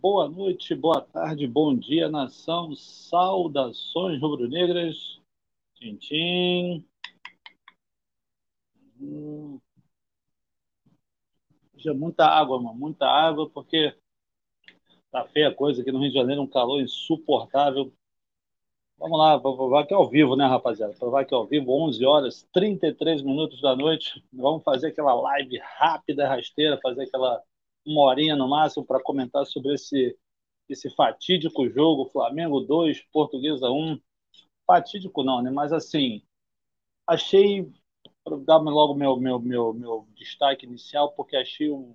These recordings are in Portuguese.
Boa noite, boa tarde, bom dia, nação. Saudações rubro-negras. Tintim. Hum. Já muita água, mano, muita água, porque tá feia a coisa aqui no Rio de Janeiro, um calor insuportável. Vamos lá, vou provar que é ao vivo, né, rapaziada? Provar que é ao vivo, 11 horas, 33 minutos da noite. Vamos fazer aquela live rápida, rasteira, fazer aquela uma horinha no máximo para comentar sobre esse, esse fatídico jogo, Flamengo 2, Portuguesa 1. Fatídico não, né? Mas assim, achei, para dar logo meu, meu, meu, meu destaque inicial, porque achei um,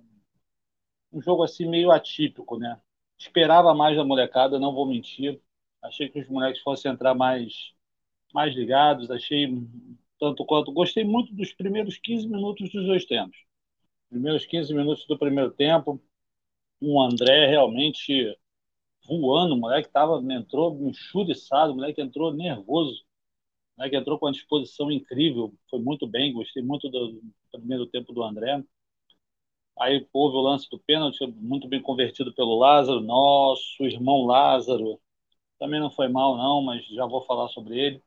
um jogo assim meio atípico, né? Esperava mais da molecada, não vou mentir. Achei que os moleques fossem entrar mais, mais ligados. Achei tanto quanto. Gostei muito dos primeiros 15 minutos dos dois tempos primeiros 15 minutos do primeiro tempo, o André realmente voando, o moleque tava, entrou enxuriçado, o moleque entrou nervoso, o moleque entrou com uma disposição incrível, foi muito bem, gostei muito do primeiro tempo do André. Aí houve o lance do pênalti, muito bem convertido pelo Lázaro, nosso irmão Lázaro, também não foi mal não, mas já vou falar sobre ele.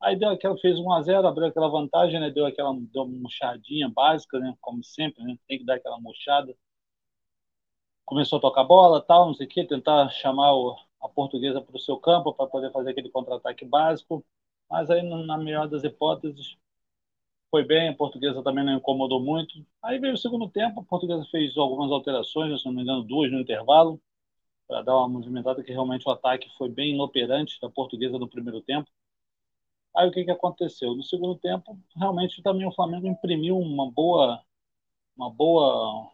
Aí deu aquela, fez 1 a 0 abriu aquela vantagem, né? Deu aquela deu uma murchadinha básica, né? Como sempre, né? Tem que dar aquela murchada. Começou a tocar bola, tal, não sei o quê, tentar chamar o, a portuguesa para o seu campo para poder fazer aquele contra-ataque básico. Mas aí, na melhor das hipóteses, foi bem, a portuguesa também não incomodou muito. Aí veio o segundo tempo, a portuguesa fez algumas alterações, se não me engano, duas no intervalo, para dar uma movimentada que realmente o ataque foi bem inoperante da portuguesa no primeiro tempo. Aí o que, que aconteceu? No segundo tempo, realmente também o Flamengo imprimiu uma boa, uma boa,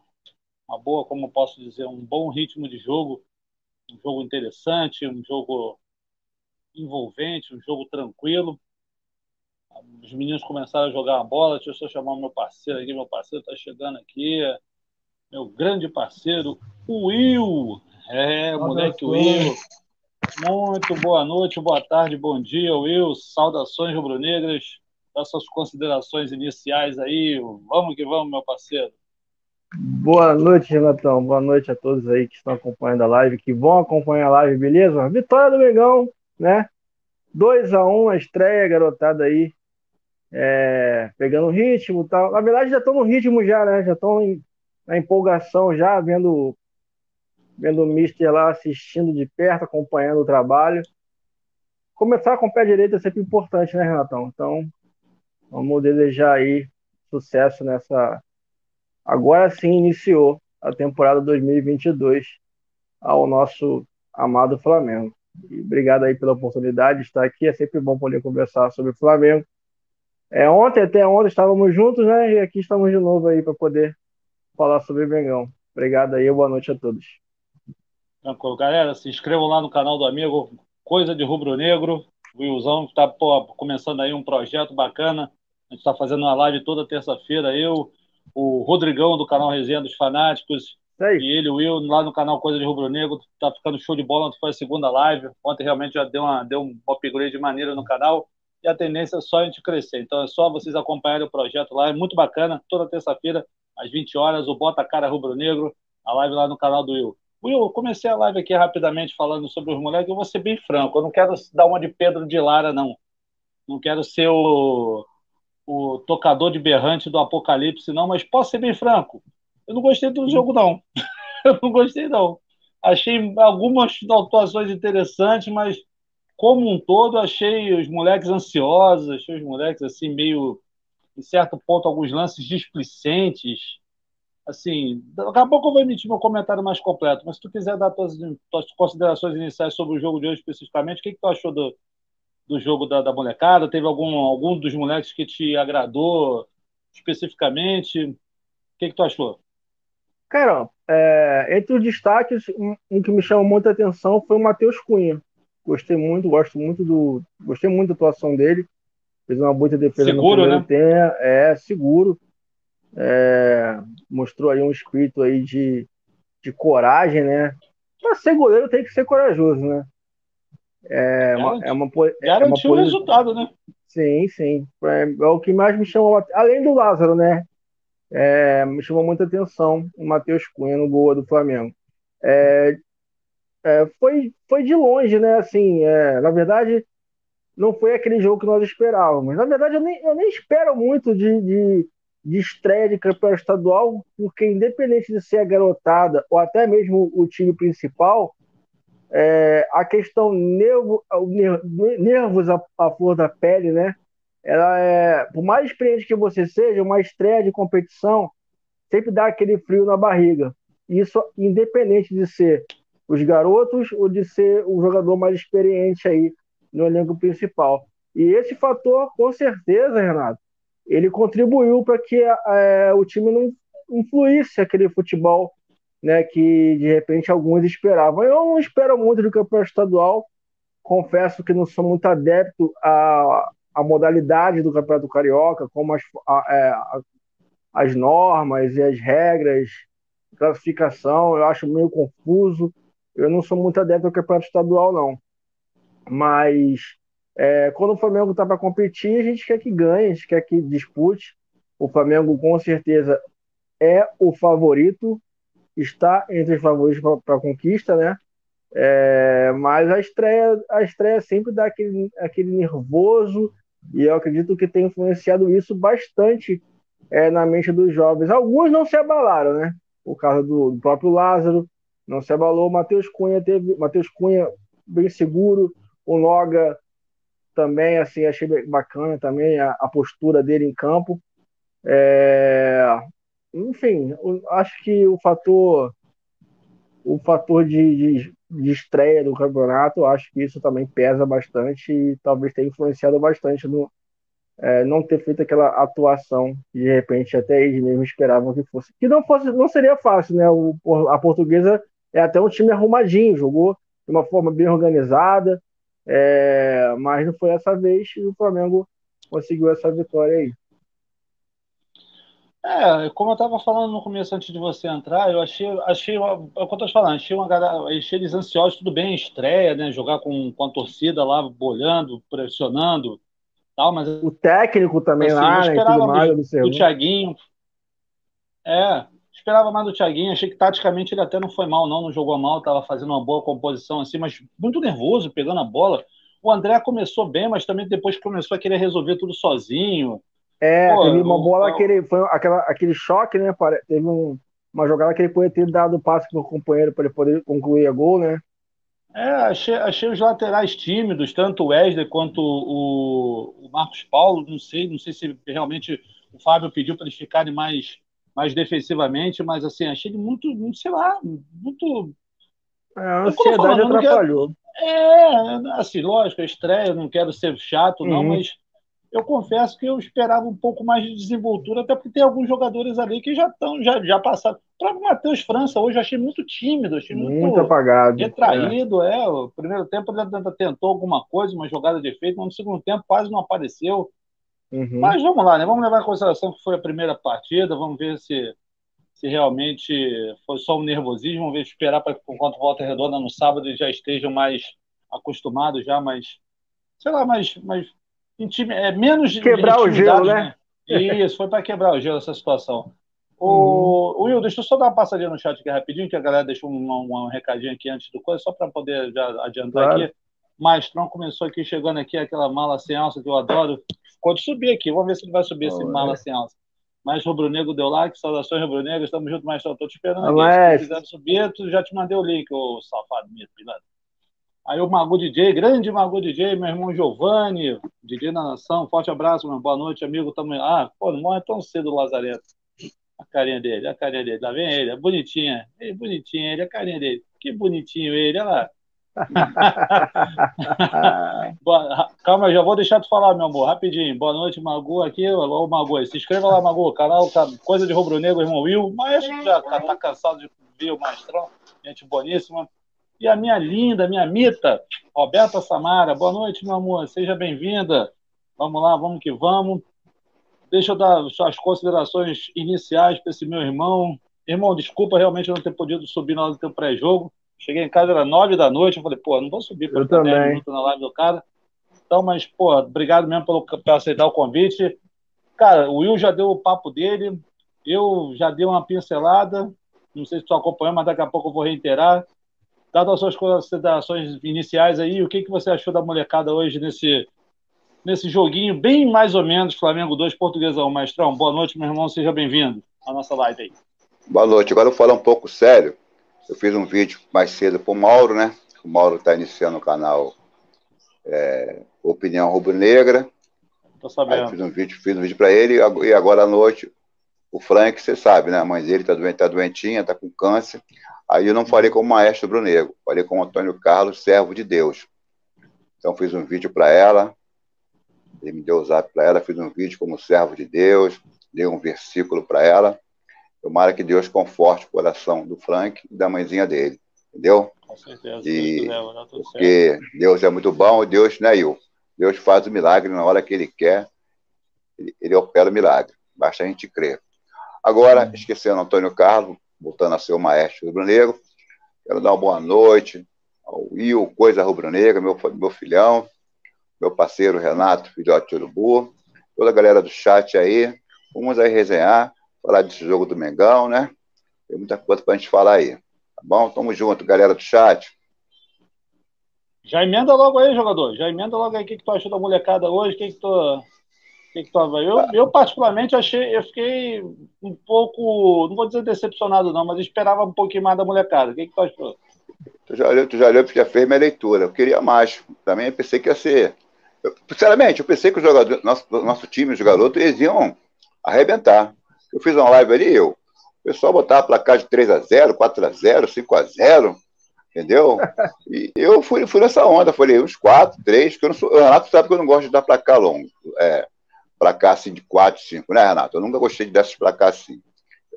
uma boa, como posso dizer, um bom ritmo de jogo, um jogo interessante, um jogo envolvente, um jogo tranquilo. Os meninos começaram a jogar a bola. Deixa eu só chamar o meu parceiro aqui. Meu parceiro está chegando aqui. Meu grande parceiro, o Will. É, moleque Will. Muito boa noite, boa tarde, bom dia, Will. Saudações rubro-negras. Essas considerações iniciais aí. Vamos que vamos, meu parceiro. Boa noite, Renatão. Boa noite a todos aí que estão acompanhando a live, que vão acompanhar a live, beleza? Vitória do Mengão, né? 2 a 1 a estreia, garotada aí. É, pegando ritmo e tal. Na verdade, já estão no ritmo já, né? Já estão na empolgação já, vendo vendo o Mister lá assistindo de perto, acompanhando o trabalho. Começar com o pé direito é sempre importante, né, Renatão? Então, vamos desejar aí sucesso nessa. Agora sim iniciou a temporada 2022 ao nosso amado Flamengo. E obrigado aí pela oportunidade de estar aqui. É sempre bom poder conversar sobre o Flamengo. É, ontem, até ontem, estávamos juntos, né? E aqui estamos de novo aí para poder falar sobre o Mengão. Obrigado aí, boa noite a todos. Tranquilo. Galera, se inscrevam lá no canal do amigo Coisa de Rubro Negro. O Wilson está começando aí um projeto bacana. A gente está fazendo uma live toda terça-feira. Eu, o Rodrigão do canal Resenha dos Fanáticos. E ele, o Will, lá no canal Coisa de Rubro Negro. Tá ficando show de bola. Ontem foi a segunda live. Ontem realmente já deu, uma, deu um upgrade de maneira no canal. E a tendência é só a gente crescer. Então é só vocês acompanharem o projeto lá. É muito bacana. Toda terça-feira, às 20 horas, o Bota Cara Rubro Negro. A live lá no canal do Will. Will, eu comecei a live aqui rapidamente falando sobre os moleques. Eu vou ser bem franco. Eu não quero dar uma de Pedro de Lara, não. Não quero ser o, o tocador de berrante do apocalipse, não. Mas posso ser bem franco. Eu não gostei do jogo, não. eu não gostei, não. Achei algumas atuações interessantes, mas como um todo, achei os moleques ansiosos, achei os moleques assim meio, em certo ponto, alguns lances displicentes assim, daqui a pouco eu vou emitir meu comentário mais completo, mas se tu quiser dar tuas, tuas considerações iniciais sobre o jogo de hoje especificamente, o que, que tu achou do, do jogo da, da molecada? Teve algum, algum dos moleques que te agradou especificamente? O que, que tu achou? Cara, é, entre os destaques, um, um, que me chamou muita atenção foi o Matheus Cunha. Gostei muito, gosto muito do. Gostei muito da atuação dele. Fez uma boa defesa seguro, no primeiro né? tempo. É, seguro é, mostrou aí um espírito aí de, de coragem, né? Mas ser goleiro tem que ser corajoso, né? É uma, é uma, Garantiu é uma o resultado, né? Sim, sim. É, é, o que mais me chamou. Além do Lázaro, né? é, me chamou muita atenção o Matheus Cunha no gol do Flamengo. É, é, foi, foi de longe, né? Assim, é, na verdade, não foi aquele jogo que nós esperávamos. Na verdade, eu nem, eu nem espero muito de, de, de estreia de campeonato estadual, porque independente de ser a garotada ou até mesmo o time principal, é, a questão nervo, nervos à, flor da pele, né? Ela é, por mais experiente que você seja, uma estreia de competição sempre dá aquele frio na barriga. Isso independente de ser os garotos ou de ser o jogador mais experiente aí no elenco principal. E esse fator, com certeza, Renato, ele contribuiu para que é, o time não influísse aquele futebol né, que de repente alguns esperavam. Eu não espero muito do campeonato estadual, confesso que não sou muito adepto à, à modalidade do campeonato carioca, como as, a, é, a, as normas e as regras, classificação, eu acho meio confuso. Eu não sou muito adepto ao campeonato estadual, não. Mas é, quando o Flamengo está para competir, a gente quer que ganhe, a gente quer que dispute. O Flamengo, com certeza, é o favorito, está entre os favoritos para a conquista, né? É, mas a estreia, a estreia sempre dá aquele, aquele nervoso, e eu acredito que tem influenciado isso bastante é, na mente dos jovens. Alguns não se abalaram, né? O caso do, do próprio Lázaro, não se abalou. Matheus Cunha teve. Matheus Cunha bem seguro. O Noga também, assim, achei bacana também a, a postura dele em campo. É, enfim, acho que o fator o fator de, de, de, estreia do campeonato, acho que isso também pesa bastante e talvez tenha influenciado bastante no é, não ter feito aquela atuação que de repente até eles mesmo esperavam que fosse. Que não fosse, não seria fácil, né? O, a portuguesa é até um time arrumadinho, jogou de uma forma bem organizada, é, mas não foi essa vez e o Flamengo conseguiu essa vitória aí. É, como eu estava falando no começo antes de você entrar, eu achei, achei é o que eu estou falando, achei, uma, achei eles ansiosos, tudo bem, estreia, né? Jogar com, com a torcida lá bolhando, pressionando, tal, mas o técnico também assim, lá, né, tudo mais, o Thiaguinho. É, esperava mais do Thiaguinho, achei que taticamente ele até não foi mal, não, não jogou mal, estava fazendo uma boa composição assim, mas muito nervoso, pegando a bola. O André começou bem, mas também depois começou a querer resolver tudo sozinho. É, Pô, teve uma bola que ele foi aquela, aquele choque, né? Teve um, uma jogada que ele poderia ter dado o passe pro companheiro para ele poder concluir a gol, né? É, achei, achei os laterais tímidos, tanto o Wesley quanto o, o Marcos Paulo. Não sei, não sei se realmente o Fábio pediu para eles ficarem mais mais defensivamente, mas assim, achei ele muito, muito sei lá, muito. É, a ansiedade atrapalhou. Quero... É, assim, lógico, a estreia, não quero ser chato, não, uhum. mas eu confesso que eu esperava um pouco mais de desenvoltura, até porque tem alguns jogadores ali que já estão, já, já passaram. O próprio Matheus França, hoje eu achei muito tímido, achei muito, muito apagado. Retraído, é. é. O primeiro tempo ele tentou alguma coisa, uma jogada de efeito, mas no segundo tempo quase não apareceu. Uhum. Mas vamos lá, né? Vamos levar em consideração que foi a primeira partida, vamos ver se, se realmente foi só um nervosismo, vamos ver, esperar para que, enquanto volta redonda no sábado, já estejam mais acostumados, já mais, sei lá, mais, mais intime, é, menos quebrar o gelo, né? né? Isso, foi para quebrar o gelo essa situação. O, uhum. Will, deixa eu só dar uma passadinha no chat aqui rapidinho, que a galera deixou um, um recadinho aqui antes do coisa, só para poder já adiantar claro. aqui. Mastrão começou aqui, chegando aqui, aquela mala sem alça que eu adoro. Pode subir aqui, vamos ver se ele vai subir esse mala é. sem alça. Mais rubro-negro deu like, saudações rubro-negro, estamos juntos, Mastrão. Estou te esperando aqui. Mas... Se quiser subir, tu já te mandei o link, ô safado mito, cuidado. Aí o Magu DJ, grande Magu DJ, meu irmão Giovanni, DJ da Nação, forte abraço, meu, boa noite, amigo. Tamo... Ah, pô, não morre tão cedo o Lazareto. A carinha dele, a carinha dele, tá vendo ele? É bonitinha, é bonitinho ele, a carinha dele. Que bonitinho ele, olha lá. Calma, já vou deixar tu falar, meu amor, rapidinho. Boa noite, Magu aqui. Ô, Magu, se inscreva lá, Magu, canal Coisa de Rubro Negro, irmão Will. Mas já tá, tá cansado de ver o Maestrão, gente boníssima. E a minha linda, minha mita, Roberta Samara. Boa noite, meu amor, seja bem-vinda. Vamos lá, vamos que vamos. Deixa eu dar suas considerações iniciais para esse meu irmão. Irmão, desculpa realmente não ter podido subir na hora do teu pré-jogo. Cheguei em casa, era nove da noite, eu falei, pô, não vou subir para ficar 10 minutos na live do cara. Então, mas, pô, obrigado mesmo por, por aceitar o convite. Cara, o Will já deu o papo dele. Eu já dei uma pincelada, não sei se tu acompanhou, mas daqui a pouco eu vou reiterar. Dado as suas considerações iniciais aí, o que, que você achou da molecada hoje nesse, nesse joguinho, bem mais ou menos, Flamengo 2, Portuguesa 1, Maestrão? Boa noite, meu irmão, seja bem-vindo à nossa live aí. Boa noite. Agora eu vou falar um pouco sério. Eu fiz um vídeo mais cedo para o Mauro, né? O Mauro está iniciando o canal é, Opinião Rubro-Negra. Tô sabendo. Aí fiz um vídeo, fiz um vídeo para ele e agora à noite o Frank, você sabe, né? A mãe dele está doente, tá doentinha, está com câncer. Aí eu não falei com o maestro Brunego, falei com o Antônio Carlos, servo de Deus. Então fiz um vídeo para ela, ele me deu o zap para ela, fiz um vídeo como servo de Deus, dei um versículo para ela. Tomara que Deus conforte o coração do Frank e da mãezinha dele, entendeu? Com certeza. E, porque Deus é muito bom, Deus, né, eu? Deus faz o milagre na hora que Ele quer, Ele, ele opera o milagre, basta a gente crer. Agora, esquecendo Antônio Carlos, voltando a ser o maestro rubro-negro, quero dar uma boa noite ao Will, Coisa Rubro-Negra, meu, meu filhão, meu parceiro Renato, filhote de Urubu, toda a galera do chat aí, vamos aí resenhar, falar desse jogo do Mengão, né? Tem muita coisa pra gente falar aí. Tá bom? Tamo junto, galera do chat. Já emenda logo aí, jogador. Já emenda logo aí o que, que tu achou da molecada hoje, o que, que tu. Que que tu... Eu, eu, particularmente, achei, eu fiquei um pouco, não vou dizer decepcionado, não, mas esperava um pouquinho mais da molecada. O que, que tu achou? Tu já leu, tu já leu, porque já fez minha leitura. Eu queria mais. Também pensei que ia ser. Eu, sinceramente, eu pensei que o jogador, nosso, nosso time, os garotos, eles iam arrebentar. Eu fiz uma live ali, eu, o pessoal botava placar de 3x0, 4x0, 5x0, entendeu? E eu fui, fui nessa onda, falei, uns 4, 3, que eu não sou. O Renato sabe que eu não gosto de dar placar longo. É, placar assim de 4, 5, né, Renato? Eu nunca gostei de dar esses placar assim.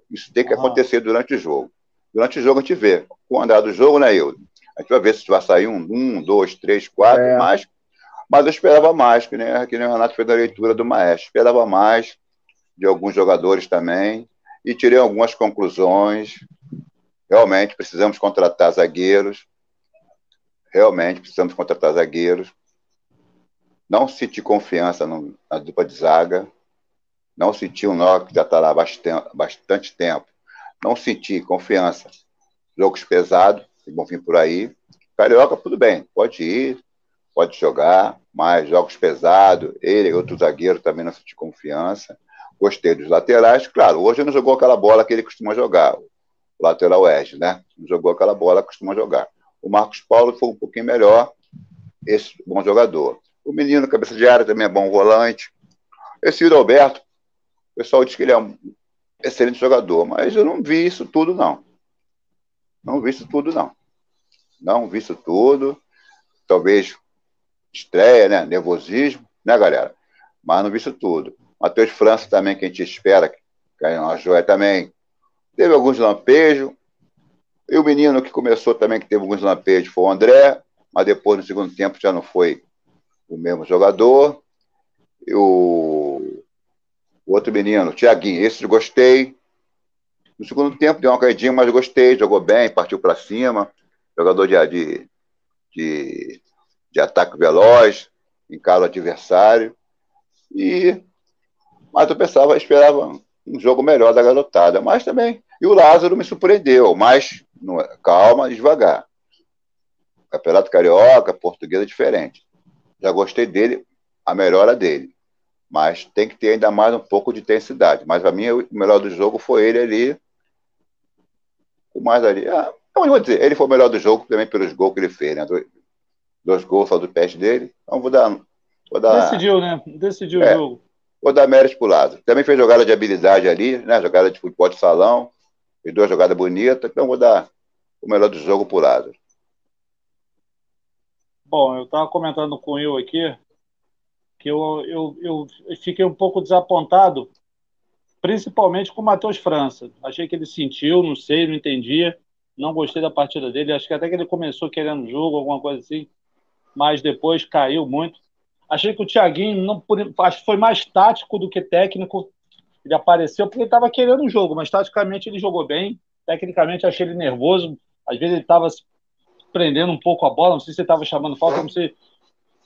Isso tem que acontecer durante o jogo. Durante o jogo a gente vê. Com o andar do jogo, né, eu? A gente vai ver se vai sair um, um dois, três, quatro, é. mais. Mas eu esperava mais, que nem, que nem o Renato fez a leitura do Maestro. Esperava mais de alguns jogadores também, e tirei algumas conclusões. Realmente precisamos contratar zagueiros. Realmente precisamos contratar zagueiros. Não senti confiança no, na dupla de zaga. Não senti um nó que já está lá bastante, bastante tempo. Não senti confiança. Jogos pesados, que vão vir por aí. Carioca, tudo bem, pode ir, pode jogar, mas jogos pesados, ele outro zagueiro também não senti confiança. Gostei dos laterais, claro, hoje não jogou aquela bola que ele costuma jogar, o lateral Edge, né? Não jogou aquela bola que costuma jogar. O Marcos Paulo foi um pouquinho melhor, esse bom jogador. O menino, cabeça de área, também é bom volante. Esse Yuri Alberto, o pessoal diz que ele é um excelente jogador, mas eu não vi isso tudo, não. Não vi isso tudo, não. Não vi isso tudo. Talvez estreia, né? Nervosismo, né, galera? Mas não vi isso tudo. Matheus França também, que a gente espera, que é uma joia também. Teve alguns lampejos. E o menino que começou também, que teve alguns lampejos, foi o André, mas depois, no segundo tempo, já não foi o mesmo jogador. E o, o outro menino, o Tiaguinho, esse eu gostei. No segundo tempo deu uma caidinha, mas gostei, jogou bem, partiu para cima. Jogador de, de, de, de ataque veloz, encara o adversário. E mas eu pensava, esperava um jogo melhor da garotada. Mas também. E o Lázaro me surpreendeu, mas é, calma, devagar. Campeonato Carioca, português é diferente. Já gostei dele, a melhora dele. Mas tem que ter ainda mais um pouco de intensidade. Mas para mim, o melhor do jogo foi ele ali. O mais ali. Ah, não vou dizer, ele foi o melhor do jogo também pelos gols que ele fez, né? Dois, gols só do peste dele. Então vou dar. Vou dar Decidiu, né? Decidiu é, o jogo. Vou dar mérito pro Lázaro. Também fez jogada de habilidade ali, né? Jogada de futebol de salão. Fez duas jogadas bonitas. Então vou dar o melhor do jogo pro Lázaro. Bom, eu estava comentando com o Will aqui que eu, eu, eu fiquei um pouco desapontado, principalmente com o Matheus França. Achei que ele sentiu, não sei, não entendia. Não gostei da partida dele. Acho que até que ele começou querendo jogo, alguma coisa assim, mas depois caiu muito. Achei que o Thiaguinho não, acho que foi mais tático do que técnico. Ele apareceu porque ele estava querendo o jogo, mas taticamente ele jogou bem. Tecnicamente achei ele nervoso. Às vezes ele estava prendendo um pouco a bola. Não sei se ele estava chamando falta, não sei.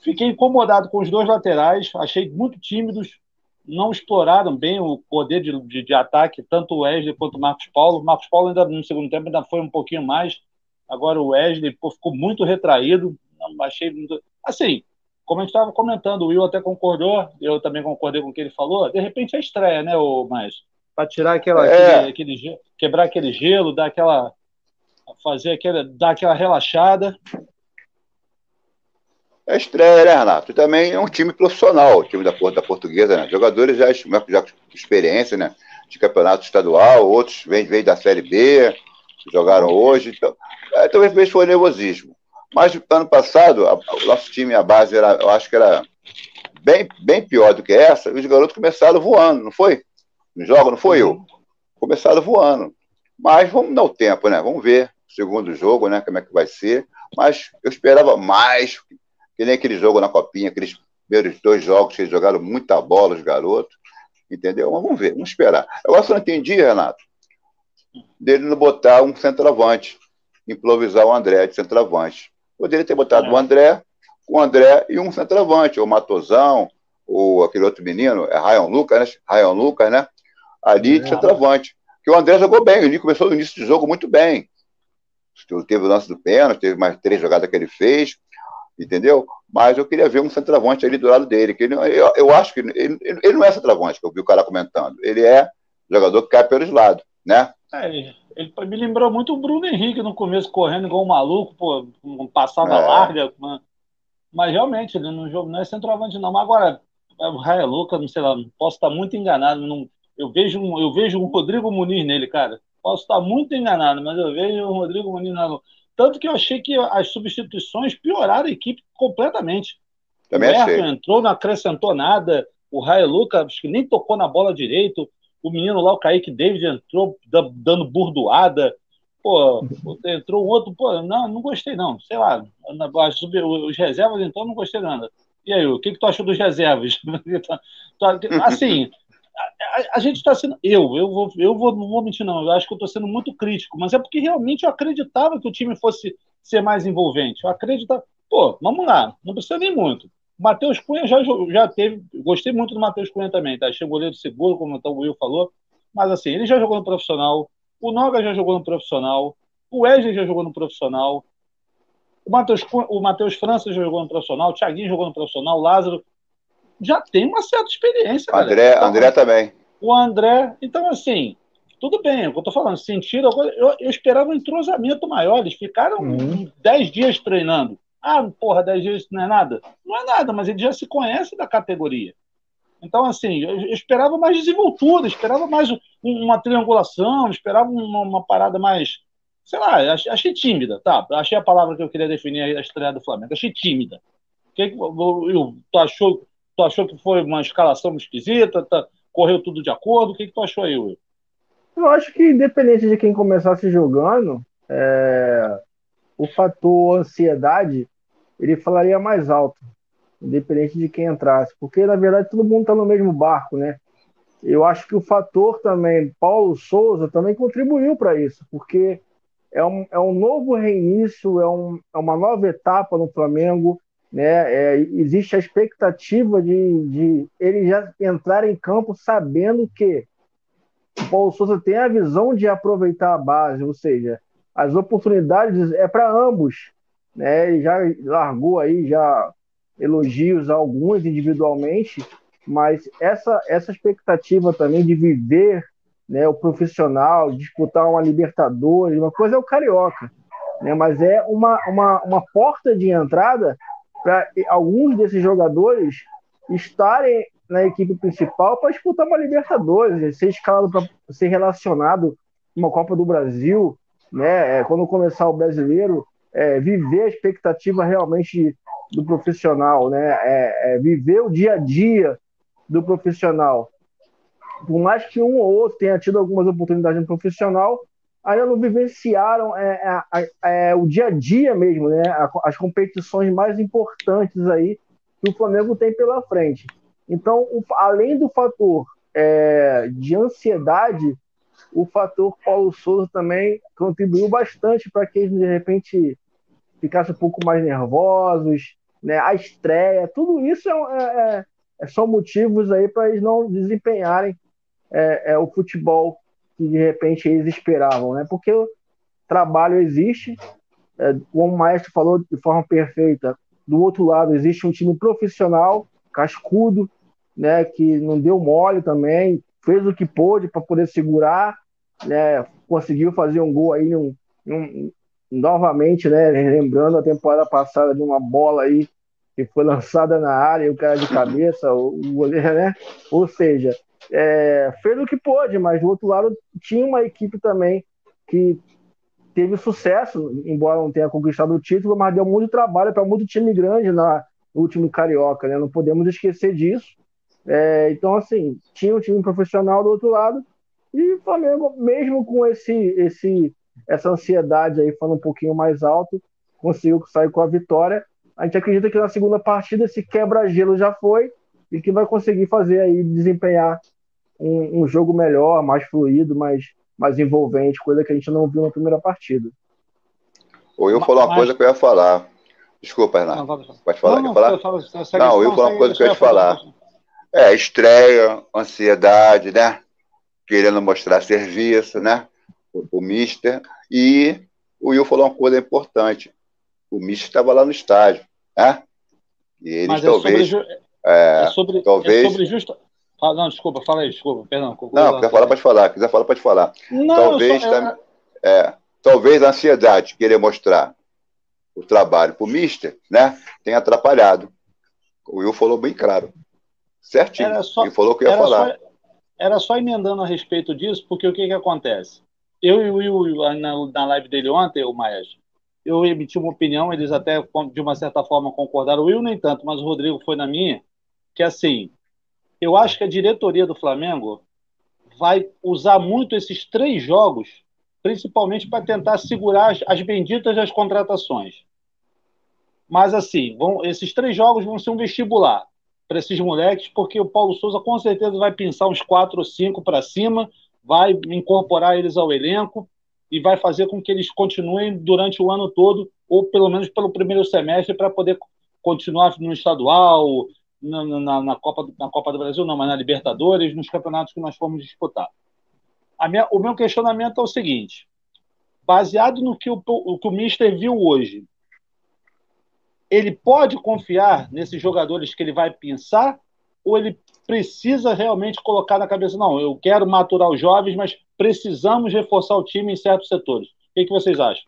Fiquei incomodado com os dois laterais. Achei muito tímidos. não exploraram bem o poder de, de, de, ataque, tanto o Wesley quanto o Marcos Paulo. O Marcos Paulo, ainda no segundo tempo, ainda foi um pouquinho mais. Agora o Wesley pô, ficou muito retraído. Não, achei muito... Assim, como a gente estava comentando, o Will até concordou, eu também concordei com o que ele falou. De repente é estreia, né, o mais Para tirar aquela, é. aquele, aquele, quebrar aquele gelo, dar aquela. fazer aquele, dar aquela relaxada. É estreia, né, Renato? E também é um time profissional, o time da, da portuguesa, né? Jogadores já, já com experiência, né? De campeonato estadual, outros vêm, vêm da Série B, jogaram hoje. Então, é, talvez foi nervosismo. Mas ano passado, a, o nosso time, a base, era, eu acho que era bem, bem pior do que essa, e os garotos começaram voando, não foi? No jogo, não foi eu? Começaram voando. Mas vamos dar o tempo, né? Vamos ver o segundo jogo, né? Como é que vai ser. Mas eu esperava mais que nem aquele jogo na Copinha, aqueles primeiros dois jogos que eles jogaram muita bola, os garotos, entendeu? Mas vamos ver, vamos esperar. Eu só não entendi, Renato, dele não botar um centroavante, improvisar o André de centroavante. Poderia ter botado é. o André, o André e um centroavante, ou Matosão, ou aquele outro menino, é Ryan Lucas, né? Ryan Lucas, né? Ali de é. centroavante. Que o André jogou bem, ele começou no início do jogo muito bem. Teve o lance do pênalti, teve mais três jogadas que ele fez entendeu? Mas eu queria ver um centroavante ali do lado dele, que ele, eu, eu acho que ele, ele não é centroavante, que eu vi o cara comentando. Ele é jogador que cai pelos lados, né? É, ele me lembrou muito o Bruno Henrique no começo, correndo igual um maluco, pô, passava é. larga, mas realmente ele não, não é centroavante não. Mas agora, o Raia Luca, não sei lá, posso estar muito enganado, não, eu vejo eu vejo um Rodrigo Muniz nele, cara. Posso estar muito enganado, mas eu vejo o Rodrigo Muniz na tanto que eu achei que as substituições pioraram a equipe completamente. Também o Everton entrou, não acrescentou nada. O Raia Luca, acho que nem tocou na bola direito. O menino lá, o Kaique David, entrou dando burdoada. Pô, entrou um outro. Pô, não, não gostei, não. Sei lá. Os reservas, então, não gostei nada. E aí, o que, que tu achou dos reservas? assim, a, a, gente está sendo. Eu, eu, vou, eu vou, não vou mentir, não. Eu acho que eu estou sendo muito crítico, mas é porque realmente eu acreditava que o time fosse ser mais envolvente. Eu acreditava. Pô, vamos lá, não precisa nem muito. O Matheus Cunha já, já teve. Gostei muito do Matheus Cunha também, tá? Achei o goleiro seguro, como o Will falou. Mas assim, ele já jogou no profissional. O Noga já jogou no profissional. O Wesley já jogou no profissional. O Matheus, o Matheus França já jogou no profissional. O Thiaguinho jogou no profissional. O Lázaro já tem uma certa experiência. André, então, André também. O André, então assim, tudo bem, é o que eu tô falando, sentiram, eu, eu esperava um entrosamento maior, eles ficaram uhum. 10 dias treinando. Ah, porra, 10 dias não é nada? Não é nada, mas eles já se conhecem da categoria. Então, assim, eu, eu esperava mais desenvoltura, esperava mais uma triangulação, esperava uma, uma parada mais, sei lá, achei, achei, tímida, tá? Achei a palavra que eu queria definir a estreia do Flamengo, achei tímida. Que, eu, tu achou Tu achou que foi uma escalação esquisita? Tá, correu tudo de acordo? O que, que tu achou aí, Will? Eu acho que independente de quem começasse jogando, é, o fator ansiedade ele falaria mais alto, independente de quem entrasse, porque na verdade todo mundo está no mesmo barco, né? Eu acho que o fator também, Paulo Souza também contribuiu para isso, porque é um, é um novo reinício, é, um, é uma nova etapa no Flamengo né? É, existe a expectativa de, de ele já entrar em campo sabendo que o Paulo Souza tem a visão de aproveitar a base, ou seja, as oportunidades é para ambos, né? Ele já largou aí já elogios a alguns individualmente, mas essa essa expectativa também de viver, né, o profissional, disputar uma Libertadores, uma coisa é o carioca, né? Mas é uma, uma, uma porta de entrada para alguns desses jogadores estarem na equipe principal para disputar uma Libertadores, ser escalado para ser relacionado uma Copa do Brasil, né? É, quando começar o brasileiro, é, viver a expectativa realmente do profissional, né? É, é, viver o dia a dia do profissional. Por mais que um ou outro tenha tido algumas oportunidades no profissional, ainda não vivenciaram é, é, é, o dia a dia mesmo, né? As competições mais importantes aí que o Flamengo tem pela frente. Então, o, além do fator é, de ansiedade, o fator Paulo Souza também contribuiu bastante para que eles, de repente, ficassem um pouco mais nervosos, né? A estreia, tudo isso é, é, são motivos aí para eles não desempenharem é, é, o futebol que de repente eles esperavam, né? Porque o trabalho existe, é, como o Maestro falou de forma perfeita, do outro lado existe um time profissional, cascudo, né? Que não deu mole também, fez o que pôde para poder segurar, né? Conseguiu fazer um gol aí, um, um, novamente, né? Lembrando a temporada passada de uma bola aí que foi lançada na área e o cara de cabeça, o, goleiro, né? Ou seja, é, fez o que pôde, mas do outro lado tinha uma equipe também que teve sucesso, embora não tenha conquistado o título, mas deu muito trabalho para muito time grande na, último Carioca, né? Não podemos esquecer disso. É, então, assim, tinha um time profissional do outro lado e o Flamengo, mesmo com esse, esse, essa ansiedade aí falando um pouquinho mais alto, conseguiu sair com a vitória. A gente acredita que na segunda partida esse quebra-gelo já foi e que vai conseguir fazer aí, desempenhar um, um, jogo melhor, mais fluido, mais, mais envolvente, coisa que a gente não viu na primeira partida. Ou eu falar uma coisa que eu ia falar. Desculpa, Renato. Não, Pode falar? Não, falar? Falo, não, eu ia falar uma coisa que eu ia te falar. É, estreia, ansiedade, né? Querendo mostrar serviço, né? O, o Mister. E o Will falou uma coisa importante. O Mister estava lá no estádio, né? E eles Mas talvez. É sobre, é, é sobre, talvez, é sobre justa, não, desculpa, fala aí, desculpa, perdão. Não, quiser falar, pode falar. Quiser falar, pode falar. Não, talvez, só, é... É, talvez a ansiedade, querer mostrar o trabalho para o Mister, né, tenha atrapalhado. O Will falou bem claro. Certinho. Só, Ele falou que ia falar. Só, era só emendando a respeito disso, porque o que, que acontece? Eu e o Will, na, na live dele ontem, o Maestro, eu emiti uma opinião, eles até, de uma certa forma, concordaram. O Will nem tanto, mas o Rodrigo foi na minha, que assim, eu acho que a diretoria do Flamengo vai usar muito esses três jogos, principalmente para tentar segurar as, as benditas das contratações. Mas assim, vão, esses três jogos vão ser um vestibular para esses moleques, porque o Paulo Souza com certeza vai pensar uns quatro ou cinco para cima, vai incorporar eles ao elenco e vai fazer com que eles continuem durante o ano todo, ou pelo menos pelo primeiro semestre, para poder continuar no estadual, na, na, na, Copa, na Copa do Brasil, não, mas na Libertadores, nos campeonatos que nós fomos disputar. Minha, o meu questionamento é o seguinte: baseado no que o, o, que o Mister viu hoje, ele pode confiar nesses jogadores que ele vai pensar ou ele precisa realmente colocar na cabeça, não, eu quero maturar os jovens, mas precisamos reforçar o time em certos setores. O que, que vocês acham?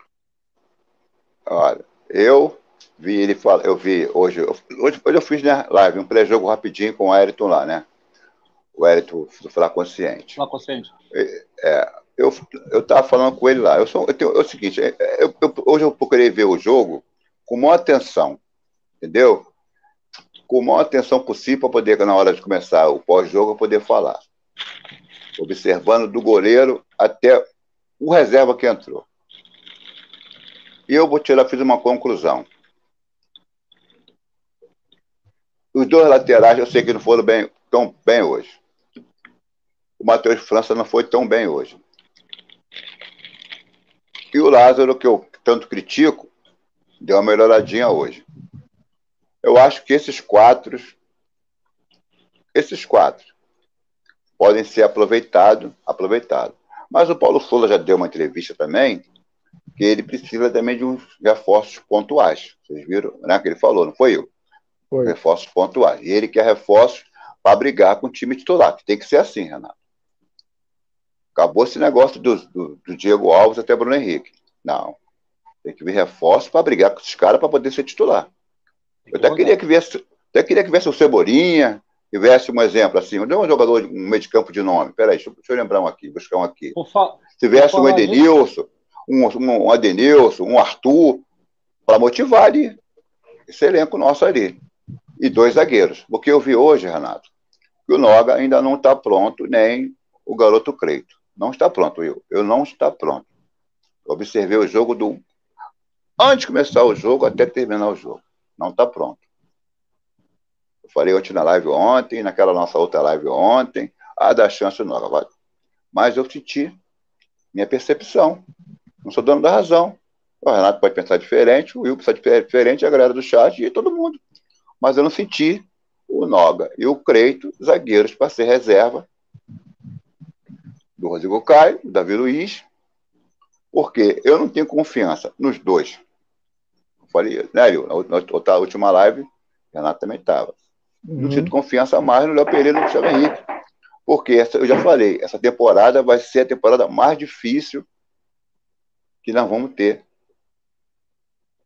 Olha, eu vi ele fala, eu vi hoje, hoje, hoje eu fiz né, live, um pré-jogo rapidinho com o Ayrton lá, né? O Ayrton do Falar Consciente. Falar Consciente. É, eu, eu tava falando com ele lá. Eu sou, eu tenho, é o seguinte, é, é, eu, eu, hoje eu procurei ver o jogo com maior atenção, entendeu? Com maior atenção possível para poder, na hora de começar o pós-jogo, poder falar. Observando do goleiro até o reserva que entrou. E eu vou tirar, fiz uma conclusão. Os dois laterais eu sei que não foram bem, tão bem hoje. O Matheus França não foi tão bem hoje. E o Lázaro, que eu tanto critico, deu uma melhoradinha hoje. Eu acho que esses quatro, esses quatro, podem ser aproveitados, aproveitado. Mas o Paulo Souza já deu uma entrevista também, que ele precisa também de uns reforços pontuais. Vocês viram, né? Que ele falou, não foi eu? Foi. Reforços pontuais. E ele quer reforços para brigar com o time titular, que tem que ser assim, Renato. Acabou esse negócio do, do, do Diego Alves até Bruno Henrique. Não. Tem que vir reforços para brigar com esses caras para poder ser titular. Eu até queria que viesse, até queria que viesse o Cebolinha, que viesse um exemplo assim. É um jogador de um meio de campo de nome? Peraí, deixa, deixa eu lembrar um aqui, buscar um aqui. Se viesse um Edenilson, um, um Adenilson, um Arthur, para motivar ali esse elenco nosso ali e dois zagueiros. Porque eu vi hoje, Renato, que o Noga ainda não está pronto, nem o garoto Creito. Não está pronto, eu. Eu não está pronto. Observei o jogo do. Antes de começar o jogo até terminar o jogo. Não está pronto. Eu falei ontem na live ontem, naquela nossa outra live ontem, a da chance Noga. Mas eu senti minha percepção. Não sou dono da razão. O Renato pode pensar diferente, o Will precisa diferente, a galera do chat e todo mundo mas eu não senti o, o Noga e o Creito, zagueiros para ser reserva do Rodrigo Caio, do Davi Luiz, porque eu não tenho confiança nos dois. Falei, né, na, na última live, Renato também estava. Uhum. Não tive confiança mais no Léo Pereira e no Gustavo Henrique. Porque essa, eu já falei, essa temporada vai ser a temporada mais difícil que nós vamos ter.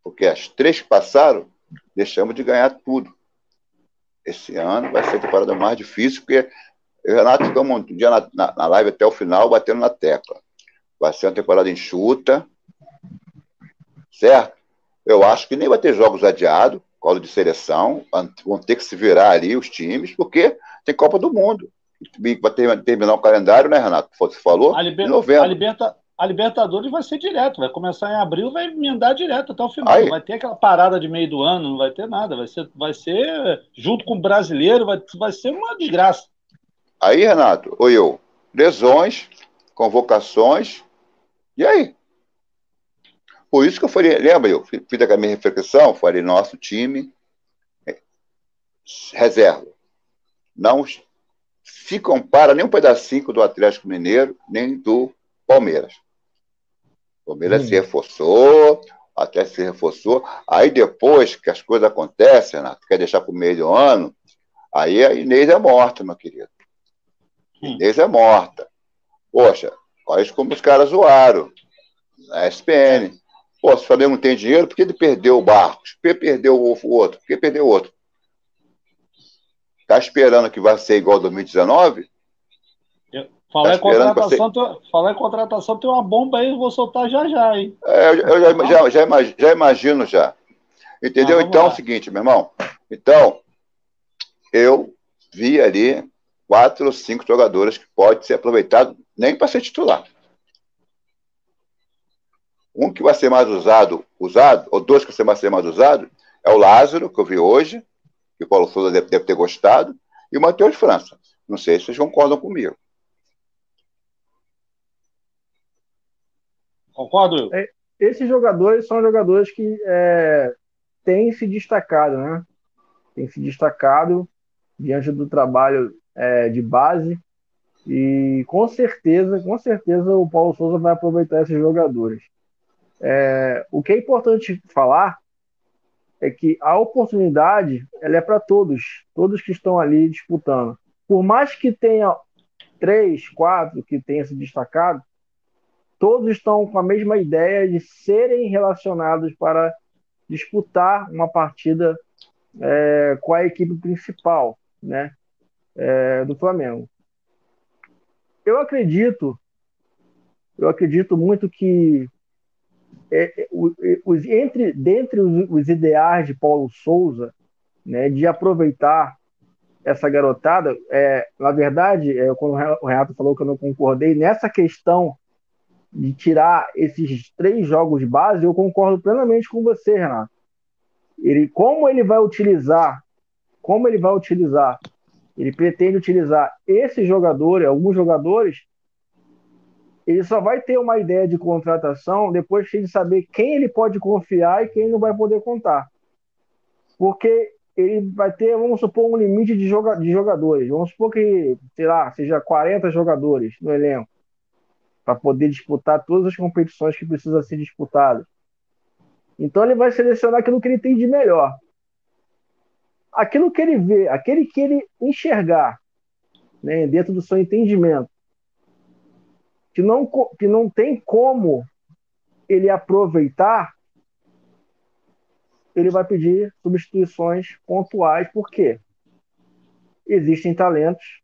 Porque as três que passaram, deixamos de ganhar tudo. Esse ano vai ser a temporada mais difícil, porque o Renato ficamos um dia na, na, na live até o final, batendo na tecla. Vai ser uma temporada enxuta, certo? Eu acho que nem vai ter jogos adiados, colo de seleção, vão ter que se virar ali os times, porque tem Copa do Mundo. Vai terminar o calendário, né, Renato? Você falou? A, liber... a, liberta... a Libertadores vai ser direto, vai começar em abril, vai emendar direto até o final. Aí. Vai ter aquela parada de meio do ano, não vai ter nada. Vai ser, vai ser junto com o brasileiro, vai, vai ser uma desgraça. Aí, Renato, ou eu, lesões, convocações, e aí? Por isso que eu falei, lembra, eu fiz a minha reflexão, falei, nosso time é, reserva. Não se compara nem um pedacinho do Atlético Mineiro, nem do Palmeiras. O Palmeiras hum. se reforçou, até se reforçou. Aí depois que as coisas acontecem, Renato, quer deixar para o meio do ano, aí a Inês é morta, meu querido. Hum. Inês é morta. Poxa, olha como os caras zoaram. A SPN. Pô, se o Flamengo não tem dinheiro, por que ele perdeu o Barcos? Por que perdeu o outro? Por que perdeu o outro? Tá esperando que vai ser igual 2019? Falar, tá em contratação, ser... falar em contratação, tem uma bomba aí, eu vou soltar já já, hein? É, eu, eu já, já, já, imagino, já, imagino já. Entendeu? Ah, então lá. é o seguinte, meu irmão. Então, eu vi ali quatro ou cinco jogadores que pode ser aproveitado nem para ser titular. Um que vai ser mais usado, usado, ou dois que vai ser mais usado, é o Lázaro, que eu vi hoje, que o Paulo Souza deve, deve ter gostado, e o Matheus França. Não sei se vocês concordam comigo. Concordo. É, esses jogadores são jogadores que é, têm se destacado, né? Têm se destacado diante do trabalho é, de base e com certeza, com certeza o Paulo Souza vai aproveitar esses jogadores. É, o que é importante falar é que a oportunidade ela é para todos, todos que estão ali disputando. Por mais que tenha três, quatro que tenham se destacado, todos estão com a mesma ideia de serem relacionados para disputar uma partida é, com a equipe principal, né, é, do Flamengo. Eu acredito, eu acredito muito que é, é os, entre dentre os, os, ideais de Paulo Souza, né, de aproveitar essa garotada, é, na verdade, é, quando o Renato falou que eu não concordei nessa questão de tirar esses três jogos base, eu concordo plenamente com você, Renato. Ele, como ele vai utilizar, como ele vai utilizar, ele pretende utilizar esses jogadores, alguns jogadores, ele só vai ter uma ideia de contratação depois de saber quem ele pode confiar e quem não vai poder contar. Porque ele vai ter, vamos supor, um limite de, joga de jogadores. Vamos supor que, sei lá, seja 40 jogadores no elenco para poder disputar todas as competições que precisam ser disputadas. Então ele vai selecionar aquilo que ele tem de melhor. Aquilo que ele vê, aquele que ele enxergar, né, dentro do seu entendimento, que não, que não tem como ele aproveitar, ele vai pedir substituições pontuais, porque existem talentos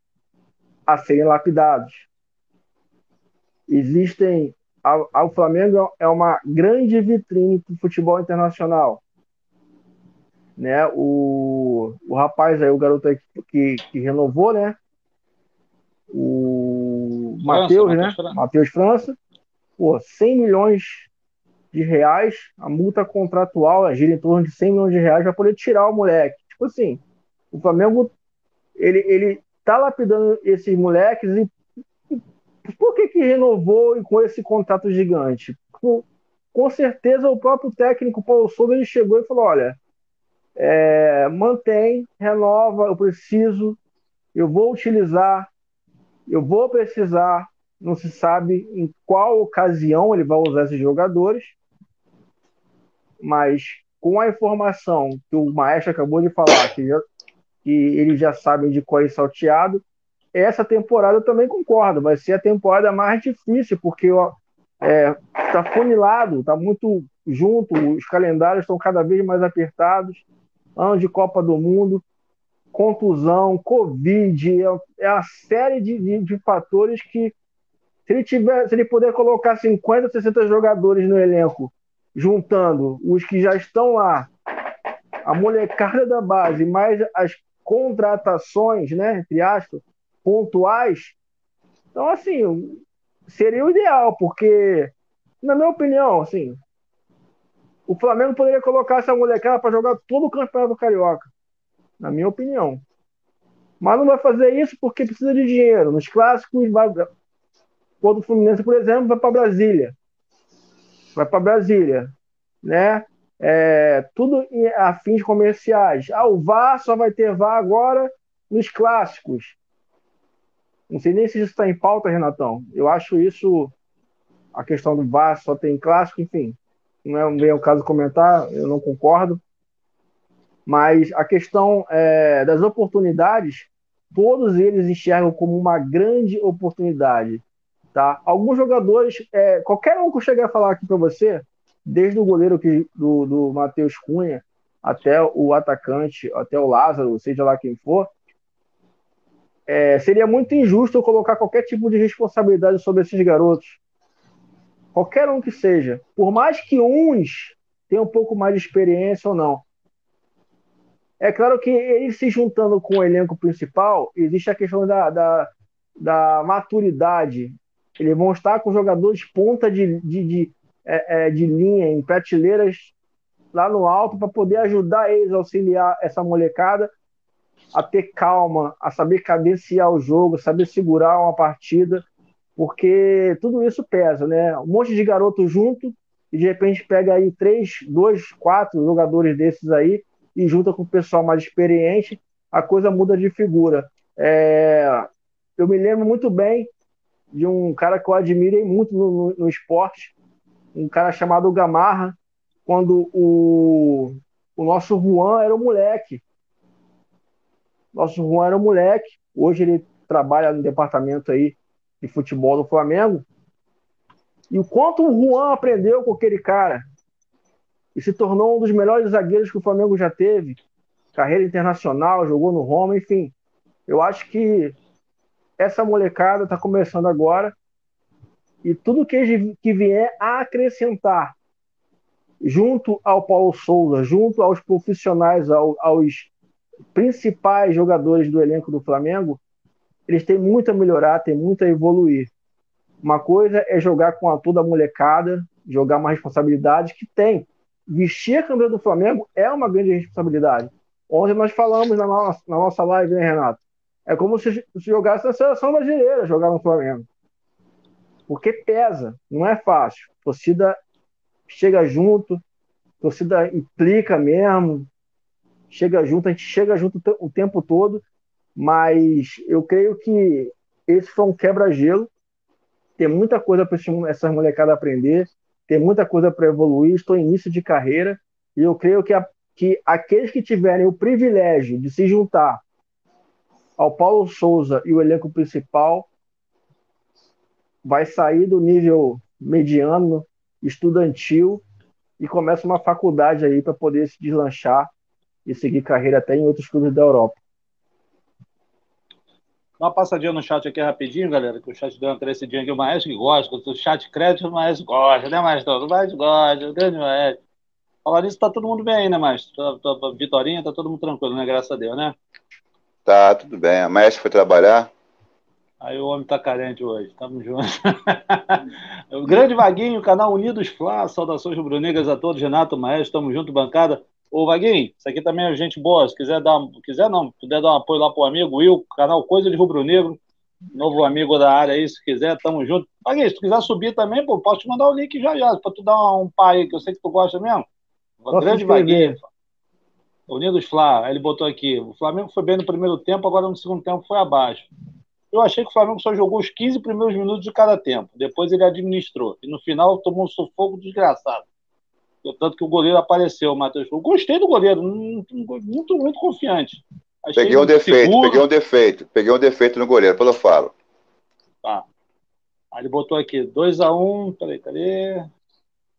a serem lapidados. Existem. O Flamengo é uma grande vitrine para o futebol internacional. Né? O, o rapaz aí, o garoto aí que, que, que renovou, né? O Matheus, né? Matheus França. Pô, 100 milhões de reais, a multa contratual gira em torno de 100 milhões de reais para poder tirar o moleque. Tipo assim, o Flamengo ele, ele tá lapidando esses moleques e, e por que que renovou com esse contrato gigante? Com, com certeza o próprio técnico Paulo Souza ele chegou e falou, olha, é, mantém, renova, eu preciso, eu vou utilizar, eu vou precisar, não se sabe em qual ocasião ele vai usar esses jogadores, mas com a informação que o Maestro acabou de falar, que, já, que eles já sabem de qual é salteado, essa temporada eu também concordo, vai ser a temporada mais difícil, porque está é, tá funilado, está muito junto, os calendários estão cada vez mais apertados, ano de Copa do Mundo, contusão, Covid, é, é a série de, de, de, fatores que, se ele, tiver, se ele puder colocar 50, 60 jogadores no elenco, juntando os que já estão lá, a molecada da base, mais as contratações, né, entre aspas, pontuais, então, assim, seria o ideal, porque, na minha opinião, assim, o Flamengo poderia colocar essa molecada para jogar todo o campeonato carioca, na minha opinião. Mas não vai fazer isso porque precisa de dinheiro. Nos clássicos, vai, quando o Fluminense, por exemplo, vai para Brasília. Vai para Brasília, né? É, tudo a fins comerciais. Ah, o VAR só vai ter VAR agora nos clássicos. Não sei nem se isso está em pauta, Renatão. Eu acho isso a questão do VAR só tem clássico, enfim não é bem o caso comentar, eu não concordo. Mas a questão é, das oportunidades, todos eles enxergam como uma grande oportunidade. Tá? Alguns jogadores, é, qualquer um que eu chegar a falar aqui para você, desde o goleiro que, do, do Matheus Cunha até o atacante, até o Lázaro, seja lá quem for, é, seria muito injusto eu colocar qualquer tipo de responsabilidade sobre esses garotos qualquer um que seja, por mais que uns tenham um pouco mais de experiência ou não. É claro que eles se juntando com o elenco principal, existe a questão da, da, da maturidade. Eles vão estar com jogadores ponta de, de, de, é, é de linha, em prateleiras lá no alto, para poder ajudar eles a auxiliar essa molecada a ter calma, a saber cadenciar o jogo, saber segurar uma partida porque tudo isso pesa, né? Um monte de garoto junto e de repente pega aí três, dois, quatro jogadores desses aí e junta com o pessoal mais experiente, a coisa muda de figura. É... Eu me lembro muito bem de um cara que eu admirei muito no, no, no esporte, um cara chamado Gamarra, quando o, o nosso Juan era um moleque. Nosso Juan era um moleque, hoje ele trabalha no departamento aí de futebol do Flamengo. E o quanto o Juan aprendeu com aquele cara e se tornou um dos melhores zagueiros que o Flamengo já teve. Carreira internacional, jogou no Roma, enfim. Eu acho que essa molecada está começando agora e tudo que, que vier a acrescentar junto ao Paulo Souza, junto aos profissionais, ao, aos principais jogadores do elenco do Flamengo, eles têm muito a melhorar, têm muito a evoluir. Uma coisa é jogar com a toda molecada, jogar uma responsabilidade que tem. Vestir a camisa do Flamengo é uma grande responsabilidade. Ontem nós falamos na nossa, na nossa live, né, Renato? É como se, se jogasse na seleção brasileira jogar no Flamengo. Porque pesa, não é fácil. A torcida chega junto, a torcida implica mesmo, chega junto, a gente chega junto o tempo todo mas eu creio que esse foi um quebra-gelo. Tem muita coisa para essas molecadas aprender, tem muita coisa para evoluir. Estou em início de carreira e eu creio que, a, que aqueles que tiverem o privilégio de se juntar ao Paulo Souza e o elenco principal vai sair do nível mediano, estudantil e começa uma faculdade aí para poder se deslanchar e seguir carreira até em outros clubes da Europa. Dá uma passadinha no chat aqui rapidinho, galera, que o chat deu uma crescidinha aqui. O Maestro que gosta, o chat crédito, o Maestro gosta, né, Maestro? O Maestro gosta, o grande Maestro. Falar nisso, tá todo mundo bem aí, né, Maestro? Tá, tá, Vitorinha, tá todo mundo tranquilo, né? Graças a Deus, né? Tá, tudo bem. A Maestro foi trabalhar. Aí o homem tá carente hoje, tamo junto. o grande Vaguinho, canal Unidos Flá, saudações rubro-negras a todos, Renato, Maestro, tamo junto, bancada. Ô, Vaguinho, isso aqui também é gente boa. Se quiser dar, quiser não, puder dar um apoio lá pro amigo Will, canal Coisa de Rubro Negro, novo amigo da área aí, se quiser, tamo junto. Vaguinho, se tu quiser subir também, pô, posso te mandar o link já já, pra tu dar um pai aí, que eu sei que tu gosta mesmo. Posso Grande Vaguinho. Unidos aí ele botou aqui. O Flamengo foi bem no primeiro tempo, agora no segundo tempo foi abaixo. Eu achei que o Flamengo só jogou os 15 primeiros minutos de cada tempo. Depois ele administrou. E no final tomou um sufoco desgraçado. Tanto que o goleiro apareceu, o Matheus. Eu gostei do goleiro, muito, muito confiante. Achei peguei um defeito, seguro. peguei um defeito. Peguei um defeito no goleiro, pelo falo. Tá. Aí ele botou aqui, 2x1. Um, peraí, cadê?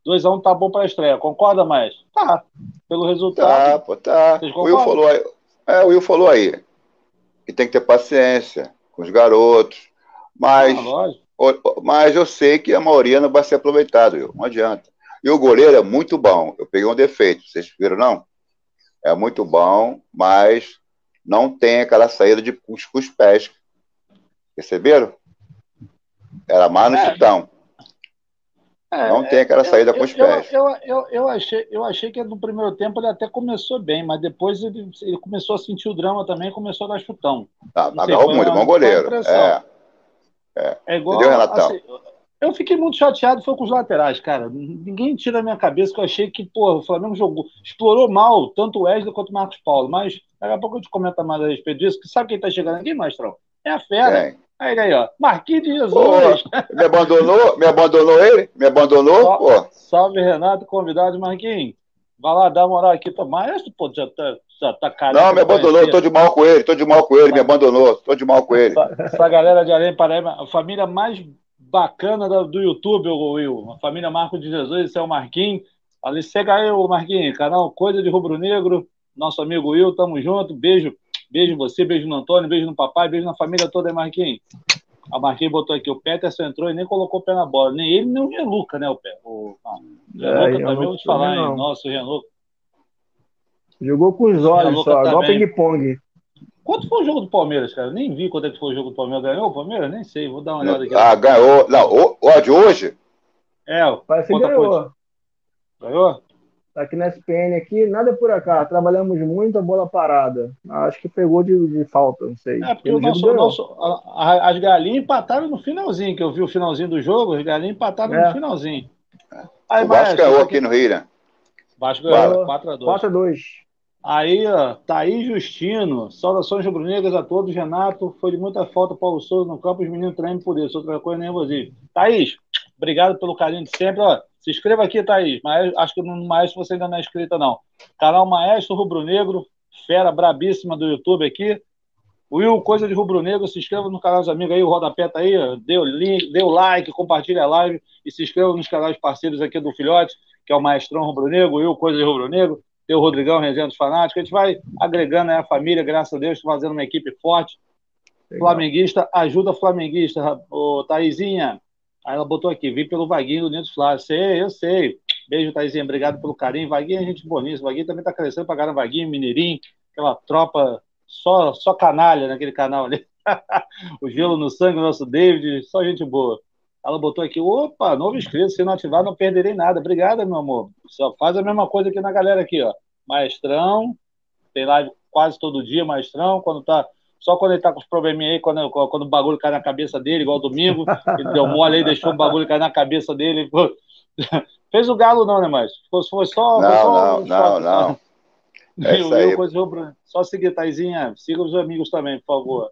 2x1 um tá bom para a estreia. Concorda mais? Tá. Pelo resultado. Tá, pô, tá. O Will falou aí. É, o Will falou aí. Que tem que ter paciência com os garotos. Mas, ah, mas eu sei que a maioria não vai ser aproveitado, Will. Não adianta. E o goleiro é muito bom. Eu peguei um defeito, vocês viram, não? É muito bom, mas não tem aquela saída de push com os pés. Perceberam? Era mais no é. chutão. É, não tem aquela saída eu, com os pés. Eu, eu, eu, achei, eu achei que no primeiro tempo ele até começou bem, mas depois ele, ele começou a sentir o drama também começou a dar chutão. Ah, agarrou muito, bom goleiro. É, é. é igual. Entendeu, Renatão? Assim, eu fiquei muito chateado foi com os laterais, cara. Ninguém tira da minha cabeça que eu achei que, pô, o Flamengo jogou, explorou mal tanto o Wesley quanto o Marcos Paulo. Mas daqui a pouco eu te comento mais a respeito disso, que sabe quem tá chegando aqui, Mastrão? É a fera. Aí, aí, ó. Marquinhos de Jesus. Pô, me abandonou? Me abandonou ele? Me abandonou? Só, pô. Salve, Renato, convidado, Marquinhos. Vai lá dar moral aqui pra maestro, pô, já tá, já tá caramba. Não, me abandonou, tô de mal com ele, tô de mal com ele, me abandonou, tô de mal com ele. Essa, essa galera de Além Paraíba, a família mais bacana do YouTube, Will. A família Marco de Jesus, esse é o Marquinhos. Ali, segue aí, o Marquinhos, canal Coisa de Rubro Negro, nosso amigo Will, tamo junto. Beijo, beijo você, beijo no Antônio, beijo no papai, beijo na família toda aí, Marquinhos. A Marquinhos botou aqui, o Peterson entrou e nem colocou o pé na bola. Nem ele, nem o Renuca, né, o pé. O, ah, Renuca é, também, vou te falar, hein? Nossa, o Renuca. Jogou com os olhos só, igual ping-pong. Quanto foi o jogo do Palmeiras, cara? Nem vi quanto é que foi o jogo do Palmeiras. Ganhou o Palmeiras? Nem sei, vou dar uma olhada aqui. Ah, ganhou. Não, o, o de hoje? É, Parece que ganhou. Ganhou? Tá aqui na SPN aqui, nada por acaso. Trabalhamos muito a bola parada. Acho que pegou de, de falta, não sei. É, porque o nosso, nosso, a, a, as galinhas empataram no finalzinho, que eu vi o finalzinho do jogo, as galinhas empataram é. no finalzinho. Aí, o Vasco ganhou aqui no Rio, né? Vasco ganhou 4x2. 4x2. Aí, ó, Thaís Justino, saudações rubro-negras a todos. Renato, foi de muita falta Paulo Souza no campo, os meninos treinam por isso. Outra coisa, nervosismo. Thaís, obrigado pelo carinho de sempre. Ó, se inscreva aqui, Thaís. Mas, acho que no Maestro você ainda não é inscrita, não. Canal Maestro Rubro Negro, fera brabíssima do YouTube aqui. Will, coisa de Rubro Negro, se inscreva no canal dos amigos aí, o rodapé tá aí, o link, o like, compartilhe a live e se inscreva nos canais parceiros aqui do Filhote, que é o Maestrão Rubro Negro, Will, coisa de Rubro O Rodrigão, Resenha dos Fanáticos, a gente vai agregando a família, graças a Deus, fazendo uma equipe forte. Legal. Flamenguista, ajuda flamenguista, ô Thaisinha. Aí ela botou aqui, vim pelo Vaguinho do Nidos Flávio. Sei, eu sei. Beijo, Thaisinha, obrigado pelo carinho. Vaguinho é gente bonita, Vaguinho também tá crescendo pra caramba. Vaguinho, Mineirinho, aquela tropa só, só canalha naquele canal ali. o gelo no sangue, nosso David, só gente boa. Ela botou aqui, opa, novo inscrito, se não ativar não perderei nada. Obrigada, meu amor. Só faz a mesma coisa aqui na galera aqui, ó. Maestrão, tem live quase todo dia, Maestrão, quando tá só quando ele tá com os probleminha aí, quando, quando o bagulho cai na cabeça dele, igual domingo, ele deu mole aí, deixou o bagulho cair na cabeça dele. Fez o galo não, né, mais? Foi só... Não, só, não, só, não, não. É isso aí. Coisa, só seguir, Taizinha, siga os amigos também, por favor.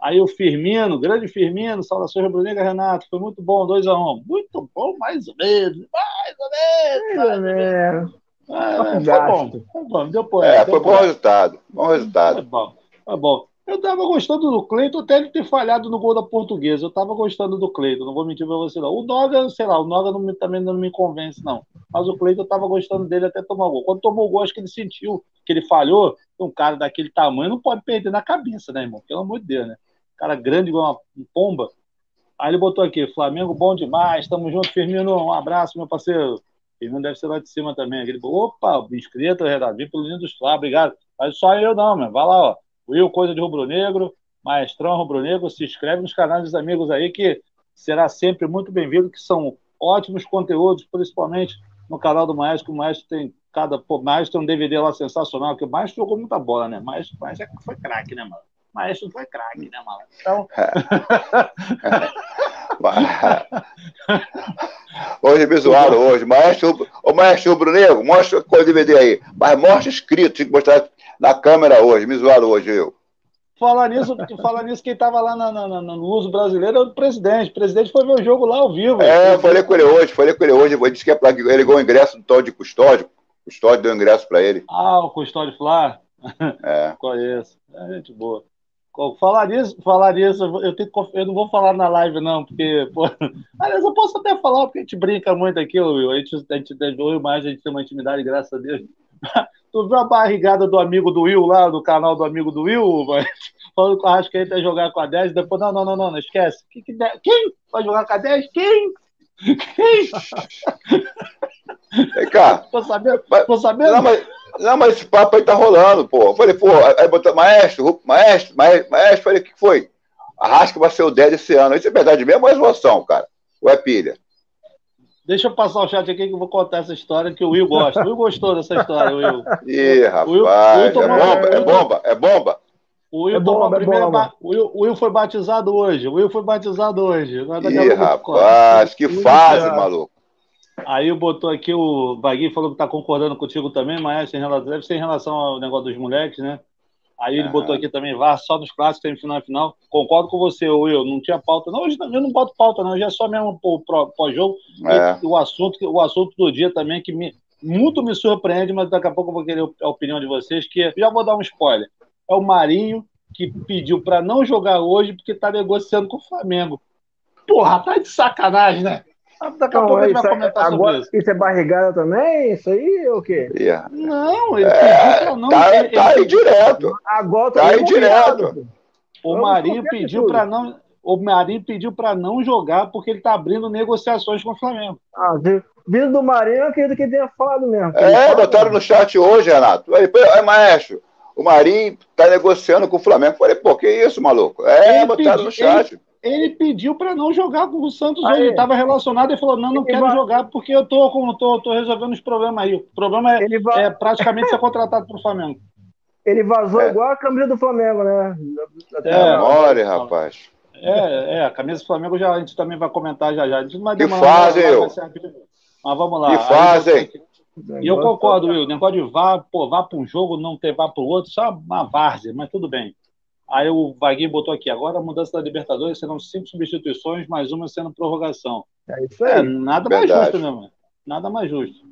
Aí o Firmino, grande Firmino, saudações rubro-negra, Renato, foi muito bom, 2x1. Um. Muito bom, mais ou menos, mais ou menos. Mais ou menos. É, foi bom, foi bom, deu por, é, foi bom resultado, bom resultado. Foi bom, foi bom. Eu tava gostando do Cleiton até ele ter falhado no gol da portuguesa. Eu tava gostando do Cleiton, não vou mentir pra você não. O Noga, sei lá, o Noga não me, também não me convence, não. Mas o Cleiton eu tava gostando dele até tomar o gol. Quando tomou o gol, acho que ele sentiu que ele falhou. Um cara daquele tamanho não pode perder na cabeça, né, irmão? Pelo amor de Deus, né? Cara grande igual uma pomba. Aí ele botou aqui, Flamengo bom demais, tamo junto, Firmino, um abraço, meu parceiro. Firmino deve ser lá de cima também. Ele, opa, inscrito, Redavi, pelo lindo dos Flá, obrigado. Mas só eu não, meu. Vai lá, ó. Will, coisa de rubro negro, Maestrão Rubro Negro, se inscreve nos canais dos amigos aí, que será sempre muito bem-vindo, que são ótimos conteúdos, principalmente no canal do Maestro, que o Maestro tem cada. Pô, Maestro tem um DVD lá sensacional, que o Maestro jogou muita bola, né? Maestro, Maestro é, foi craque, né, mano? Maestro foi craque, né, mano? Então. hoje me zoaram hoje. Maestro, o maestro Brunego, mostra o DVD aí. Mas mostra escrito, tinha que mostrar na câmera hoje, me zoaram hoje, eu. Falar nisso, falar nisso, quem estava lá na, na, na, no uso brasileiro é o presidente. O presidente foi ver o jogo lá ao vivo. É, eu falei com ele hoje, falei com ele hoje. Ele disse que é ele ligou o ingresso do tal de custódio. O custódio deu ingresso para ele. Ah, o custódio Flá? É. Conheço. É gente boa. Falar nisso, falar nisso, eu, tenho, eu não vou falar na live, não, porque, pô, aliás, eu posso até falar, porque a gente brinca muito aqui, Will. A gente, a gente tem mais, a gente tem uma intimidade, graças a Deus. Tu viu a barrigada do amigo do Will lá, do canal do amigo do Will? Mas, falando que o Arrascaeta ia jogar com a 10, depois, não, não, não, não, não esquece. Que, que, quem vai jogar com a 10? Quem? Quem? Vem cá. Tô sabendo? Tô sabendo? Não, mas, não, mas esse papo aí tá rolando, pô. Eu falei, pô, aí botou maestro, maestro, maestro, maestro. Falei, o que foi? Arrasca vai ser o 10 esse ano. Isso é verdade mesmo ou é zoação, cara? Ou é pilha? Deixa eu passar o chat aqui que eu vou contar essa história que o Will gosta. O Will gostou dessa história, Will. Ih, rapaz, Will, Will tomou, é bomba, é bomba, é bomba. O Will, é bomba, é bomba. O Will, o Will foi batizado hoje. O Will foi batizado hoje. Ih, rapaz, que fase, maluco. Aí botou aqui o Vaguinho falou que tá concordando contigo também, mas em relação, deve ser em relação ao negócio dos moleques, né? Aí ele botou aqui também, vá só nos clássicos, semifinal e final. Concordo com você, Will, não tinha pauta. Não, hoje eu não boto pauta, não, hoje é só mesmo pós-jogo. É. O, assunto, o assunto do dia também, que me, muito me surpreende, mas daqui a pouco eu vou querer a opinião de vocês, que já vou dar um spoiler. É o Marinho que pediu para não jogar hoje porque tá negociando com o Flamengo. Porra, tá de sacanagem, né? Daqui a pouco a gente vai é- comentar agora, sobre isso. Isso é barrigada também? Isso aí ou o quê? Yeah. Não, ele é, pediu pra não. Tá, ele, tá aí direto. Agora tá, tá aí direto. O Marinho pediu para não. O Marinho pediu para não jogar porque ele está abrindo negociações com o Flamengo. Ah, vindo do Marinho, eu acredito que tenha falado mesmo. É, botaram no chat hoje, Renato. Aí, aí maestro, o Marinho está negociando com o Flamengo. Falei, pô, que isso, maluco? É, ele botaram pedi, no chat. Ele, ele pediu para não jogar com o Santos aí. Ele estava relacionado e falou: não, não ele quero vai... jogar porque eu tô, tô, tô resolvendo os problemas aí. O problema é, vai... é praticamente ser contratado para o Flamengo. Ele vazou é. igual a camisa do Flamengo, né? É, More, rapaz. É, é, a camisa do Flamengo já, a gente também vai comentar já já. A gente vai que fazem, eu. Mas vamos lá. Que fazem. E eu concordo, Will. O negócio de vá, pô, vá para um jogo, não ter vá para o outro, só uma várzea, mas tudo bem. Aí o Vaguinho botou aqui, agora a mudança da Libertadores serão cinco substituições, mais uma sendo prorrogação. É isso aí. É, nada Verdade. mais justo, né, mano? Nada mais justo.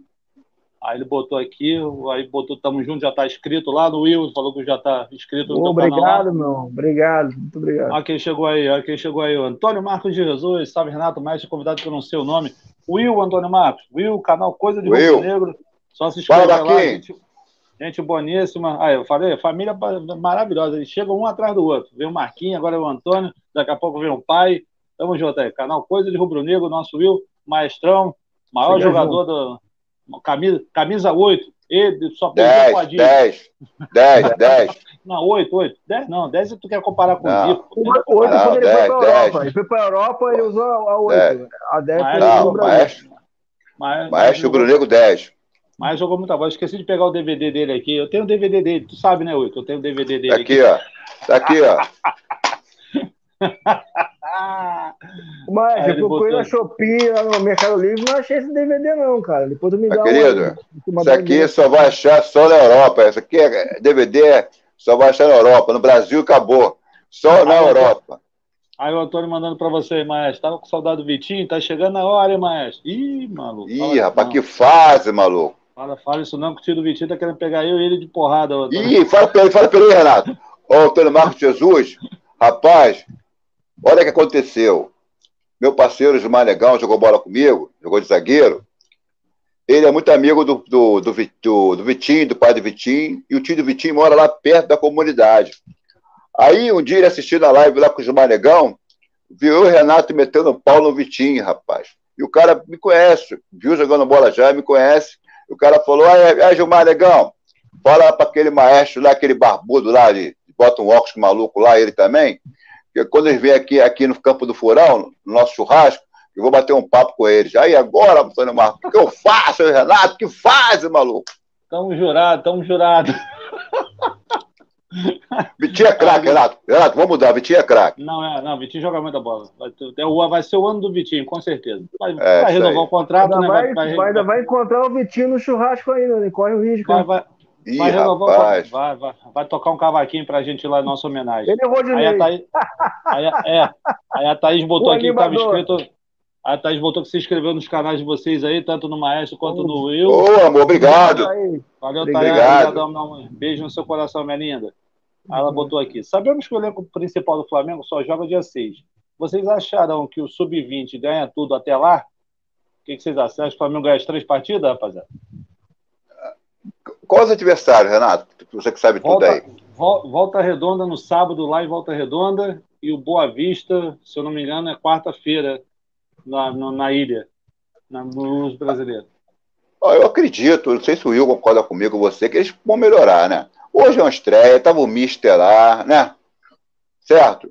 Aí ele botou aqui, aí botou Tamo Junto, já tá escrito lá no Will, falou que já tá escrito no oh, Obrigado, meu. Obrigado, muito obrigado. Olha quem chegou aí, olha quem chegou aí. Antônio Marcos de Jesus, salve Renato, mais convidado que eu não sei o nome. Will, Antônio Marcos. Will, canal Coisa de Will. Negro. Só se inscreve lá. Gente, gente boníssima. Aí, eu falei, família maravilhosa. Eles chegam um atrás do outro. Vem o Marquinhos, agora é o Antônio, daqui a pouco vem o pai. Tamo junto aí. Canal Coisa de Rubro Negro, nosso Will, maestrão, maior jogador junto. do. Camisa, camisa 8. Ele só podia 10, 10, 10, 10. Não, 8, 8. 10 não, 10 tu quer comparar com o Zico. 8 quando ele 10, foi para a Europa. Ele foi para a Europa e usou a 8. 10. A 10 foi não, maestro, maestro, maestro Rubro Negro 10. Mas jogou muita bola. Esqueci de pegar o DVD dele aqui. Eu tenho o DVD dele, tu sabe, né, Wico? Eu tenho o DVD dele tá aqui. Aqui, ó. Tá aqui, ó. Mas eu procurei na Shopee, lá no Mercado Livre, não achei esse DVD, não, cara. Depois tu me dá. querido, um... isso aqui só vai achar só na Europa. Isso aqui é DVD, só vai achar na Europa. No Brasil acabou. Só na Europa. Aí o Antônio mandando pra você, maestro. Tava com saudade do Vitinho, tá chegando na hora, hein, maestro? Ih, maluco. Ih, rapaz, que fase, maluco. Fala, fala isso não, que o tio do Vitinho tá querendo pegar eu e ele de porrada. Ih, fala pra ele, fala pra ele, Renato. Ô, Antônio Marcos Jesus, rapaz, olha o que aconteceu. Meu parceiro Gilmar Legal jogou bola comigo, jogou de zagueiro. Ele é muito amigo do, do, do, do, do Vitinho, do pai do Vitinho, e o tio do Vitinho mora lá perto da comunidade. Aí um dia ele assistindo a live lá com o Gilmar Negão, viu o Renato metendo pau no Vitinho, rapaz. E o cara me conhece, viu jogando bola já, me conhece. O cara falou: aí, aí Gilmar Negão, fala para aquele maestro lá, aquele barbudo lá, de, bota um óculos maluco lá, ele também, que quando eles vêm aqui, aqui no Campo do Furão, no nosso churrasco, eu vou bater um papo com eles. Aí agora, Antônio Marcos, o que eu faço, Renato? O que faz, maluco? Tamo jurado, tamo jurado. Vitinho é craque, Renato. Renato, vamos mudar. Vitinho é craque. Não, é, não, Vitinho joga muita bola. Vai, vai ser o ano do Vitinho, com certeza. Vai, é, vai renovar o contrato, ainda né? Vai, vai, ainda vai encontrar o Vitinho no churrasco ainda, né? Corre o risco. Vai, vai, Ih, Vai renovar o rapaz. vai, vai, vai tocar um cavaquinho pra gente lá em nossa homenagem. Ele é o Aí a. Thaís, aí, a- é, aí a Thaís botou O aqui que estava animador. inscrito. A Thaís botou que se inscreveu nos canais de vocês aí, tanto no Maestro quanto no Will. Ô, amor, obrigado. Valeu, Obrigado. Thaís. Amor. Beijo no seu coração, minha linda. Aí ela botou aqui. Sabemos que o elenco principal do Flamengo só joga dia 6. Vocês acharão que o Sub-20 ganha tudo até lá? O que, que vocês acham? Você acha que o Flamengo ganha as três partidas, rapaziada? Quais os adversários, Renato? Você que sabe tudo Volta, aí. vol- volta Redonda no sábado, lá em Volta Redonda. E o Boa Vista, se eu não me engano, é quarta-feira na, no- na ilha, na, no Brasileiro. Eu acredito, não sei se o Will concorda comigo, você, que eles vão melhorar, né? Hoje é uma estreia, tava o Mister lá, né? Certo?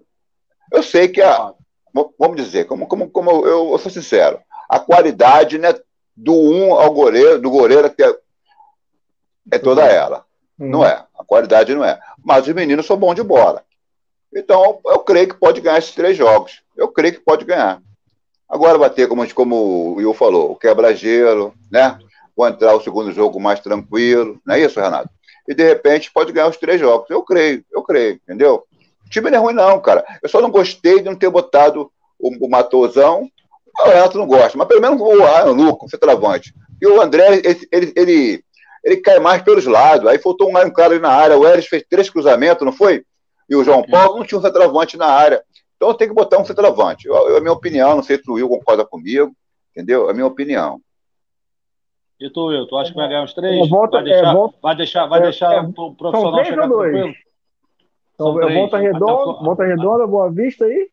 Eu sei que a. Vamos dizer, como, como, como eu, eu sou sincero, a qualidade, né, do um ao goleiro, do goleiro até é toda ela. Não é. A qualidade não é. Mas os meninos são bons de bola. Então, eu creio que pode ganhar esses três jogos. Eu creio que pode ganhar. Agora vai ter, como, como o Will falou, o quebra-gelo, né? Vou entrar o segundo jogo mais tranquilo, não é isso, Renato? E de repente pode ganhar os três jogos. Eu creio, eu creio, entendeu? O time não é ruim, não, cara. Eu só não gostei de não ter botado o, o Matosão. O Renato não gosta, mas pelo menos o Ryan Luca, o centroavante. E o André, ele, ele, ele, ele cai mais pelos lados. Aí faltou um, um cara ali na área. O Eres fez três cruzamentos, não foi? E o João Paulo não tinha um centroavante na área. Então tem que botar um centroavante. Eu, eu, a minha opinião, não sei se o Will concorda comigo, entendeu? É a minha opinião. E tu, Will, tu acha que vai ganhar os três? É, volta- vai deixar, é, volta- vai deixar, vai é, deixar é, o profissional três chegar tranquilo? Então, São eu três. volta redonda, o- volta redonda, boa vista aí.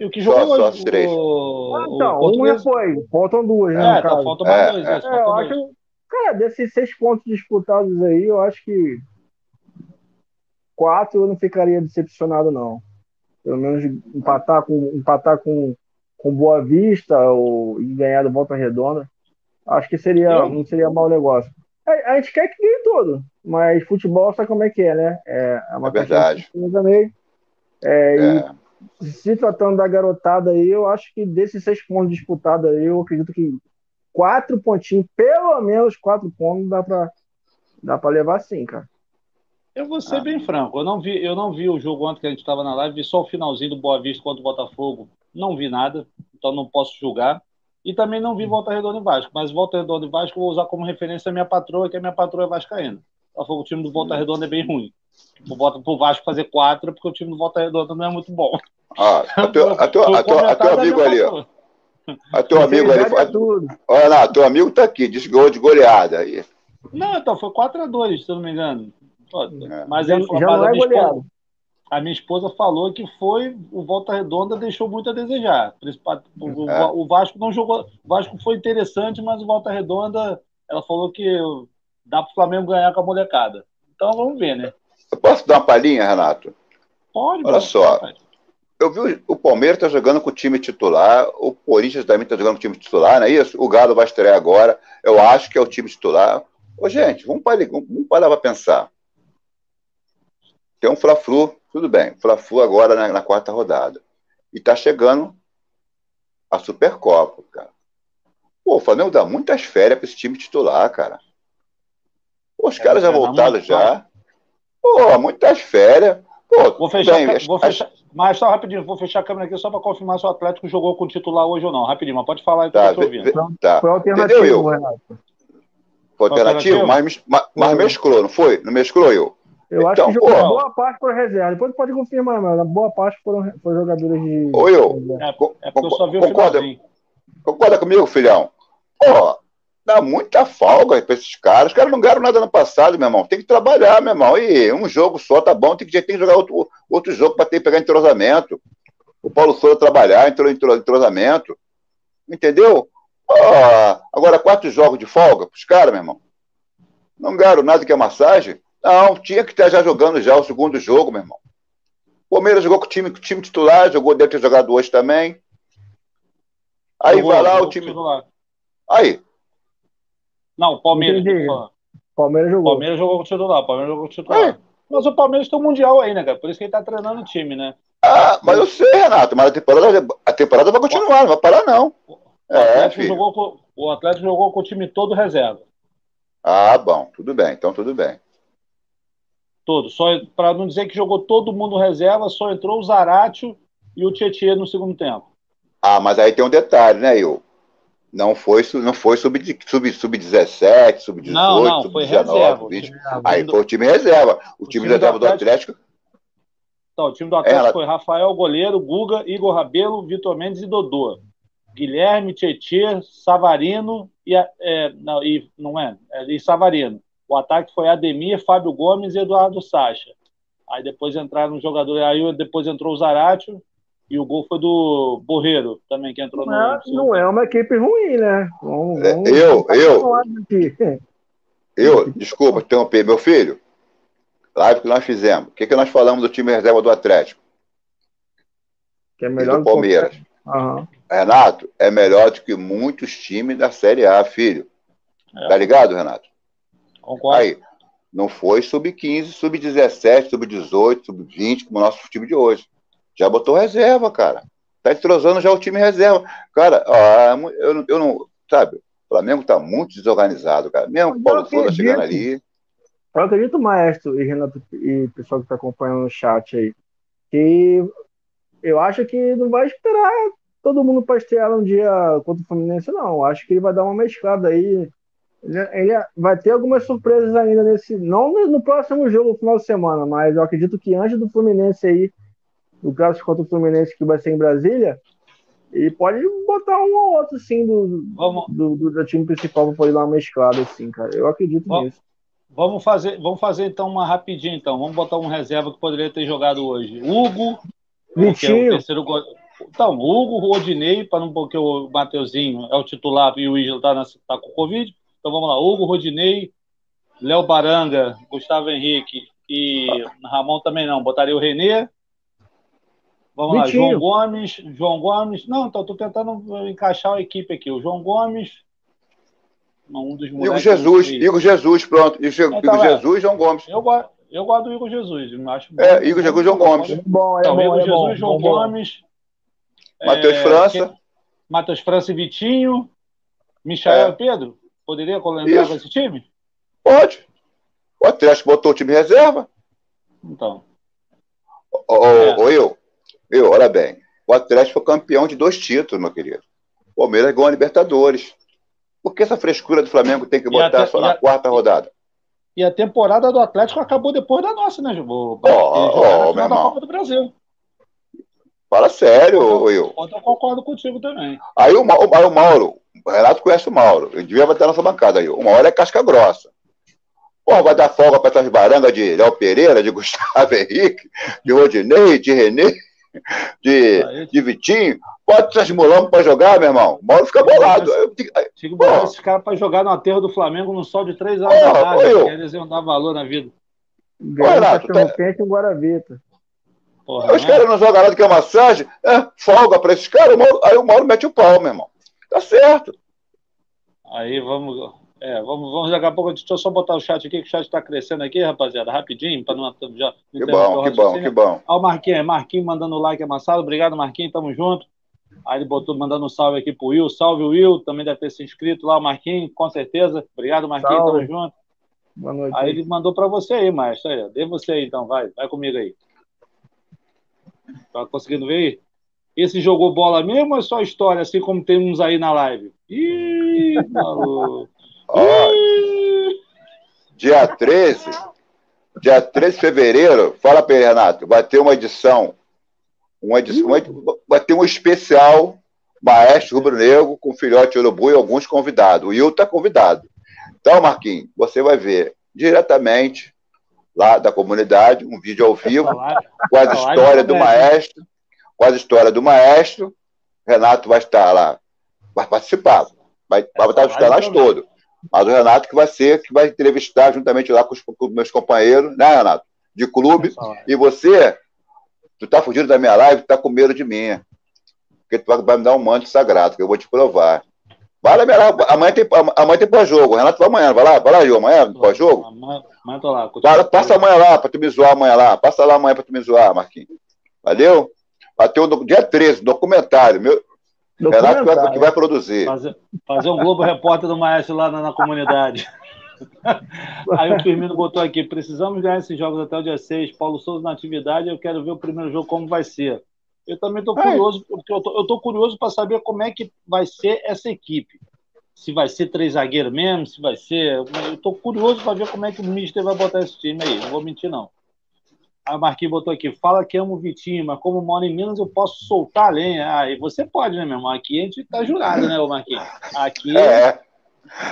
E o que Só- jogou só hoje? os três. O, Ah, o então, um já foi. Faltam duas, né? É, tá, faltam mais É, dois. é. É, É, eu dois. acho. Cara, desses seis pontos disputados aí, eu acho que quatro eu não ficaria decepcionado, não. Pelo menos empatar com, empatar com, com Boa Vista ou, e ganhar do Volta Redonda. Acho que seria, Eu- não seria mau negócio. A, a gente quer que ganhe todo, mas futebol sabe como é que é, né? É, é uma É verdade. também. É, e É, se tratando da garotada aí, eu acho que desses seis pontos disputados aí, eu acredito que quatro pontinhos, pelo menos quatro pontos, dá pra, dá pra levar sim, cara. Eu vou ser Ah. bem franco. Eu não vi, eu não vi o jogo ontem que a gente estava na live, vi só o finalzinho do Boa Vista contra o Botafogo. Não vi nada, então não posso julgar. E também não vi Volta Redonda e Vasco. Mas Volta Redonda e Vasco eu vou usar como referência a minha patroa, que a minha patroa é vascaína. Ela falou que o time do Volta Redonda é bem ruim. Vou botar pro Vasco fazer quatro, porque o time do Volta Redonda não é muito bom. ó, a teu, a teu, a teu, a teu comentário da amigo ali, ó, a teu amigo ali, é tudo. olha lá, teu amigo tá aqui, disse que ganhou de goleada aí. Não, então foi 4x2, se eu não me engano. É. Mas, Já, ele, já mas não é goleado. A minha esposa falou que foi o Volta Redonda deixou muito a desejar. O, É. o Vasco não jogou. O Vasco foi interessante, mas o Volta Redonda, ela falou que dá para o Flamengo ganhar com a molecada. Então vamos ver, né? Eu posso dar uma palhinha, Renato? Pode. Olha mano. só. Eu vi o- Palmeiras tá jogando com o time titular, o Corinthians também tá jogando com o time titular, não é isso? O Galo vai estrear agora, eu acho que é o time titular. Ô, gente, vamos parar, vamos parar para pensar. Tem um Fla-Flu, tudo bem, Fla-Flu agora na, na quarta rodada. E tá chegando a Supercopa, cara. Pô, o Flamengo dá muitas férias para esse time titular, cara. Pô, os É, caras já dar voltaram muito já. Pô, muitas férias. Pô, Vou fechar, bem, as- vou as- fechar, mas só rapidinho, vou fechar a câmera aqui só para confirmar se o Atlético jogou com o titular hoje ou não. Rapidinho, mas pode falar aí que Tá, eu tô ouvindo. vê- tá. Foi Entendeu, alternativo, Will? Renato. Foi alternativo, Alternativo? mas, mas Foi. mesclou, não foi? Não mesclou eu? Eu acho Então, que jogou pô. boa parte por reserva. Depois pode confirmar, mas a boa parte foram, foram jogadores de. Ou eu? É, é porque eu só vi o concorda, concorda comigo, filhão? Pô, dá muita folga pra esses caras. Os caras não ganharam nada no passado, meu irmão. Tem que trabalhar, meu irmão. E um jogo só tá bom, tem que, tem que jogar outro, outro jogo para ter pegar entrosamento. O Paulo Souza trabalhar, entrou entrosamento. Entendeu? Pô, agora, quatro jogos de folga pros caras, meu irmão. Não ganharam nada que é massagem? Não, tinha que estar já jogando já o segundo jogo, meu irmão. O Palmeiras jogou com o time, com o time titular, jogou, deve ter jogado hoje também. Aí Jogou, vai lá jogou o time. titular. Aí, Não, o Palmeiras. Palmeiras O jogou. Palmeiras jogou com o titular, o Palmeiras jogou com o titular. Mas o Palmeiras tem um Mundial aí, né, cara? Por isso que ele tá treinando o time, né? Ah, mas eu sei, Renato, mas a temporada, a temporada vai continuar, não vai parar, não. O É, Atlético, filho. jogou com, o Atlético jogou com o time todo reserva. Ah, bom, tudo bem, então tudo bem. Todo. Só para não dizer que jogou todo mundo reserva, só entrou o Zaratio e o Tietchan no segundo tempo. Ah, mas aí tem um detalhe, né, eu? Não foi, não foi sub-17, sub, sub, sub-18, não, não, sub foi reserva. 20. Aí foi o time reserva. O, o time, time reserva do Atlético. Do Atlético então, o time do Atlético Ela... foi Rafael Goleiro, Guga, Igor Rabelo, Vitor Mendes e Dodô. Guilherme, Tietê, Savarino e, é, não, e não é, é, e Savarino. O ataque foi Ademir, Fábio Gomes e Eduardo Sacha. Aí depois entraram os jogadores, aí depois entrou o Zaratio e o gol foi do Borreiro também, que entrou não no. É, não é uma equipe ruim, né? Vamos, é, vamos eu, eu. Eu, desculpa, interromper, meu filho. Live que nós fizemos. O que, que nós falamos do time reserva do Atlético? Que é melhor do Palmeiras. Uhum. Renato, é melhor do que muitos times da Série A, filho. É. Tá ligado, Renato? Concordo. Aí, não foi sub-15, sub-17, sub-18, sub-20, como o nosso time de hoje. Já botou reserva, cara. Tá entrosando já o time reserva. Cara, ó, eu, eu não. Sabe, o Flamengo tá muito desorganizado, cara. Mesmo o Paulo Souza chegando ali. Eu acredito, maestro e Renato e pessoal que está acompanhando no chat aí, que eu acho que não vai esperar todo mundo para estrear um dia contra o Fluminense, não. Acho que ele vai dar uma mesclada aí. Ele, ele, vai ter algumas surpresas ainda nesse. Não no próximo jogo, no final de semana, mas eu acredito que antes do Fluminense aí, no clássico contra o Fluminense que vai ser em Brasília, ele pode botar um ou outro, sim, do, do, do, do, time principal para poder dar uma mesclada, assim, cara. Eu acredito Vamos. nisso. Vamos fazer, vamos fazer então uma rapidinho, então. Vamos botar um reserva que poderia ter jogado hoje. Hugo, Vitinho. É o terceiro go... Então, Hugo, Rodinei, para não porque o Mateuzinho é o titular e o Isla está tá com Covid. Então vamos lá, Hugo, Rodinei, Léo Baranga, Gustavo Henrique e Ramon também não. Botaria o Renê. Vamos Vitinho. lá, João Gomes, João Gomes. Não, então estou tentando encaixar a equipe aqui. O João Gomes, um dos Igor Jesus, Igor Jesus, pronto. Igor, então, Jesus, João Gomes. Eu, eu gosto do Igor Jesus. Acho é, Igor Jesus, João Gomes. É bom, é então, bom, Igor é Jesus, bom, João bom, Gomes. Matheus é, França. Matheus França e Vitinho. Michael é. Pedro. Poderia entrar com esse time? Pode. O Atlético botou o time reserva. Então. Ô, é. eu, eu, olha bem. O Atlético foi campeão de dois títulos, meu querido. O Palmeiras ganhou a Libertadores. Por que essa frescura do Flamengo tem que botar só na a, quarta rodada? E a temporada do Atlético acabou depois da nossa, né, Jumbo? Oh, oh, meu irmão. Copa do Brasil. Fala sério, Will. Eu concordo contigo também. Aí o, aí o Mauro, o Renato conhece o Mauro. Ele devia bater na nossa bancada aí. O Mauro é casca grossa. Pô, vai dar folga para essas barangas de Léo Pereira, de Gustavo Henrique, de Rodinei, de Renê, de, de Vitinho. Bota essas mulambos para jogar, meu irmão. O Mauro fica bolado. Tinha que botar esses caras para jogar no aterro do Flamengo no sol de três horas da tarde. Eles iam dar valor na vida. Ganhar Renato, tá... quente um Guaravita. Porra, Os né? caras não jogam nada que é massagem, é, folga para esses caras, aí o Mauro mete o pau, meu irmão. Tá certo. Aí vamos. É, vamos, vamos daqui a pouco. Deixa eu só botar o chat aqui, que o chat está crescendo aqui, rapaziada, rapidinho, para não. Já, que bom, que bom, que bom. Olha o Marquinhos, Marquinhos mandando like amassado. Obrigado, Marquinhos, tamo junto. Aí ele botou, mandando um salve aqui pro Will. Salve, Will. Também deve ter se inscrito lá, o Marquinhos, com certeza. Obrigado, Marquinhos, salve. tamo junto. Boa noite. Aí ele mandou para você aí, maestro. Aí, dê você aí, então, vai, vai comigo aí. Tá conseguindo ver aí? Esse jogou bola mesmo ou é só história, assim como tem uns aí na live? Ih, maluco. dia 13, dia 13 de fevereiro, fala para ele, Renato, vai ter uma edição, uma edição, vai ter um especial Maestro Rubro Negro com filhote urubu e alguns convidados. O Will está convidado. Então, Marquinhos, você vai ver diretamente lá da comunidade, um vídeo ao vivo, com as histórias do maestro, com as histórias do maestro. Renato vai estar lá, vai participar, vai, vai estar os canais todos. Mas o Renato que vai ser, que vai entrevistar juntamente lá com os, com meus companheiros, né, Renato? De clube. E você, tu tá fugindo da minha live, tu tá com medo de mim. Porque tu vai me dar um manto sagrado, que eu vou te provar. Vai lá, amanhã tem, amanhã tem pós-jogo. Renato vai amanhã, vai lá, vai lá, Gil, amanhã, pós-jogo. Amanhã tô lá. passa amanhã lá pra tu me zoar amanhã lá. Passa lá amanhã pra tu me zoar, Marquinhos. Valeu? Bateu no dia 13, documentário. Meu, documentário. Renato que vai, que vai produzir. Fazer, fazer um Globo Repórter do Maestro lá na, na comunidade. Aí o Firmino botou aqui: precisamos ganhar esses jogos até o dia 6. Paulo Souza na atividade, eu quero ver o primeiro jogo como vai ser. Eu também estou curioso, porque eu tô, curioso para saber como é que vai ser essa equipe. Se vai ser três zagueiros mesmo, se vai ser. Eu estou curioso para ver como é que o Mister vai botar esse time aí. Não vou mentir, não. A Marquinhos botou aqui, fala que amo o Vitinho, mas como moro em Minas, eu posso soltar a lenha. Ah, e você pode, né, meu irmão? Aqui a gente tá jurado, né, ô Marquinhos? Aqui. É.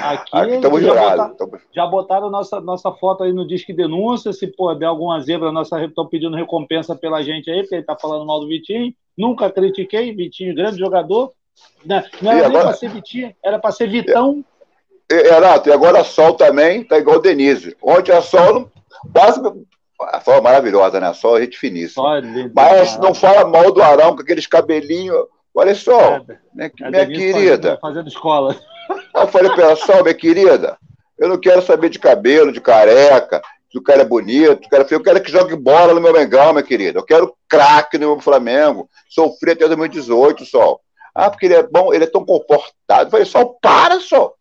Aqui, aqui estamos jurados. Botar, já botaram nossa, nossa foto aí no Disque Denúncia. Se pô, der alguma zebra, nossa estão pedindo recompensa pela gente aí, porque ele tá falando mal do Vitinho. Nunca critiquei, Vitinho, grande jogador. Não, não era e nem para ser Vitinho, era para ser Vitão. Renato, e agora a Sol também tá igual o Denise. Ontem a Sol quase a é maravilhosa, né? A Sol é gente finíssima. É Mas não fala mal do Arão com aqueles cabelinhos. Olha só, é, minha, minha querida. Fazendo, fazendo escola. Eu falei para ela, Sol, minha querida, eu não quero saber de cabelo, de careca, se o cara é bonito, o cara é feio. Eu quero que jogue bola no meu Mengão, minha querida. Eu quero craque no meu Flamengo. Sofri até 2018, Sol. Ah, porque ele é bom, ele é tão comportado. Eu falei, Sol, para, Sol.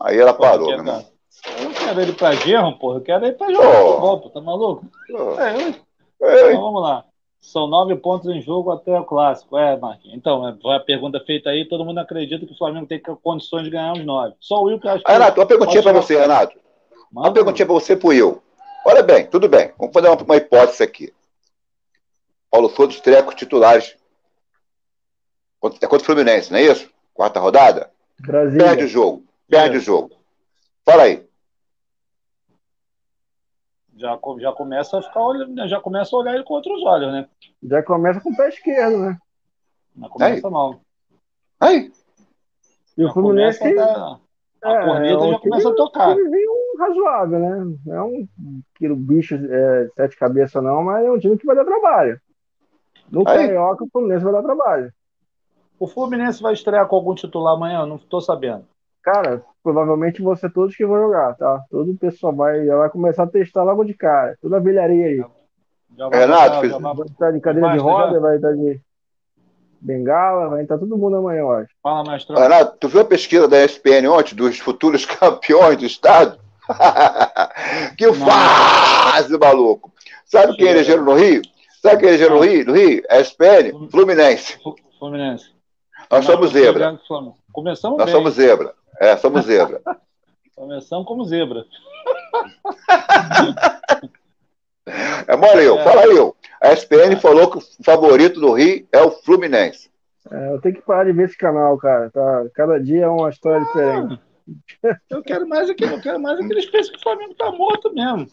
Aí ela parou, meu irmão. Eu não quero ele pra gerro, porra. Eu quero ele pra jogar oh. futebol, pô. Tá maluco? Oh. É, eu... Então vamos lá. São nove pontos em jogo até o clássico. É, Marquinhos. Então, é, a pergunta feita aí, todo mundo acredita que o Flamengo tem condições de ganhar os nove. Só o Will que acha que. Renato, uma perguntinha para você, Renato. Uma perguntinha para você pro Will. Olha bem, tudo bem. Vamos fazer uma, uma hipótese aqui. Paulo Souza estreia com titulares. É contra o Fluminense, não é isso? Quarta rodada? Brasília. Perde o jogo. Perde é. o jogo. Fala aí já, já começa a ficar olhando, já começa a olhar ele com outros olhos, né? Já começa com o pé esquerdo, né? Não começa Aí. mal. Aí. E o Fluminense. A, a é, corneta é já começa a tocar. Um razoável, né? É um que bicho é, sete cabeças, não, mas é um time que vai dar trabalho. No Aí. Carioca, o Fluminense vai dar trabalho. O Fluminense vai estrear com algum titular amanhã? Não estou sabendo. Cara, provavelmente vão ser todos que vão jogar, tá? Todo o pessoal vai, já vai começar a testar logo de cara. Toda a velharia aí. Já vai Renato, fez... vai estar de cadeira de roda, já... vai estar de bengala, vai estar todo mundo amanhã, eu acho. Fala, mestre. Renato, tu viu a pesquisa da ESPN ontem dos futuros campeões do estado? que fase, maluco! Sabe quem elegeram no Rio? Sabe quem elegeram no Rio? No Rio? ESPN, Fluminense. Fluminense. Nós somos zebra. Começamos Nós somos zebra. É, somos zebra. Começamos como zebra. É mole eu, é. fala eu. A SPN falou que o favorito do Rio é o Fluminense. É, eu tenho que parar de ver esse canal, cara. Tá? Cada dia é uma história diferente. Eu quero mais aquilo, eu quero mais aqueles que o Flamengo tá morto mesmo.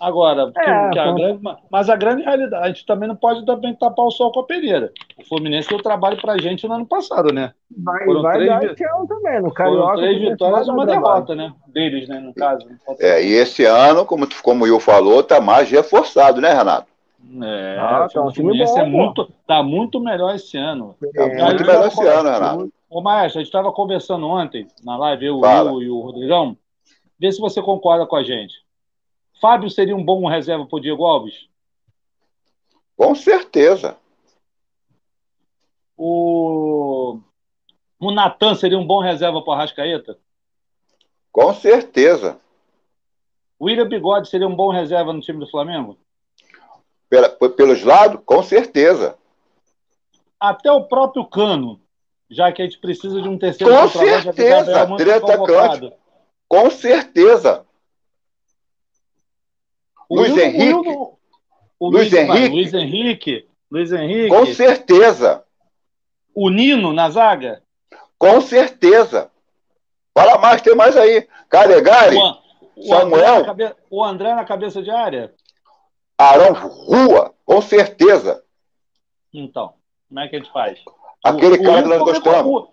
Agora, é, que, a grande, mas a grande realidade, a gente também não pode também tapar o sol com a peneira. O Fluminense deu trabalho pra gente no ano passado, né? Vai, foram vai três, dar esse ano também, no Carioca. Foram três vitórias e uma derrota, né? Deles, né, no caso. É, e esse ano, como, como o Will falou, tá mais reforçado, né, Renato? É, ah, tá o Fluminense bom, é muito, tá muito melhor esse ano. Tá muito melhor esse ano, Renato. Ô, Maestro, a gente estava conversando ontem, na live, eu, Will e o Rodrigão. Vê se você concorda com a gente. Fábio seria um bom reserva para o Diego Alves? Com certeza. O, o Natan seria um bom reserva para o Arrascaeta? Com certeza. O William Bigode seria um bom reserva no time do Flamengo? Pela, pelos lados, com certeza. Até o próprio Cano, já que a gente precisa de um terceiro Com certeza, treta Com certeza. Luiz Henrique. Luiz, Luiz Henrique. Luiz Henrique. Luiz Henrique. Com certeza. O Nino na zaga? Com certeza. Fala mais, tem mais aí. Calegari. O, Samuel. André cabe... o André na cabeça de área? Arão Rua, com certeza. Então, como é que a gente faz? Aquele o, cara o que nós gostamos.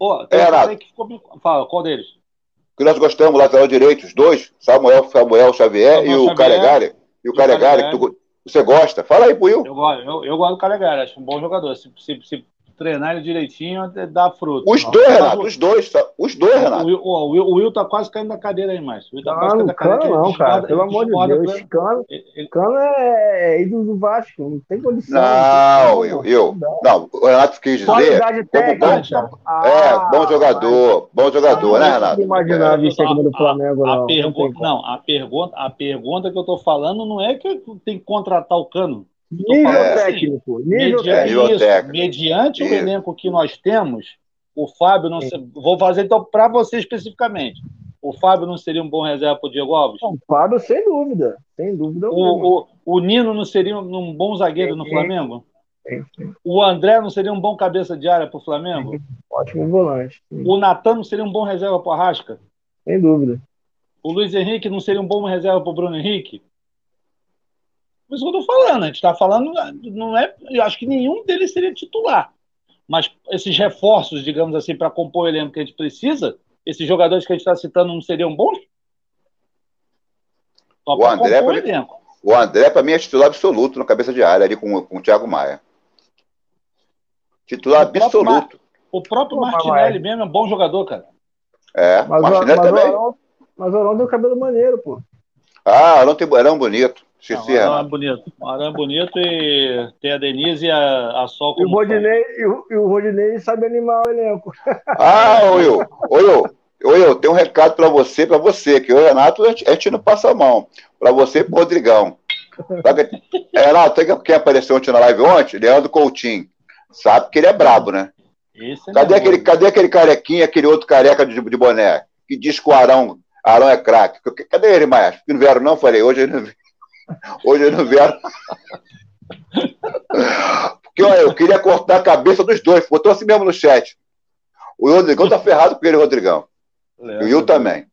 Oh, é, que ficou... Fala, qual deles? Que nós gostamos, lateral direito, os dois, Samuel, Samuel Xavier Samuel e o Calegari. E o Calegari, que tu, você gosta. Fala aí, Will. Eu, eu, eu gosto do Calegari, acho um bom jogador. Se, se, se treinar ele direitinho, dá fruto. Os dois, Renato, os dois, tá? os dois, Renato. O, o, o, Will, o Will tá quase caindo da cadeira aí, mais. O Will tá não, quase caindo da cadeira. Cano, não, cara, pelo amor de Deus. Cano, ele... Cano é ídolo do Vasco, não tem condição. Não, eu, eu, não, o Renato quis dizer. Qualidade técnica. Bom, ah, é, bom jogador, bom jogador, né, Renato? Não imaginar é, aqui do Flamengo, a, não. A pergunta, não, a pergunta, a pergunta que eu tô falando não é que tem que contratar o Cano. Nível técnico. Assim, nível, mediante, técnico. Isso, técnico. mediante isso. o elenco que nós temos, o Fábio não se... Vou fazer então para você especificamente. O Fábio não seria um bom reserva para o Diego Alves? O Fábio, sem dúvida. Sem dúvida. O, o, o, Nino não seria um bom zagueiro no Flamengo? Sim, sim. O André não seria um bom cabeça de área para o Flamengo? Sim. Ótimo volante. O Natan não seria um bom reserva para o Arrasca? Sem dúvida. O Luiz Henrique não seria um bom reserva para o Bruno Henrique? Por isso que eu estou falando. A gente está falando, não é. Eu acho que nenhum deles seria titular. Mas esses reforços, digamos assim, para compor o elenco que a gente precisa, esses jogadores que a gente está citando não seriam bons? Só o André, compor o elenco. O André, para mim, é titular absoluto na cabeça de área ali com, com o Thiago Maia. Titular o absoluto. o próprio Martinelli mesmo é um bom jogador, cara. É, mas Martinelli mas também. O mas o Arão tem um cabelo maneiro, pô. Ah, Arão tem Arão bonito. Esqueci, não, Arão é bonito. Arão é bonito e tem a Denise e a, a Sol e o, Rodinei, e, o, e o Rodinei sabe animar o elenco. Ah, Will, Will, Will, tem um recado para você, para você, que o Renato a gente, não passa a mão. Para você e pro Rodrigão. É, Renato, quem apareceu ontem na live ontem? Leandro Coutinho. Sabe que ele é brabo, né? É cadê, aquele, cadê aquele carequinha, aquele outro careca de, de boné? Que diz que o Arão, Arão é craque. Cadê ele, Maestro? Que não vieram, não? Falei, hoje ele não vieram. Hoje ele não vieram. Porque olha, eu queria cortar a cabeça dos dois. Botou assim mesmo no chat. O Rodrigão tá ferrado com ele, Rodrigão. e o Will também.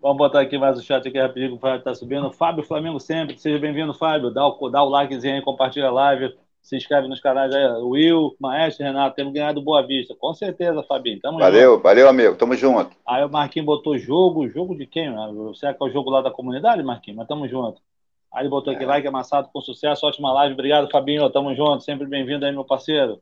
Vamos botar aqui mais o chat aqui rapidinho, o Fábio tá subindo. Fábio Flamengo sempre, seja bem-vindo, Fábio. Dá o, dá o likezinho aí, compartilha a live, se inscreve nos canais aí. Will, Maestro, Renato, temos ganhado Boa Vista. Com certeza, Fabinho. Tamo valeu, junto. valeu, amigo. Tamo junto. Aí o Marquinhos botou jogo, jogo de quem? Será que é o jogo lá da comunidade, Marquinhos? Mas tamo junto. Aí ele botou aqui, é. like amassado com sucesso, ótima live. Obrigado, Fabinho. Tamo junto, sempre bem-vindo aí, meu parceiro.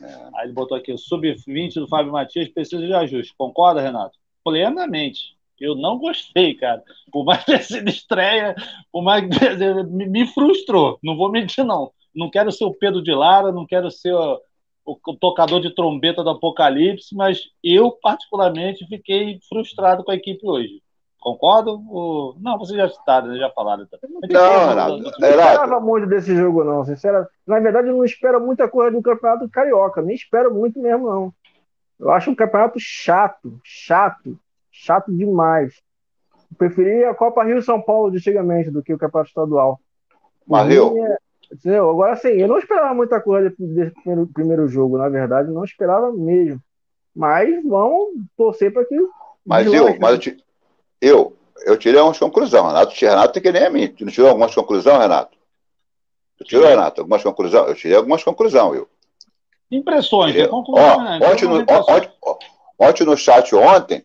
É. Aí ele botou aqui, o sub-20 do Fábio Matias precisa de ajuste. Concorda, Renato? Plenamente. Eu não gostei, cara. Por mais ter sido estreia, por mais que me frustrou. Não vou mentir, não. Não quero ser o Pedro de Lara, não quero ser o, o tocador de trombeta do Apocalipse, mas eu, particularmente, fiquei frustrado com a equipe hoje. Concordo? Ou... Não, vocês já citaram, né? já falaram. Não, Renato. Não esperava muito desse jogo, não. Sinceramente. Na verdade, eu não espero muita coisa do Campeonato Carioca. Nem espero muito mesmo, não. Eu acho um campeonato chato, chato, chato demais. Eu preferia a Copa Rio São Paulo de antigamente do que o Campeonato Estadual. Valeu. É... Agora sim, eu não esperava muita coisa desse primeiro, primeiro jogo, na verdade, não esperava mesmo. Mas vamos torcer para que. Mas eu, mas eu, te, eu, eu tirei algumas conclusões. Renato, Renato tem que nem a mim. Tu não tirou algumas conclusões, Renato? Tu tirou, Renato, algumas conclusões? Eu tirei algumas conclusões, eu. Impressões, tirei... conclusões, né? ontem, no, ontem, ontem no chat ontem.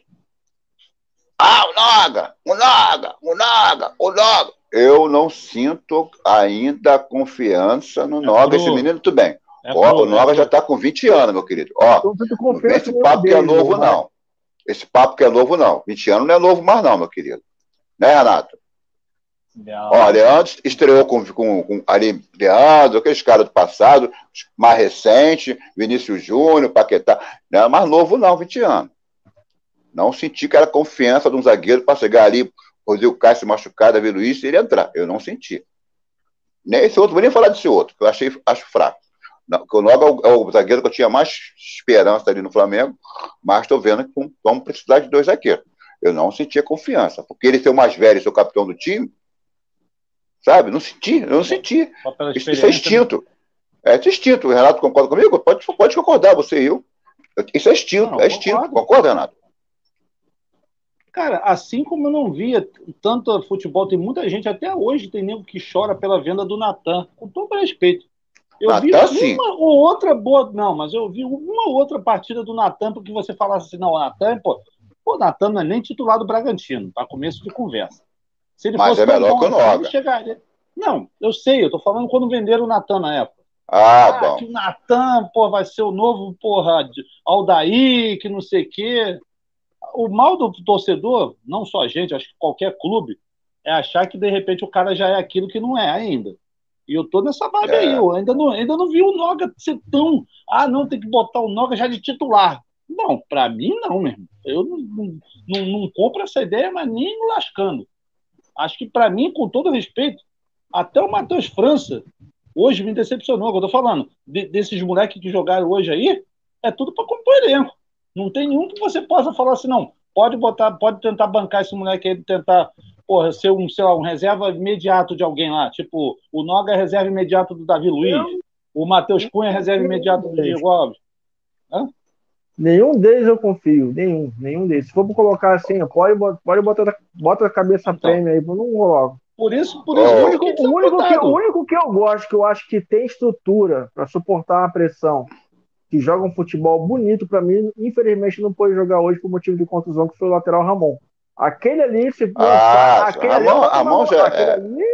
Ah, o Naga, o Naga, o Naga, o Naga. Eu não sinto ainda confiança no é Noga. Esse menino, tudo bem. É Ó, pro, o Noga é já está com 20 anos, meu querido. Ó, não vem esse papo que é novo, né? não. Esse papo que é novo, não. 20 anos não é novo mais, não, meu querido. Né, Renato? Não. Ó, Leandro estreou com, com, com ali, Leandro, aqueles caras do passado, mais recente, Vinícius Júnior, Paquetá. Não é mais novo, não, 20 anos. Não senti que era confiança de um zagueiro para chegar ali, Rodrigo Caio se machucar, Davi Luiz, e ele entrar. Eu não senti. Nem esse outro, vou nem falar desse outro, que eu achei, acho fraco. O Noga é o, é o, zagueiro que eu tinha mais esperança ali no Flamengo, mas estou vendo que vamos precisar de dois zagueiros. Eu não sentia confiança, porque ele ser o mais velho e ser o capitão do time, sabe? Não senti, eu não senti. Isso, isso, é instinto. É, é instinto. O Renato concorda comigo? Pode, pode concordar, você e eu. Isso é instinto, não, é instinto. Concordo. Concorda, Renato? Cara, assim como eu não via tanto futebol, tem muita gente, até hoje tem nego que chora pela venda do Natan, com todo respeito. Eu Até vi uma ou outra boa. Não, mas eu vi uma ou outra partida do Natan, porque você falasse assim, não, o Natan, pô, o Natan não é nem titular do Bragantino, para começo de conversa. Se ele mas fosse é melhor bom, que o Noga. Chegaria... Não, eu sei, eu tô falando quando venderam o Natan na época. Ah, ah bom. Que o Natan, pô, vai ser o novo, porra, Aldair, que não sei o quê. O mal do torcedor, não só a gente, acho que qualquer clube, é achar que de repente o cara já é aquilo que não é ainda. E eu tô nessa vibe é. aí, eu ainda não, ainda não vi o Noga ser tão. Ah, não, tem que botar o Noga já de titular. Não, para mim não, mesmo. Eu não, não, não, não, compro essa ideia, mas nem lascando. Acho que para mim, com todo respeito, até o Matheus França hoje me decepcionou. Eu tô falando de, desses moleques que jogaram hoje aí, é tudo para compor elenco. Não tem nenhum que você possa falar assim, não. Pode botar, pode tentar bancar esse moleque aí, tentar porra, ser um, sei lá, um reserva imediato de alguém lá. Tipo, o Noga é reserva imediato do Davi Luiz, o Matheus Cunha é reserva imediato do Diego Alves. Hã? Nenhum deles eu confio, nenhum, nenhum deles. Se for colocar assim, pode, pode botar bota a cabeça então, prêmio aí, eu não coloco. Por isso, por isso, oh. o, único, o, único que, o único que eu gosto, que eu acho que tem estrutura para suportar uma pressão, que joga um futebol bonito, para mim, infelizmente não pode jogar hoje por motivo de contusão, que foi o lateral Ramon. Aquele ali, se ah, aquele Ramon, ali, Ramon já é. Ali,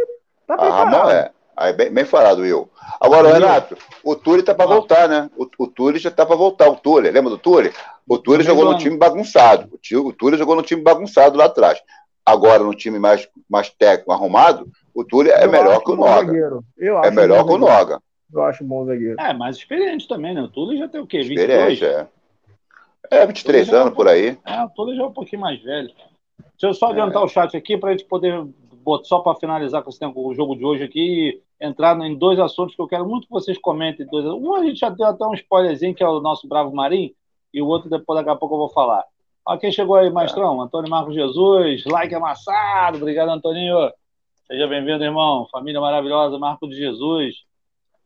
tá Ramon é. Aí, bem, bem falado, Will. Agora, Renato, o Túlio tá para voltar, né? O, o Túlio já tá para voltar. O Túlio, lembra do Túlio? O Túlio jogou no time bagunçado. O, tio, o Túlio jogou no time bagunçado lá atrás. Agora, no time mais, mais técnico, arrumado, o Túlio é melhor que o Noga. é melhor que o Noga. Eu acho bom zagueiro. É, mais experiente também, né? O Túlio já tem o quê? 22? Experiente, é. É, 23 anos é por aí. É, o Túlio já é um pouquinho mais velho. Deixa eu só adiantar é. o chat aqui para a gente poder, só para finalizar com, o jogo de hoje aqui, entrar em dois assuntos que eu quero muito que vocês comentem. Dois. Um a gente já deu até um spoilerzinho, que é o nosso Bravo Marim, e o outro depois, daqui a pouco, eu vou falar. Ó, quem chegou aí, Maestrão? Antônio Marcos Jesus, like amassado. Obrigado, Antoninho. Seja bem-vindo, irmão. Família maravilhosa, Marco de Jesus.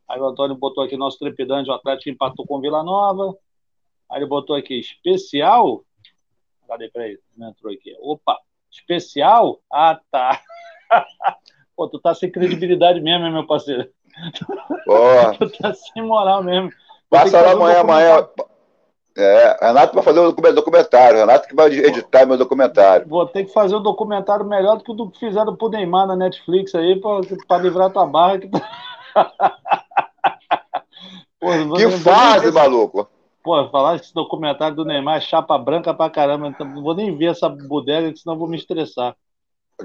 Aí o Antônio botou aqui nosso trepidante, o Atlético empatou com Vila Nova. Aí ele botou aqui, especial. Cadê, peraí, não entrou aqui. Opa, especial? Ah, tá. Pô, tu tá sem credibilidade mesmo, hein, meu parceiro? Boa. tu tá sem moral mesmo. Passa lá amanhã, amanhã. É, Renato vai fazer o documentário. Renato que vai editar meu documentário. Vou ter que fazer um documentário melhor do que o que fizeram pro Neymar na Netflix aí, para livrar tua barra. Que, Pô, que fase, maluco! Pô, falar esse documentário do Neymar é chapa branca pra caramba, então não vou nem ver essa bodega, senão vou me estressar.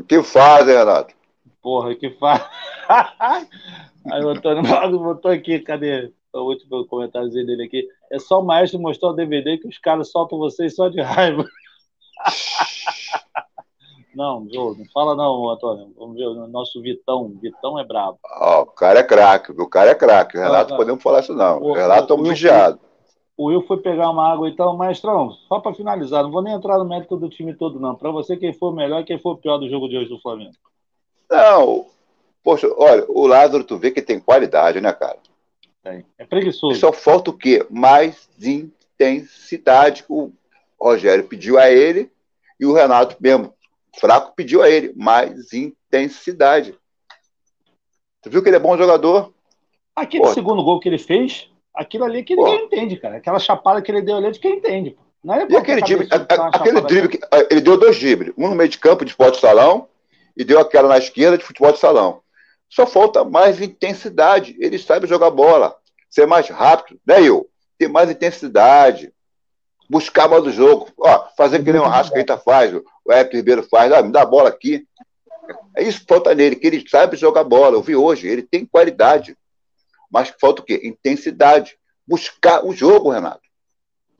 Que fase, Renato? Porra, que fase. Aí o Antônio botou aqui, cadê? O último comentário dele aqui. É só o maestro mostrar o DVD que os caras soltam vocês só de raiva. Não, Jô, não fala não, Antônio. Vamos ver o nosso Vitão. Vitão é brabo. Oh, o cara é craque, o cara é craque. Renato, não, podemos falar isso não. O, Renato, estamos vigiados. O Will foi pegar uma água então, maestrão, só para finalizar, não vou nem entrar no mérito do time todo, não. Para você, quem foi o melhor e quem foi o pior do jogo de hoje do Flamengo? Não, poxa, olha, o Lázaro, tu vê que tem qualidade, né, cara? Tem. É preguiçoso. Só falta o quê? Mais intensidade. O Rogério pediu a ele e o Renato mesmo, fraco, pediu a ele. Mais intensidade. Tu viu que ele é bom jogador? Aquele Pô. segundo gol que ele fez, Aquilo ali é que ninguém entende, cara. Aquela chapada que ele deu ali é de quem entende. Não é e aquele drible, aquele drible que, ele deu dois dribles, um no meio de campo de futebol de salão e deu aquela na esquerda de futebol de salão. Só falta mais intensidade. Ele sabe jogar bola, ser mais rápido, né, eu? Ter mais intensidade, buscar mais do jogo. Ó, fazer que nem o Rascaeta faz, o Hector Ribeiro faz, ah, me dá a bola aqui. É isso que falta nele, que ele sabe jogar bola. Eu vi hoje, ele tem qualidade. Mas falta o quê? Intensidade. Buscar o jogo, Renato.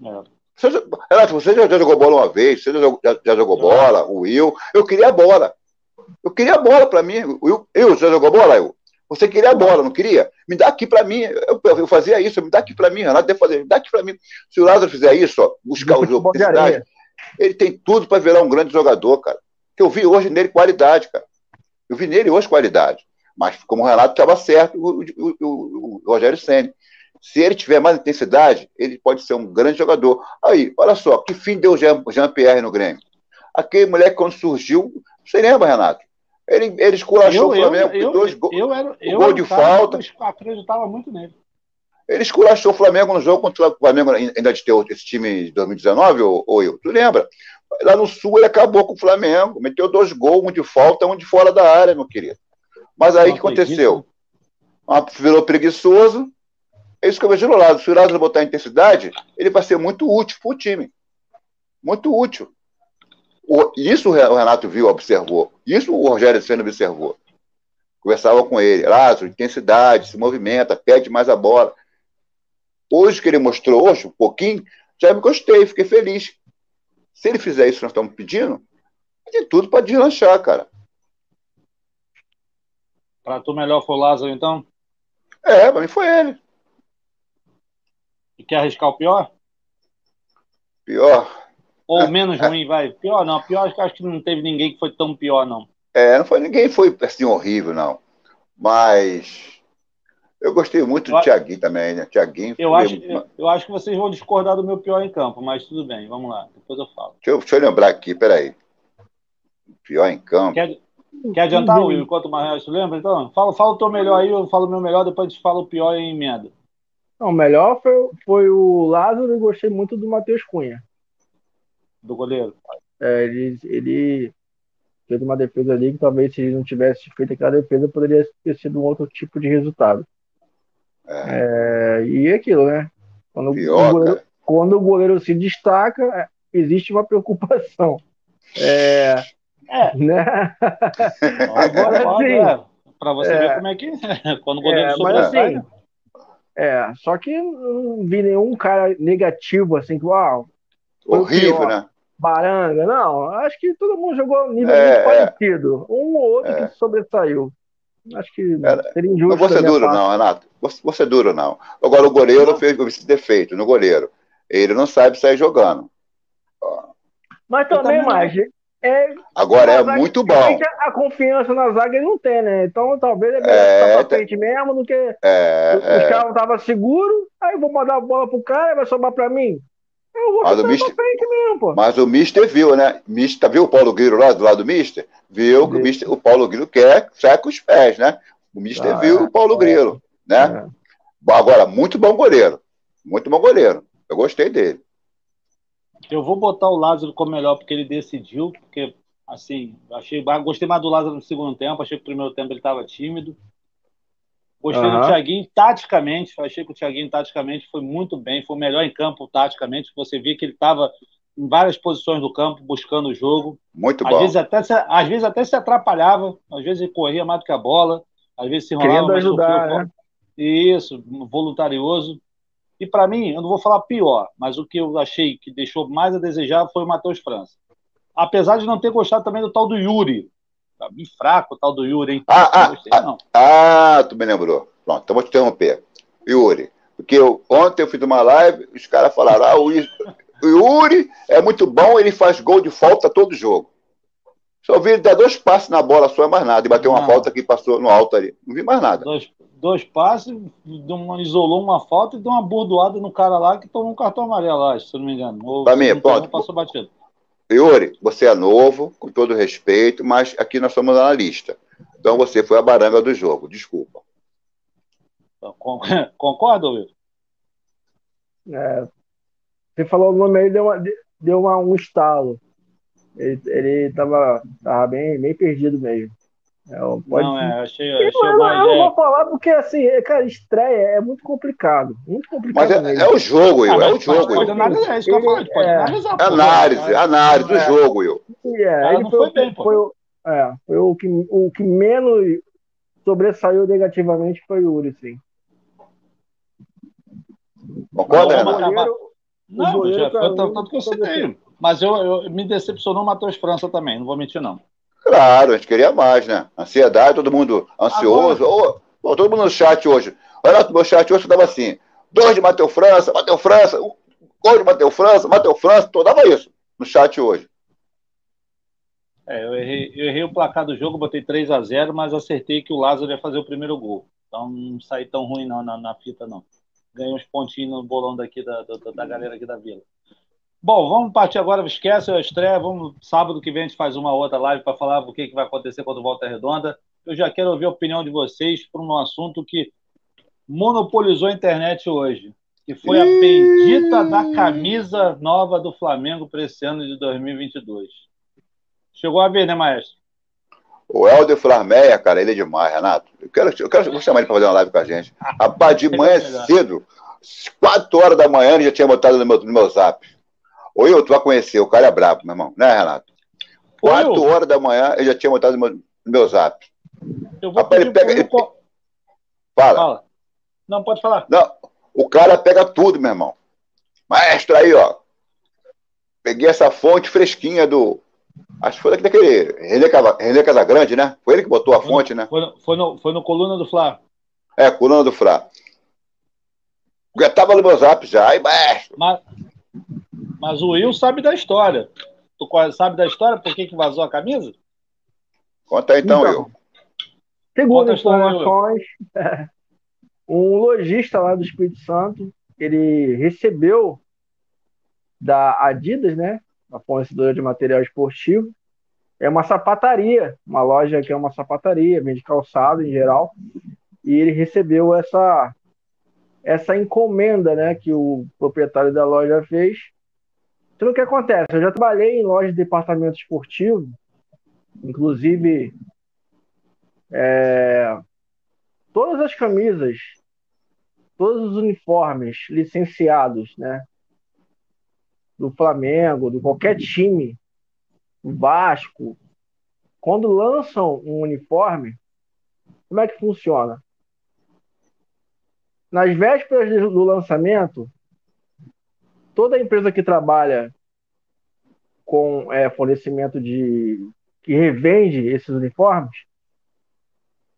É. Você Renato, você já, já, jogou bola uma vez? Você já, já, já jogou bola? O Will? Eu queria a bola. Eu queria a bola para mim. O Will, eu, já jogou bola, eu? Você queria a bola, não queria? Me dá aqui para mim. Eu, eu, fazia isso, me dá aqui para mim, Renato deve fazer. Me dá aqui para mim. Se o Lázaro fizer isso, ó, buscar o jogo, intensidade, ele tem tudo para virar um grande jogador, cara. Que eu vi hoje nele qualidade, cara. Eu vi nele hoje qualidade. Mas, como o Renato estava certo, o, o, o, o Rogério Senna. Se ele tiver mais intensidade, ele pode ser um grande jogador. Aí, olha só, que fim deu Jean-Pierre no Grêmio? Aquele moleque, quando surgiu, você lembra, Renato? Ele, ele esculachou eu, o Flamengo eu, com dois gols. Eu, era, eu gol de falta. Eu acreditava muito nele. Ele esculachou o Flamengo no jogo contra o Flamengo, ainda de ter esse time de 2019, ou, ou eu? Tu lembra? Lá no Sul ele acabou com o Flamengo, meteu dois gols, um de falta, um de fora da área, meu querido. Mas aí o que aconteceu? Virou preguiçoso, É isso que eu vejo no lado. Se o Lázaro botar intensidade, ele vai ser muito útil para o time. Muito útil. O, isso o Renato viu, observou. Isso o Rogério Senna observou. Conversava com ele. Lázaro, intensidade, se movimenta, pede mais a bola. Hoje que ele mostrou, hoje, um pouquinho, já me gostei, fiquei feliz. Se ele fizer isso que nós estamos pedindo, tem tudo para deslanchar, cara. Para tu melhor foi o Lázaro, então? É, para mim foi ele. E quer arriscar o pior? Pior. Ou menos ruim, vai. Pior não. Pior acho que, acho que não teve ninguém que foi tão pior, não. É, não foi ninguém foi assim horrível, não. Mas eu gostei muito do Thiaguinho também, né? Thiaguinho. Eu acho, eu, eu, acho que vocês vão discordar do meu pior em campo, mas tudo bem, vamos lá. Depois eu falo. Deixa eu, deixa eu lembrar aqui, peraí. Pior em campo. Quer, quer adiantar, Will, enquanto o Marresto lembra? Então, fala, fala o teu melhor aí, eu falo o meu melhor, depois a gente fala o pior em emenda. Não, o melhor foi, foi o Lázaro e gostei muito do Matheus Cunha. Do goleiro? É, ele, ele fez uma defesa ali que talvez se ele não tivesse feito aquela defesa poderia ter sido um outro tipo de resultado. É. É, e é aquilo, né? Quando, Pior, o goleiro, quando o goleiro se destaca, é, existe uma preocupação. É, é. Né? Agora, assim, para você é, ver como é que quando o goleiro é, mas assim, é, só que não vi nenhum cara negativo assim que uau, horrível, né? Baranga, não. Acho que todo mundo jogou nível é, é. parecido. Um ou outro é. que sobressaiu. Acho que seria injusto. Não vou ser duro, não, Renato. Vou ser duro, não. Agora, o goleiro não. fez esse defeito no goleiro. Ele não sabe sair jogando. Mas também, mais é, Agora é muito bom. A confiança na zaga ele não tem, né? Então talvez é melhor é, ficar pra frente mesmo do que é, os é. caras não estavam seguros, aí eu vou mandar a bola pro cara, vai sobrar pra mim. Eu vou mas o Mister, mesmo, pô. Mas o Mister viu, né? Mister, viu o Paulo Grilo lá do lado do Mister? Viu que o, Mister, o Paulo Grilo quer sair com os pés, né? O Mister ah, viu é, o Paulo Grilo, né? É. Agora, muito bom goleiro. Muito bom goleiro. Eu gostei dele. Eu vou botar o Lázaro como melhor porque ele decidiu, porque assim, achei, gostei mais do Lázaro no segundo tempo, achei que no primeiro tempo ele estava tímido. Gostei uhum. do Thiaguinho taticamente, achei que o Thiaguinho taticamente foi muito bem, foi o melhor em campo taticamente. Você via que ele estava em várias posições do campo buscando o jogo. Muito às bom. Vezes até se, às vezes até se atrapalhava, às vezes ele corria mais do que a bola, às vezes se enrolava. Querendo ajudar, né? Isso, voluntarioso. E para mim, eu não vou falar pior, mas o que eu achei que deixou mais a desejar foi o Matheus França. Apesar de não ter gostado também do tal do Yuri, Tá bem fraco o tal do Yuri, hein? Ah, ah, gostei, ah, ah, tu me lembrou. Pronto, então vou te interromper. Yuri, porque eu, ontem eu fiz uma live, os caras falaram, ah, o, Yuri é muito bom, ele faz gol de falta todo jogo. Só vi ele dar dois passos na bola, só é mais nada, e bateu uma falta que passou no alto ali. Não vi mais nada. Dois, dois passes, uma, isolou uma falta e deu uma bordoada no cara lá que tomou um cartão amarelo, acho, se eu não me engano. Ou, pra mim, pronto. Passou batido. Yuri, você é novo, com todo respeito, mas aqui nós somos analista. Então você foi a baranga do jogo, desculpa. Concorda, Will? É, você falou o nome aí, deu, uma, deu uma, um estalo. Ele, ele tava, tava bem, bem perdido mesmo. É, pode... Não, é, achei, achei eu, mais, eu não vou falar porque, assim, é, cara, estreia é muito complicado. Muito complicado. Mas é, é o jogo, Will, é o jogo. Pode, pode analisar, é isso que eu falo, pode é, analisar. Análise, análise do jogo, Will. É, ele foi, foi, bem, foi, é, foi o, que, o que menos sobressaiu negativamente foi o Yuri, sim. Concorda, Renato? Não, já foi tanto que eu citei. Mas eu, eu, me decepcionou o Matheus França também, não vou mentir, não. Claro, a gente queria mais, né? Ansiedade, todo mundo ansioso. Agora... Oh, todo mundo no chat hoje. Olha, meu chat hoje estava assim: dois de Matheus França, Matheus França, gol de Matheus França, Matheus França, todo dava isso no chat hoje. É, eu errei, eu errei o placar do jogo, botei 3 a 0 mas acertei que o Lázaro ia fazer o primeiro gol. Então não saí tão ruim não, na, na fita, não. Ganhei uns pontinhos no bolão daqui da, da, da galera aqui da vila. Bom, vamos partir agora, esquece a estreia, vamos, sábado que vem a gente faz uma outra live para falar o que, que vai acontecer quando volta redonda. Eu já quero ouvir a opinião de vocês por um assunto que monopolizou a internet hoje, que foi a bendita da camisa nova do Flamengo para esse ano de 2022. Chegou a ver, né, Maestro? O Helder Flarmeia, cara, ele é demais, Renato. Eu quero, eu quero vou chamar ele para fazer uma live com a gente. Rapaz, de manhã cedo, 4 horas da manhã, ele já tinha botado no meu, no meu zap. Oi, eu tu vai conhecer, o cara é brabo, meu irmão, né, Renato? 4 horas da manhã, ele já tinha botado no meu, meu zap. Eu vou Rapaz, ele pega. Ele... Fala. Fala. Não, pode falar. Não, o cara pega tudo, meu irmão. Maestro, aí, ó. Peguei essa fonte fresquinha do. Acho que foi daquele. René, René Casagrande, né? Foi ele que botou a foi fonte, né? Foi no, foi, no, foi no Coluna do Flá. É, Coluna do Flá. Já tava no meu zap já, aí, maestro. Mas, mas o Will sabe da história. Tu sabe da história por que, que vazou a camisa? Conta aí, então, então Will. Segundo informações, um lojista lá do Espírito Santo, ele recebeu da Adidas, né, a fornecedora de material esportivo, é uma sapataria, uma loja que é uma sapataria, vende calçado em geral, e ele recebeu essa essa encomenda, né, que o proprietário da loja fez. Então o que acontece? Eu já trabalhei em loja de departamento esportivo, inclusive é, todas as camisas, todos os uniformes licenciados, né? Do Flamengo, de qualquer time, Vasco, quando lançam um uniforme, como é que funciona? Nas vésperas do lançamento, toda empresa que trabalha com é, fornecimento de que revende esses uniformes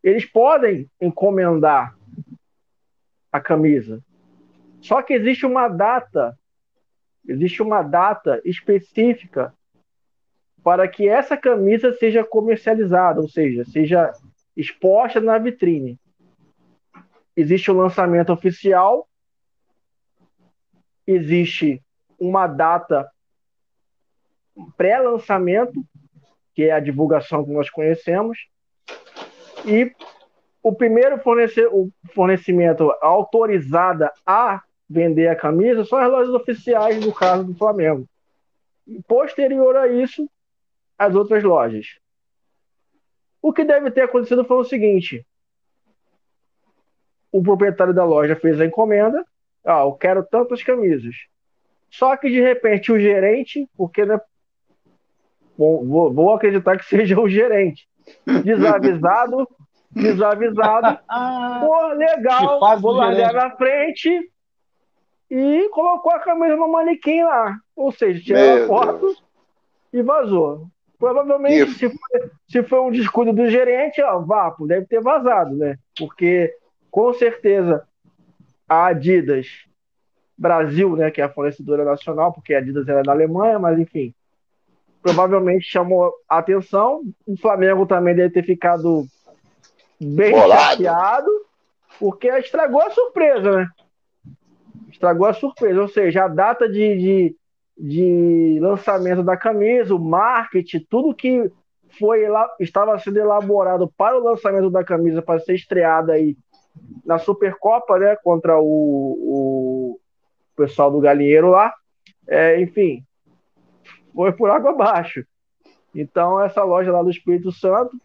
eles podem encomendar a camisa. Só que existe uma data, existe uma data específica para que essa camisa seja comercializada, ou seja, seja exposta na vitrine. Existe o lançamento oficial, existe uma data pré-lançamento, que é a divulgação que nós conhecemos, e o primeiro o fornecimento autorizada a vender a camisa são as lojas oficiais, no caso do Flamengo. E posterior a isso, as outras lojas. O que deve ter acontecido foi o seguinte: o proprietário da loja fez a encomenda, ah, eu quero tantas camisas. Só que de repente o gerente, porque né, vou, vou acreditar que seja o gerente, desavisado, desavisado. Pô, legal, vou largar na frente e colocou a camisa no manequim lá. Ou seja, tirou a foto Deus. e vazou. Provavelmente, se foi, se foi, um descuido do gerente, ó, Vapo, deve ter vazado, né? Porque, com certeza, a Adidas Brasil, né, que é a fornecedora nacional, porque a Adidas era da Alemanha, mas enfim, provavelmente chamou a atenção. O Flamengo também deve ter ficado bem Bolado. chateado, porque estragou a surpresa, né? Estragou a surpresa, ou seja, a data de, de, de lançamento da camisa, o marketing, tudo que foi lá, estava sendo elaborado para o lançamento da camisa para ser estreada aí na Supercopa, né, contra o, o pessoal do Galinheiro lá. É, enfim, foi por água abaixo. Então, essa loja lá do Espírito Santo,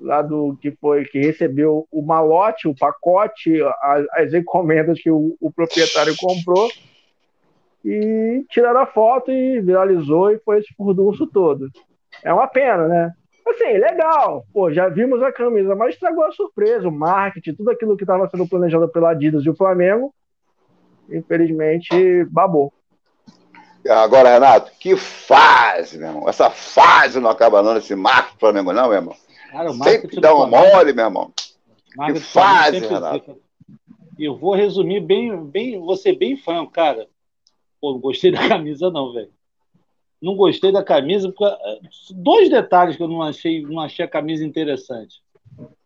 lá do que foi que recebeu o malote, o pacote, as, as encomendas que o, o, proprietário comprou, e tiraram a foto e viralizou e foi esse furdunço todo. É uma pena, né? Assim, legal, pô, já vimos a camisa, mas estragou a surpresa, o marketing, tudo aquilo que estava sendo planejado pela Adidas e o Flamengo, infelizmente babou. Agora, Renato, que fase, meu irmão. Essa fase não acaba não, esse marketing do Flamengo, não, meu irmão. Cara, sempre dá um mole, meu irmão. Que fase, Renato. Eu vou resumir bem, bem, vou ser bem franco, cara. Pô, não gostei da camisa, não, velho. Não gostei da camisa, porque eh, dois detalhes que eu não achei, não achei a camisa interessante.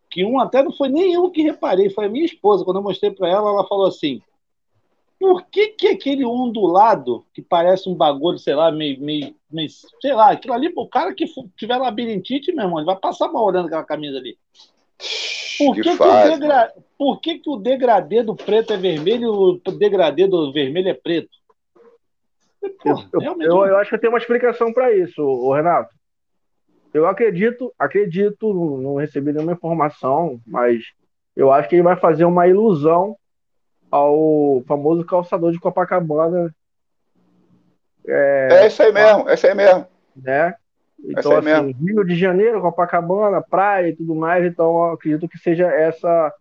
Que um até não foi nem eu que reparei, foi a minha esposa. Quando eu mostrei para ela, ela falou assim: por que, que aquele ondulado, que parece um bagulho, sei lá, meio, meio, meio sei lá, aquilo ali, o cara que tiver labirintite, meu irmão, ele vai passar mal olhando aquela camisa ali. Por que, que, que o, degra... Por que, que o degradê do preto é vermelho e o degradê do vermelho é preto? Porra, eu, eu, eu, acho que tem uma explicação para isso, o Renato. Eu acredito, acredito, não recebi nenhuma informação, mas eu acho que ele vai fazer uma ilusão ao famoso calçador de Copacabana. É, é isso aí mesmo, é isso aí mesmo. Né? Então, assim, mesmo. Rio de Janeiro, Copacabana, praia e tudo mais, então acredito que seja essa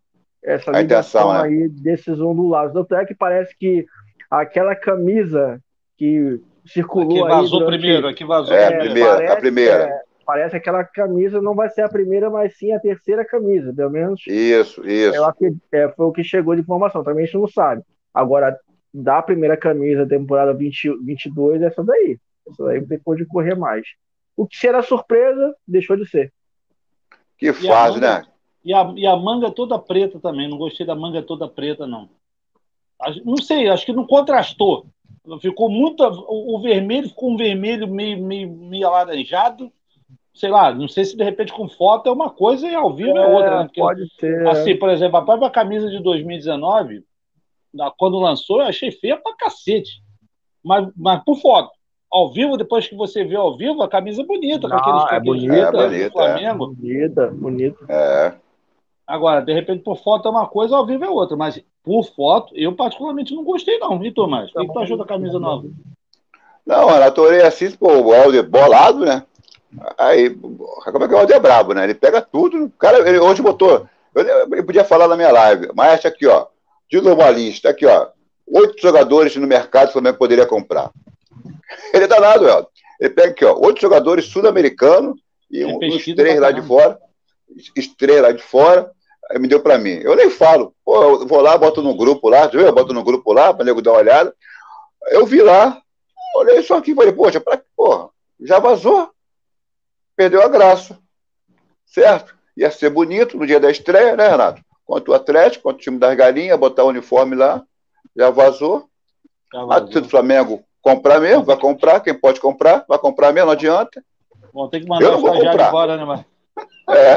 essa ligação intenção, né? aí desses ondulados. Tanto é que parece que aquela camisa que circulou aqui vazou durante... primeiro, aqui vazou é, a primeira, parece, a primeira. É, parece que aquela camisa não vai ser a primeira, mas sim a terceira camisa, pelo menos. Isso, isso. Ela, é, foi o que chegou de informação, também a gente não sabe. Agora, da primeira camisa, temporada 20, 22, essa daí. Essa daí depois de correr mais. O que será surpresa, deixou de ser. Que fase, né? E a, e a manga toda preta também. Não gostei da manga toda preta, não. Não sei, acho que não contrastou. Ficou muito. O, vermelho ficou um vermelho meio, meio, meio alaranjado. Sei lá, não sei se de repente com foto é uma coisa e ao vivo é, é outra. Né? Porque, pode ser. Assim, por exemplo, a própria camisa de 2019, quando lançou, eu achei feia pra cacete. Mas, mas por foto. Ao vivo, depois que você vê ao vivo, a camisa é bonita, não, com aqueles é bonita, é bonita, do Flamengo. É. Bonita, bonita. É. Agora, de repente, por foto é uma coisa, ao vivo é outra. Mas por foto, eu particularmente não gostei, não. E Tomás? O que, que tu achou da camisa nova? Não, a Torre assim, pô, o Helder bolado, né? Aí, como é que o Helder é brabo, né? Ele pega tudo. O cara, ele hoje botou. Eu, eu podia falar na minha live, mas aqui, ó. De normalista, aqui, ó. Oito jogadores no mercado que o Flamengo poderia comprar. Ele é danado, Helder. Ele pega aqui, ó. Oito jogadores sul-americanos e um, uns três lá de fora. Estrela lá de fora me deu para mim. Eu nem falo. Pô, eu vou lá, boto no grupo lá, viu? Eu boto no grupo lá, para nego dar uma olhada. Eu vi lá, olhei isso aqui e falei, poxa, pra que porra? Já vazou. Perdeu a graça. Certo? Ia ser bonito no dia da estreia, né, Renato? Contra o Atlético, contra o time das galinhas, botar o uniforme lá. Já vazou. Já vazou. A do Flamengo comprar mesmo, vai comprar. Quem pode comprar, vai comprar mesmo, não adianta. Bom, tem que mandar vou comprar. embora, né, mas... É.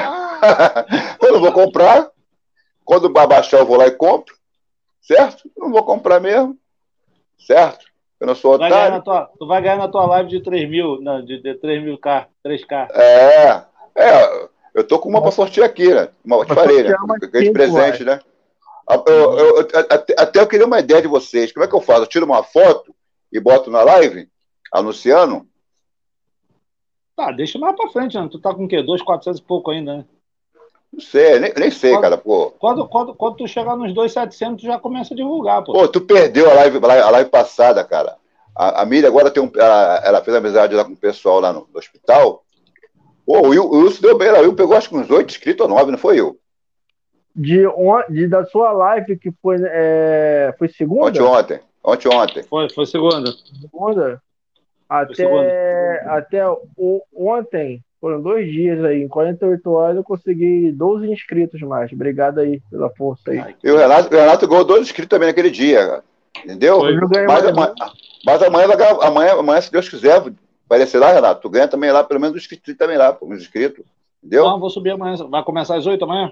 eu não vou comprar. Quando baixar, eu vou lá e compro. Certo? Eu não vou comprar mesmo. Certo? Eu não sou vai otário. Tua, tu vai ganhar na tua live de 3 mil, não, de, de 3 mil K, 3K. É. É, eu tô com uma para sortear aqui, né? Uma, eu te falei, né? De presente, né? Eu, eu, eu, até, até eu queria uma ideia de vocês. Como é que eu faço? Eu tiro uma foto e boto na live, anunciando? Tá, deixa mais pra frente, né? Tu tá com o quê? 2,400 e pouco ainda, né? Não sei, nem, nem sei, quando, cara, pô. Quando, quando, quando tu chegar nos 2,700, tu já começa a divulgar, pô. Pô, tu perdeu a live, a live passada, cara. A, a Miriam agora tem um. Ela, ela, fez amizade lá com o pessoal lá no, no hospital. Pô, o Wilson deu bem, o Will pegou acho que uns 8 inscritos ou 9, não foi eu? De, de, da sua live, que foi, é, foi segunda? Ontem, ontem. Ontem, ontem. Foi, foi segunda. Segunda? Até, até o, ontem, foram dois dias aí, em 48 horas eu consegui 12 inscritos mais. Obrigado aí pela força aí. E o Renato, o Renato ganhou 12 inscritos também naquele dia, entendeu? Mas, amanhã, mas amanhã, amanhã, amanhã, se Deus quiser, aparecer lá, Renato, tu ganha também lá, pelo menos uns inscritos também lá, uns inscritos, entendeu? Não, vou subir amanhã. Vai começar às 8 amanhã?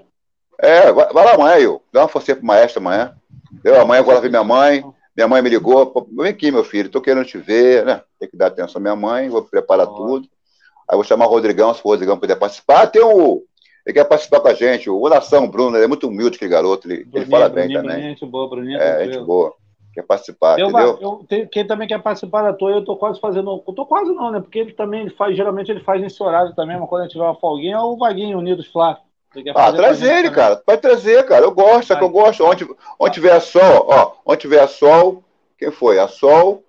É, vai, vai lá amanhã, eu. Dá uma força pro maestro amanhã. Eu, amanhã eu vou lá ver minha mãe. Minha mãe me ligou, vem aqui, meu filho, tô querendo te ver, né? Tem que dar atenção à minha mãe, vou preparar tudo. Aí vou chamar o Rodrigão, se o Rodrigão puder participar. Ah, tem o. Ele quer participar com a gente, o Nação Bruno, ele é muito humilde, aquele garoto, ele, Bruninho, ele fala bem Bruninho, também. Gente boa, Bruninho, é, gente boa. Quer participar, eu, entendeu? Eu, eu, quem também quer participar da tua, eu tô quase fazendo. Eu tô quase não, né? Porque ele também ele faz, geralmente ele faz nesse horário também, mas quando a gente tiver uma folguinha, é o Vaguinho Unidos Flá. Ah, traz ele, cara. Vai trazer, cara. Eu gosto, é que eu gosto. Onde, onde tiver sol, ó, onde tiver sol, quem foi? A Sol.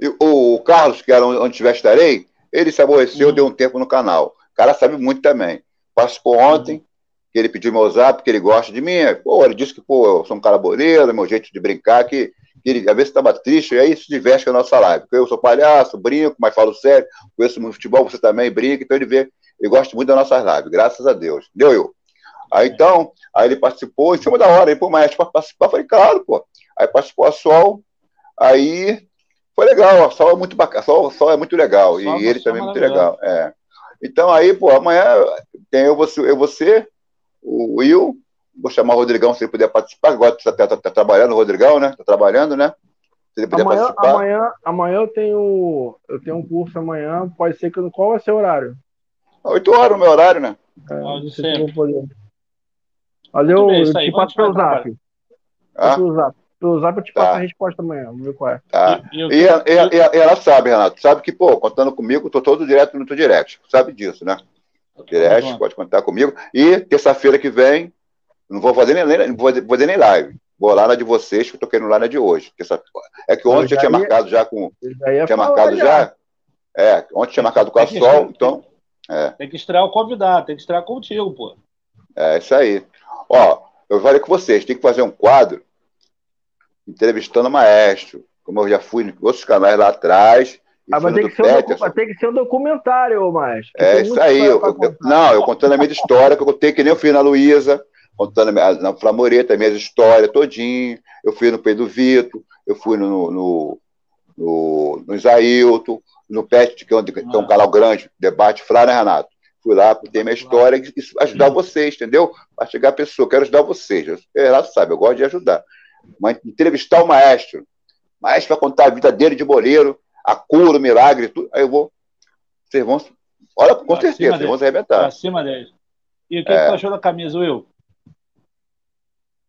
E o Carlos, que era onde tiver estarei, ele se aborreceu, uhum. deu um tempo no canal. O cara sabe muito também. Participou ontem, uhum. que ele pediu meu zap, porque ele gosta de mim. Pô, ele disse que pô, eu sou um cara boleiro, meu jeito de brincar, que, que ele às vezes estava triste, e aí se diverte com a nossa live. Porque eu sou palhaço, brinco, mas falo sério, conheço muito futebol, você também brinca, então ele vê, ele gosta muito das nossas lives, graças a Deus. Deu eu. Aí então, aí ele participou, em cima da hora, aí, pô, mas para participar, falei, claro, pô. Aí participou a Sol, Aí foi legal, a Sol é muito bacana, Sol, Sol é muito legal, e ele também é muito legal. É. Então aí, pô, amanhã tem eu, você, eu, você, o Will, vou chamar o Rodrigão se ele puder participar, agora está tá, tá, tá, trabalhando, o Rodrigão, né? Está trabalhando, né? Se ele puder amanhã, participar. Amanhã, amanhã eu tenho eu tenho um curso amanhã, pode ser que qual vai ser o horário? 8 horas o meu horário, né? É, Pode não sei se eu ser. Valeu, bem, eu te passo pelo zap. Ah, Pelo zap. Eu te Tá. passo a resposta amanhã. Vamos ver qual é. tá. E, e E, e- e- ela sabe, Renato, sabe que, pô, contando comigo, tô todo direto no teu direct. Sabe disso, né? Direct, Vamos. pode contar comigo. E terça-feira que vem, não vou fazer nem, nem- não vou fazer- nem live. Vou lá na de vocês, que eu tô querendo lá na de hoje. Terça- É que ontem Eu já tinha ia- marcado já com. Já Tinha marcado já? É, ontem tinha marcado com a Sol, então. Tem que estrear o convidado, tem que estrear contigo, pô. É isso aí. Ó, eu falei com vocês, tem que fazer um quadro entrevistando o maestro, como eu já fui em outros canais lá atrás. Ah, mas tem que, ser um tem que ser um documentário, mas. É isso aí. Eu- eu- não, eu contando a minha história, que eu contei que nem eu fiz na Luísa, contando a minha, na Flamoreta, minhas histórias todinho. Eu fui no Pedro Vito, eu fui no, no, no, no Isailton, no Pet, que é onde- é um canal grande, debate Flá, né, Renato? Fui lá, contei minha história e e ajudar vocês, entendeu? Para chegar a pessoa, quero ajudar vocês. O Renato sabe, eu gosto de ajudar. Mas entrevistar o maestro, o maestro vai contar a vida dele de boleiro, a cura, o milagre, tudo. Aí eu vou. Vocês vão. Olha, com Pra certeza, vocês vão se arrebentar. cima deles. E o que, É. que tu achou da camisa, Will?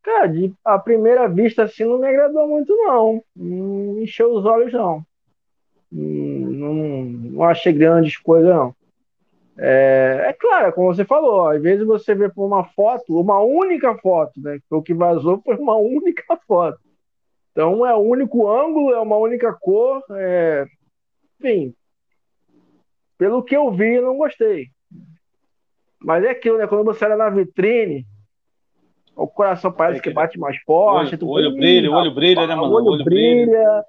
Cara, de, à primeira vista, assim, não me agradou muito, não. Não me encheu os olhos, não. Não, não achei grandes coisas, não. É, é claro, como você falou, às vezes você vê por uma foto, uma única foto, né? O que vazou foi uma única foto. Então é o único ângulo, é uma única cor. é, Enfim, pelo que eu vi, eu não gostei. Mas é aquilo, né? Quando você olha na vitrine, o coração parece É que que- bate mais forte. olho, tu olho brilha, "Ih, olho brilha, né, mano? olho Olho brilha. brilha.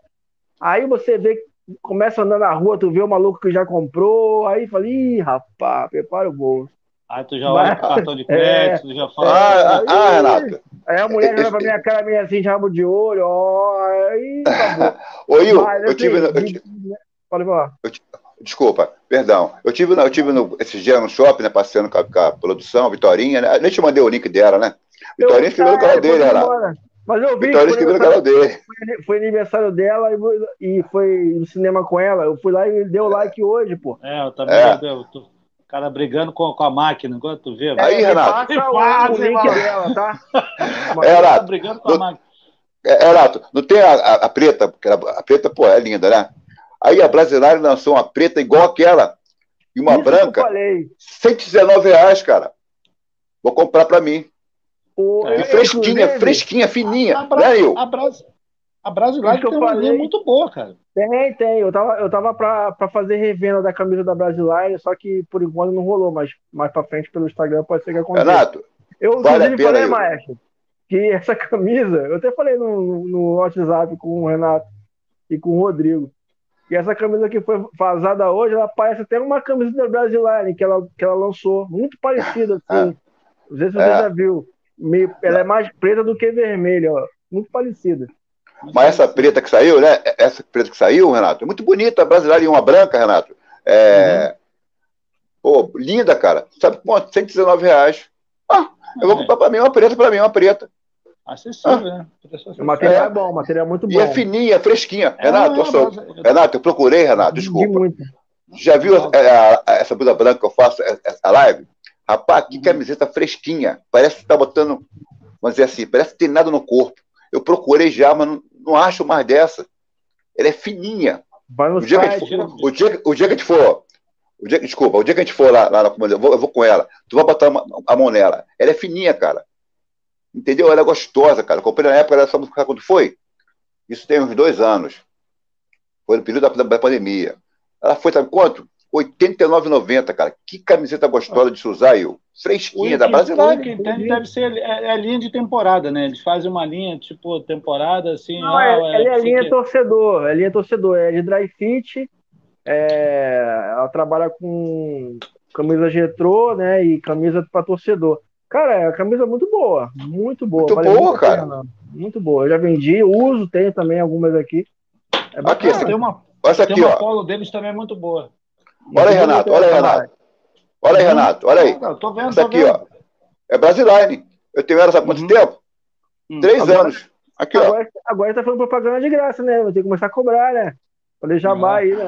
Aí você vê, começa andando na rua, tu vê o maluco que já comprou, aí fala, ih, rapaz, prepara o bolso. Aí tu já olha Mas- pro cartão de crédito, tu já fala. Ah, ah, ah, aí- Renato. Aí a mulher olha pra minha cara meio assim, de rabo de olho, ó, aí acabou. Ô, Will, eu assim, tive. eu de- ti- Pode falar. Desculpa, perdão. Eu tive, eu tive no, esses dias no shopping, né, passeando com a, com a produção, a Vitorinha, né? Nem te mandei o link dela, né? Vitorinha escreveu no canal é, dele, Renato. Mas eu vi que Vitorinha foi escreveu no aniversário, canal dele. foi aniversário dela e, foi- e foi no cinema com ela. Eu fui lá e deu like hoje, pô. É, eu também. É. Eu, tô- o cara brigando com, com a máquina, enquanto tu vê. Aí, me Renato. Passa Me o, link dela, tá? É, Tá Renato, brigando com a do- máquina. É, Renato, não tem a, a- a preta, porque ela- a preta, pô, é linda, né? Aí a brasileira lançou uma preta igual aquela e uma Isso que eu branca, falei. 119 reais, cara. Vou comprar pra mim. O, É, fresquinha, inclusive, fresquinha, fininha. A, né, Bra a, Bras a que tem eu uma falei. linha muito boa, cara. Tem, tem. Eu tava, eu tava pra, pra fazer revenda da camisa da Brasileira, só que por enquanto não rolou, mas mais pra frente pelo Instagram pode ser que aconteça. Renato, eu vale a inclusive falei, maestro, que essa camisa, eu até falei no, no- WhatsApp com o Renato e com o Rodrigo. E essa camisa que foi vazada hoje, ela parece até uma camisa da Brasileira que ela, que ela lançou. Muito parecida, assim. Não sei se você É. já viu. Meio- ela é mais preta do que vermelha, ó. Muito parecida. mas essa preta que saiu, né? Essa preta que saiu, Renato, é muito bonita, a brasileira e uma branca, Renato. É. Pô, linda, cara. Sabe quanto? 119 reais. Ah, eu vou comprar pra mim uma preta, pra mim uma preta. Acessível, né? Preço O material é, É. bom, o material é muito bom. E é fininha, fresquinha. É, Renato, é, eu sou- Brasi- Renato, eu procurei, Renato, De desculpa. muito. Já viu é, a- a- essa blusa branca que eu faço, é- essa live? Rapaz, que Uhum. camiseta fresquinha. Parece que tá botando, vamos dizer assim, parece que tem nada no corpo. Eu procurei já, mas não, não acho mais dessa. Ela é fininha. Vai no O dia, site. for, o, dia, o dia que a gente for, o dia, desculpa, o dia que a gente for lá, lá na eu vou, eu vou com ela, tu vai botar uma- a mão nela. Ela é fininha, cara. Entendeu? Ela é gostosa, cara. Eu comprei na época, ela sabe quando foi? Isso tem uns dois anos. Foi no período da, da pandemia. Ela foi, sabe quanto? R$ 89,90, cara. Que camiseta gostosa de se usar, eu. Fresquinha, da O que brasileira. entende deve ser é, é a linha de temporada, né? Eles fazem uma linha, tipo, temporada, assim. Não, ah, é, ela é a linha fica- torcedor, é a linha torcedor, é de dry fit, é, ela trabalha com camisa retrô, né, e camisa para torcedor. Cara, é uma camisa muito boa, muito boa. Muito vale boa, muito a cara. pena. Muito boa. Eu já vendi, uso, tenho também algumas aqui. É Aqui, bacana. essa Tem uma, essa tem aqui, uma ó. polo deles também muito boa. Olha aí, Renato. Olha aí, Renato. Olha aí, Renato. Olha aí. Tô vendo, tô aqui, vendo. ó. É Brasiline. Eu tenho ela há quanto Uhum. tempo? Hum. Três Agora- anos. Aqui, ó. Agora, agora tá falando propaganda de graça, né? Vai ter que começar a cobrar, né? Jabá Ah. aí, né?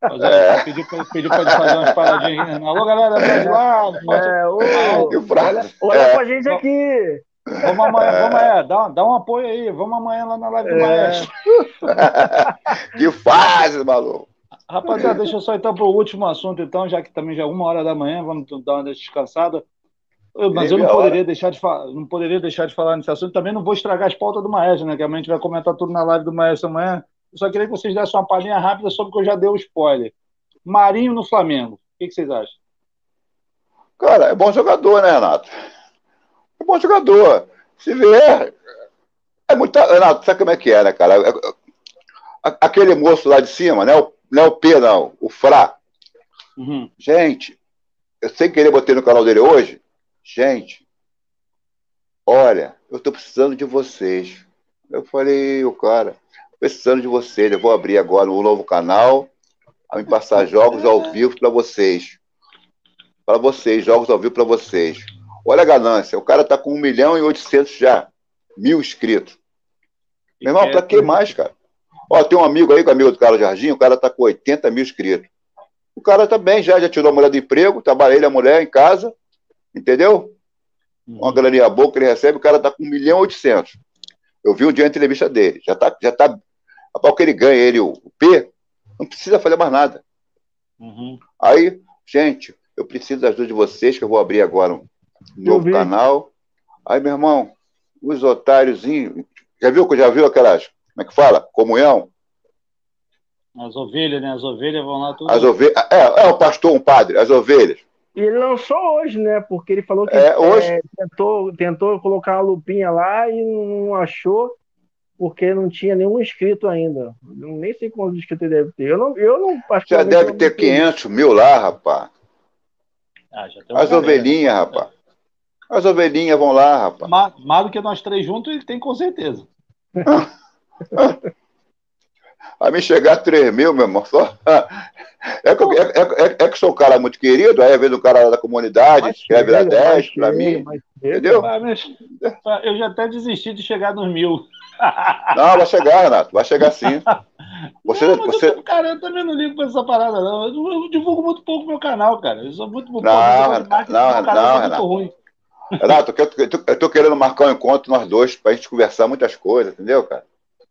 Fazer, é. Pediu pra, pediu pra ele fazer umas paradinhas aqui. Alô, galera, vai lá. É, ô, olha, olha é. pra gente aqui. Vamos amanhã, vamos amanhã, dá, dá um apoio aí, vamos amanhã lá na live do é. Maestro. que fase, maluco. Rapaziada, deixa eu só então para o último assunto, então, já que também já é uma hora da manhã, vamos dar uma descansada. Eu, mas eu não poderia, deixar de falar, não poderia deixar de falar nesse assunto. Também não vou estragar as pautas do Maestro, né? Que amanhã a gente vai comentar tudo na live do Maestro amanhã. Eu só queria que vocês dessem uma palhinha rápida sobre o que eu já dei o spoiler. Marinho no Flamengo. O que, que vocês acham? Cara, é bom jogador, né, Renato? É bom jogador. Se vier. É muito. Renato, sabe como é que é, né, cara? É, é, aquele moço lá de cima, né? O, não é o P, não, o Fra. Uhum. Gente, eu sem querer botei no canal dele hoje. Gente, olha, eu tô precisando de vocês. Eu falei, o cara, precisando de vocês. Eu vou abrir agora um novo canal a me passar jogos ao vivo para vocês. Para vocês, jogos ao vivo para vocês. Olha a ganância. O cara tá com 1 milhão e 800 já. Mil inscritos. Meu irmão, para que mais, cara? Ó, tem um amigo aí, com é amigo do Carlos Jardim, o cara tá com 80 mil inscritos. O cara também já, já tirou a mulher do emprego, trabalha ele a mulher em casa, entendeu? Uma uhum. graninha boa que ele recebe, o cara tá com 1 milhão e 800. Eu vi um dia a entrevista dele. Já tá, já tá. Para que ele ganhe, ele, o P, não precisa fazer mais nada. Uhum. Aí, gente, eu preciso da ajuda de vocês, que eu vou abrir agora um novo canal. Aí, meu irmão, os otáriozinhos. Já viu, já viu aquelas. Como é que fala? Comunhão? As ovelhas, né? As ovelhas vão lá tudo. As ovelhas. É, é o pastor, um padre, as ovelhas. E ele lançou hoje, né? Porque ele falou que é, hoje... É, tentou, tentou colocar uma lupinha lá e não achou, porque não tinha nenhum inscrito ainda. Eu nem sei quantos inscritos ele deve ter. Eu não, eu não Já deve ter 500 mil lá, rapaz. Ah, As ovelhinhas, rapaz. As ovelhinhas vão lá, rapaz. Mais, mais do que nós três juntos, ele tem com certeza. A me chegar a 3 mil, meu irmão, só. É que, é, é, é, que sou um cara muito querido, aí às vezes o cara da comunidade escreve lá 10 para mim. Entendeu? Eu já até desisti de chegar nos mil. Não, vai chegar, Renato, vai chegar sim. Você, não, você... Eu, cara, eu também não ligo pra essa parada, não. Eu, eu divulgo muito pouco meu canal, cara. Eu sou muito, muito não, Renato, não, não, não, Renato. Ruim. Renato, eu tô, eu tô querendo marcar um encontro nós dois pra gente conversar muitas coisas, entendeu, cara?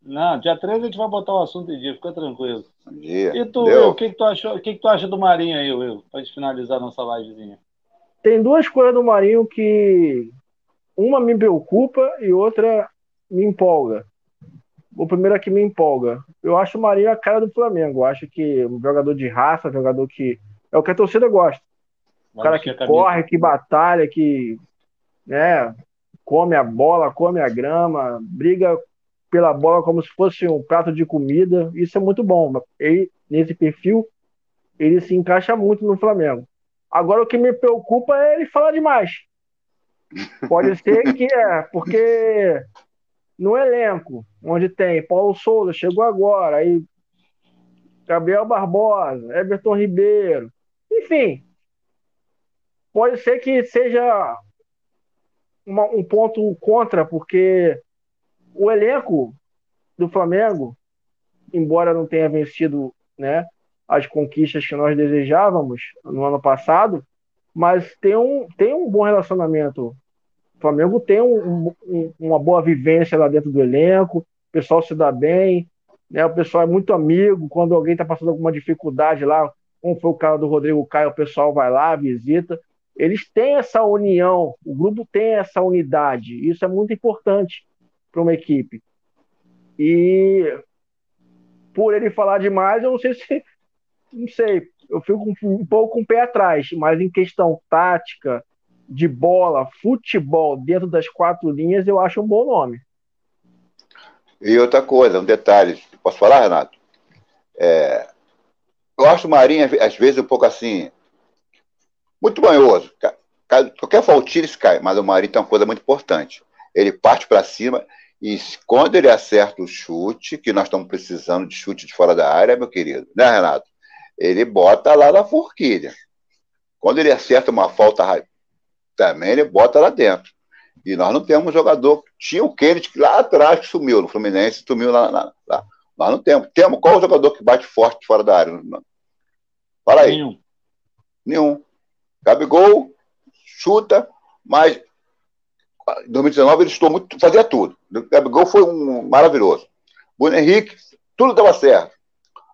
Não, dia 13 a gente vai botar o assunto em dia, fica tranquilo. Dia. E tu, Will, o que, que, tu achou, o que, que tu acha do Marinho aí, Will, pra gente finalizar nossa livezinha? Tem duas coisas do Marinho que uma me preocupa e outra me empolga. O primeiro aqui me empolga. Eu acho o Marinho a cara do Flamengo. Eu acho que um jogador de raça, um jogador que. É o que a torcida gosta. O cara que corre, que batalha, que né, come a bola, come a grama, briga pela bola como se fosse um prato de comida. Isso é muito bom. Ele, nesse perfil, ele se encaixa muito no Flamengo. Agora, o que me preocupa é ele falar demais. Pode ser que é, porque no elenco, onde tem Paulo Souza, chegou agora, aí Gabriel Barbosa, Everton Ribeiro, enfim, pode ser que seja uma, um ponto contra, porque o elenco do Flamengo, embora não tenha vencido né, as conquistas que nós desejávamos no ano passado, mas tem um, tem um bom relacionamento. O Flamengo tem um, um, uma boa vivência lá dentro do elenco, o pessoal se dá bem, né, o pessoal é muito amigo. Quando alguém está passando alguma dificuldade lá, como foi o caso do Rodrigo Caio, o pessoal vai lá, visita eles têm essa união, o grupo tem essa unidade. Isso é muito importante para uma equipe. E por ele falar demais, eu não sei se. Não sei, eu fico um pouco com o pé atrás, mas em questão tática, de bola, futebol dentro das quatro linhas, eu acho um bom nome. E outra coisa, um detalhe, posso falar, Renato? É, eu acho o Marinho, às vezes, um pouco assim, muito banhoso. Qualquer faltinha ele cai, mas o Marinho tem uma coisa muito importante. Ele parte para cima e quando ele acerta o chute, que nós estamos precisando de chute de fora da área, meu querido, né, Renato? Ele bota lá na forquilha. Quando ele acerta uma falta também, ele bota lá dentro. E nós não temos um jogador. Tinha o Kennedy que lá atrás que sumiu no Fluminense, sumiu lá, lá, lá. Nós não temos. Temos qual o jogador que bate forte fora da área? Fala aí. Nenhum. Nenhum. Gabigol chuta, mas em 2019 ele estou muito, fazia tudo. O Gabigol foi um maravilhoso. Bruno Henrique, tudo dava certo.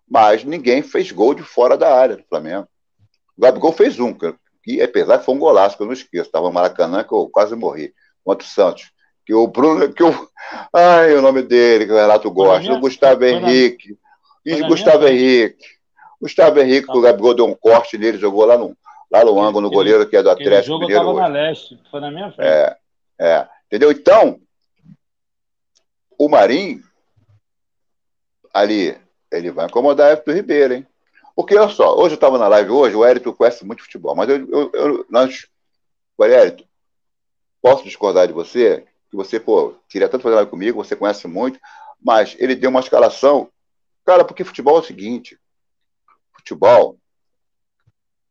Mas ninguém fez gol de fora da área do Flamengo. O Gabigol fez um, que apesar que foi um golaço, que eu não esqueço. Estava no Maracanã, que eu quase morri, contra o Santos. Que o Bruno, que o. Ai, o nome dele, que o Renato gosta, o Gustavo Henrique. E Gustavo Henrique. Gustavo Henrique, que o Gabigol deu um corte nele, jogou lá no, lá no ângulo, no goleiro, que é do Atlético. O jogo estava na leste, foi na minha frente. É, é, entendeu? Então, o Marinho, ali, ele vai incomodar Everton Ribeiro, hein? Porque, olha só, hoje eu estava na live hoje, o Érito conhece muito futebol, mas eu, eu, eu nós, olha, Érito, posso discordar de você, que você, pô, queria tanto fazer live comigo, você conhece muito, mas ele deu uma escalação, cara, porque futebol é o seguinte, futebol,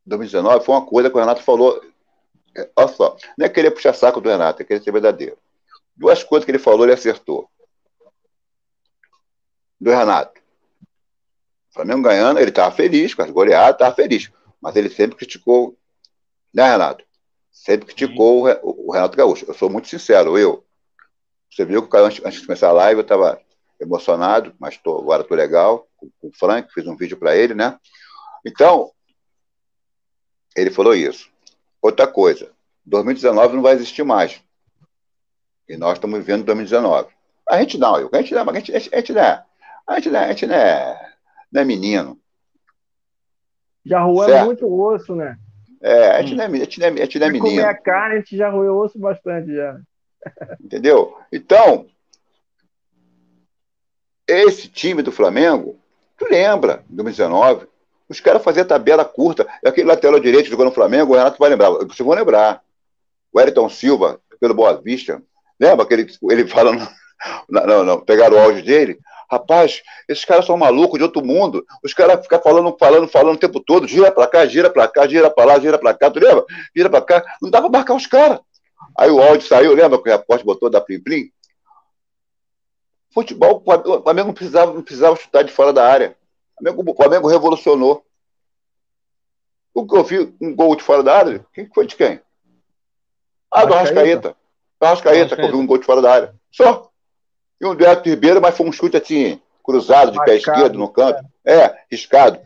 2019 foi uma coisa que o Renato falou, olha só, não é querer puxar saco do Renato, é querer ser verdadeiro. Duas coisas que ele falou, ele acertou. Do Renato. O Flamengo ganhando, ele estava feliz com as goleadas, estava feliz. Mas ele sempre criticou, né, Renato? Sempre criticou o, Renato Gaúcho. Eu sou muito sincero, eu. Você viu que antes, antes de começar a live eu estava emocionado, mas tô, agora estou legal, com, com o Frank, fiz um vídeo para ele, né? Então, ele falou isso. Outra coisa, 2019 não vai existir mais. E nós estamos vivendo 2019. A gente não, a gente não, a gente, a gente, a gente não é, a gente não é, a gente não é, não é menino. Já roeu muito osso, né? É, a gente, hum. não, é, a gente, não, é, a gente não é menino. comer a carne, a gente já roeu osso bastante já. Entendeu? Então, esse time do Flamengo, tu lembra, 2019, os caras faziam tabela curta. Aquele lateral direito jogou no Flamengo, o Renato vai lembrar. Vocês vão lembrar. O Eriton Silva, pelo Boa Vista. Lembra que ele, ele falando. Não, não, não. Pegaram o áudio dele. Rapaz, esses caras são malucos de outro mundo. Os caras ficam falando, falando, falando o tempo todo. Gira pra cá, gira pra cá, gira pra lá, gira pra cá. Tu lembra? Gira pra cá. Não dava pra marcar os caras. Aí o áudio saiu, lembra que o repórter botou da Plim Plim? Futebol, o Flamengo não precisava, não precisava chutar de fora da área. O Flamengo revolucionou. O que eu vi um gol de fora da área, quem foi de quem? Ah, do Arrascaeta. Do Arrascaeta, que eu vi um gol de fora da área. Só. E um do Ribeiro, mas foi um chute assim, cruzado, de Marcado, pé esquerdo no canto. É, é riscado.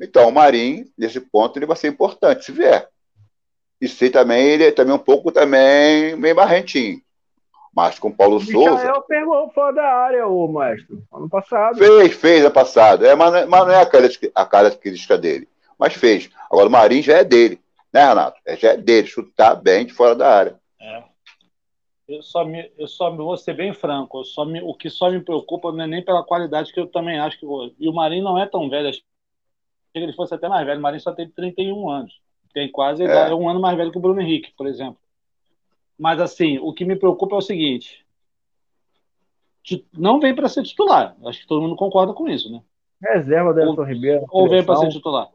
Então, o Marinho, nesse ponto, ele vai ser importante, se vier. E sei também, ele é também um pouco também meio barrentinho. Mas com Paulo o Souza. Michael pegou fora da área, o mestre, ano passado. Fez, fez ano passado. É, mas, é, mas não é a característica, a característica dele. Mas fez. Agora o Marinho já é dele, né, Renato? É, já é dele, chutar bem de fora da área. É. Eu só, me, eu só vou ser bem franco. só me, o que só me preocupa não é nem pela qualidade, que eu também acho que vou. E o Marinho não é tão velho. Achei que ele fosse até mais velho. O Marinho só tem 31 anos. Tem quase é. é um ano mais velho que o Bruno Henrique, por exemplo. Mas, assim, o que me preocupa é o seguinte: não vem para ser titular. Acho que todo mundo concorda com isso, né? Reserva do Everton Ribeiro. Ou vem para ser titular.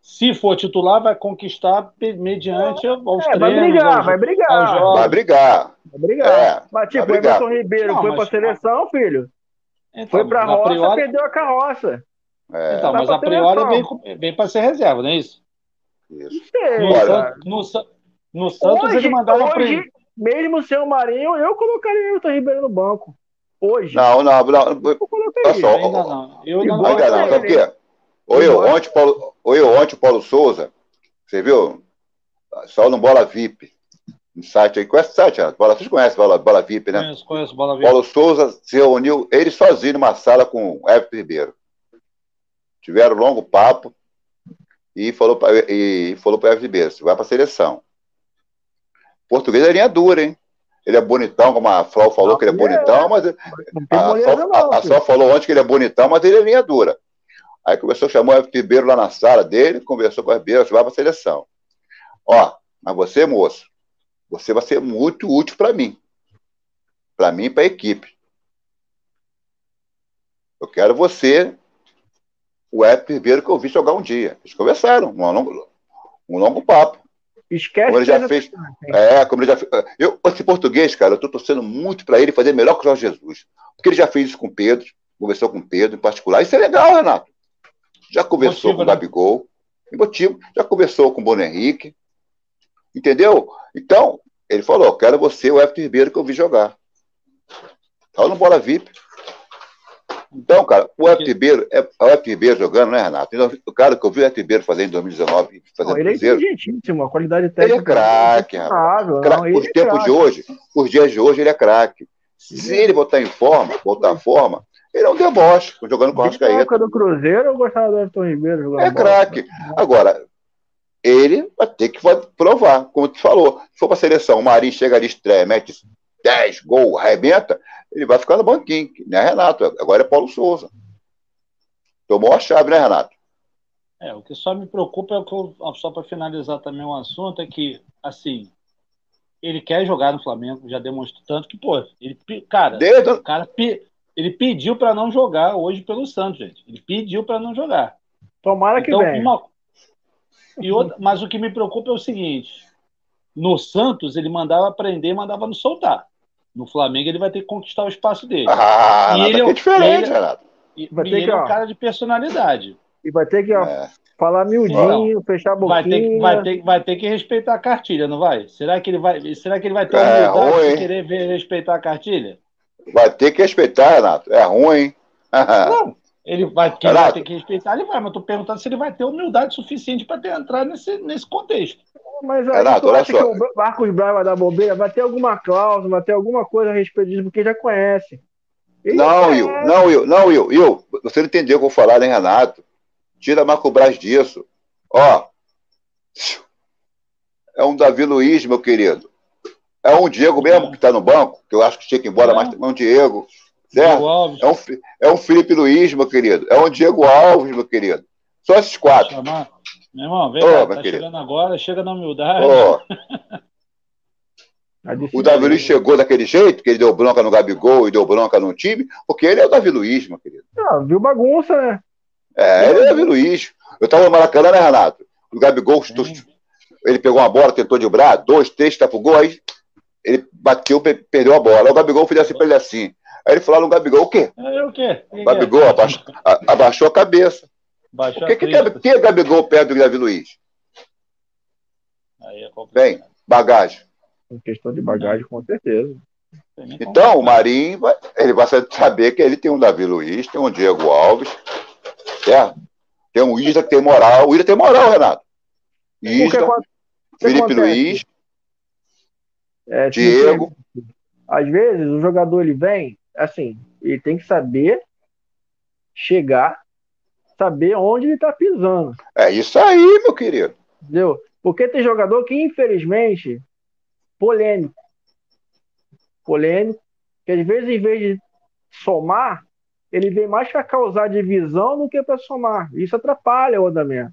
Se for titular, vai conquistar mediante aos é, treinos. Vai brigar, aos, vai brigar. Vai brigar. Vai brigar. É, Mas, tipo, o Everton Ribeiro não, foi para a seleção, filho. Então, foi para a roça, priori... perdeu a carroça. É. Então, mas a priori vem, vem para ser reserva, não é isso? Isso. No, no, no Santos hoje, ele mandava hoje, mesmo sem o Marinho, eu colocaria o Everton Ribeiro no banco. Hoje. Não, não, não. Eu colocaria. Só, ainda não. Eu ainda não. Ainda não, sabe o quê? Oi, eu, ontem, Paulo, oi, ontem, Paulo Souza, você viu? Só no Bola VIP. No site aí. Conhece o site, Bola, vocês conhecem Bola, Bola VIP, né? Conheço, conheço Bola VIP. Paulo Souza se reuniu, ele sozinho, numa sala com o Everton Ribeiro. Tiveram um longo papo e falou para e falou para Everton Ribeiro: você vai para a seleção. Português é linha dura, hein? Ele é bonitão, como a Flau falou não, que ele é bonitão, é. mas. A, a, Flau falou ontem que ele é bonitão, mas ele é linha dura. Aí começou, chamou o Ribeiro lá na sala dele, conversou com o Ribeiro, vai para a seleção. Ó, mas você, moço, você vai ser muito útil para mim. Para mim e para a equipe. Eu quero você, o Everton Ribeiro, que eu vi jogar um dia. Eles conversaram, um longo, um longo papo. Esquece como ele já fez. É, como ele já fez. Eu, esse português, cara, eu estou torcendo muito para ele fazer melhor que o Jorge Jesus. Porque ele já fez isso com o Pedro, conversou com o Pedro em particular. Isso é legal, Renato. já conversou Motiva, com o né? Gabigol, motivo, já conversou com o Bono Henrique, entendeu? Então, ele falou, quero você, o Everton Ribeiro, que eu vi jogar. Tá no Bola VIP. Então, cara, o Everton Ribeiro, é, o Ribeiro jogando, né, Renato? Então, o cara que eu vi o Ribeiro fazer em 2019, fazendo não, ele é inteligentíssimo, a qualidade técnica. Ele é craque, rapaz. Os é tempos de hoje, os dias de hoje, ele é craque. Se ele botar em forma, botar em forma, ele é um deboche, jogando com o Rascaeta. Na época do Cruzeiro, eu gostava do Everton Ribeiro jogando É craque. Agora, ele vai ter que provar, como tu falou. Se for para a seleção, o Marinho chega ali, estreia, mete 10 gols, arrebenta, ele vai ficar no banquinho, né, Renato? Agora é Paulo Souza. Tomou a chave, né, Renato? É, o que só me preocupa é que eu, só para finalizar também o um assunto é que, assim, ele quer jogar no Flamengo, já demonstrou tanto que, pô, ele, cara, Desde... o cara ele pediu para não jogar hoje pelo Santos, gente. Ele pediu para não jogar. Tomara que então, venha. Uma... E outra... Mas o que me preocupa é o seguinte: no Santos, ele mandava prender, mandava não soltar. No Flamengo, ele vai ter que conquistar o espaço dele. Ah, e ele é, é diferente, ele, Renato. E, vai ter e que, ele é um cara de personalidade. E vai ter que ó, é. falar miudinho, fechar a boquinha. Vai ter, vai, ter, vai ter que respeitar a cartilha, não vai? Será que ele vai, será que ele vai ter é, humildade de querer ver, respeitar a cartilha? Vai ter que respeitar, Renato. É ruim. Não, ele vai, quem vai ter que respeitar, ele vai, mas estou perguntando se ele vai ter humildade suficiente para ter entrar nesse, nesse contexto. Mas aí, Renato, tu acha que o Marcos Braz vai dar bobeira? Vai ter alguma cláusula, vai ter alguma coisa a respeito disso, porque já conhece. Ele não, Will, não, Will, não, Will, Will, você não entendeu o que eu vou falar, né, Renato? Tira Marco Braz disso. Ó, é um Davi Luiz, meu querido. É um Diego mesmo que está no banco, que eu acho que tinha que ir embora, é. mas é um Diego. Certo? É um, é um Felipe Luiz, meu querido. É um Diego Alves, meu querido. Só esses quatro. Chamar. Meu irmão, vem oh, cá, tá chegando agora, chega na humildade. Oh. o Davi Luiz chegou daquele jeito, que ele deu bronca no Gabigol e deu bronca no time, porque ele é o Davi Luiz, meu querido. Ah, viu bagunça, né? É, ele é o Davi Luiz. Eu tava no Maracanã, né, Renato? O Gabigol, ele pegou uma bola, tentou driblar, dois, três, tá pro gol, aí ele bateu, perdeu a bola. O Gabigol fez assim pra ele assim. Aí ele falou no Gabigol, o quê? É, o quê? O Gabigol abaixou, a, abaixou a cabeça. Baixou o que, que, que, que Gabigol perde do Davi Luiz? Aí é Bem, bagagem. Em questão de bagagem, com certeza. Então, o Marinho vai, ele vai saber que ele tem um Davi Luiz, tem um Diego Alves, certo? Tem um Isla que tem moral. O Isla tem moral, Renato. Isla, Felipe Luiz, é, Diego. Às vezes o jogador ele vem, assim, ele tem que saber chegar, saber onde ele está pisando. É isso aí, meu querido. Entendeu? Porque tem jogador que, infelizmente, polêmico. Polêmico, que às vezes, em vez de somar, ele vem mais para causar divisão do que para somar. Isso atrapalha o andamento.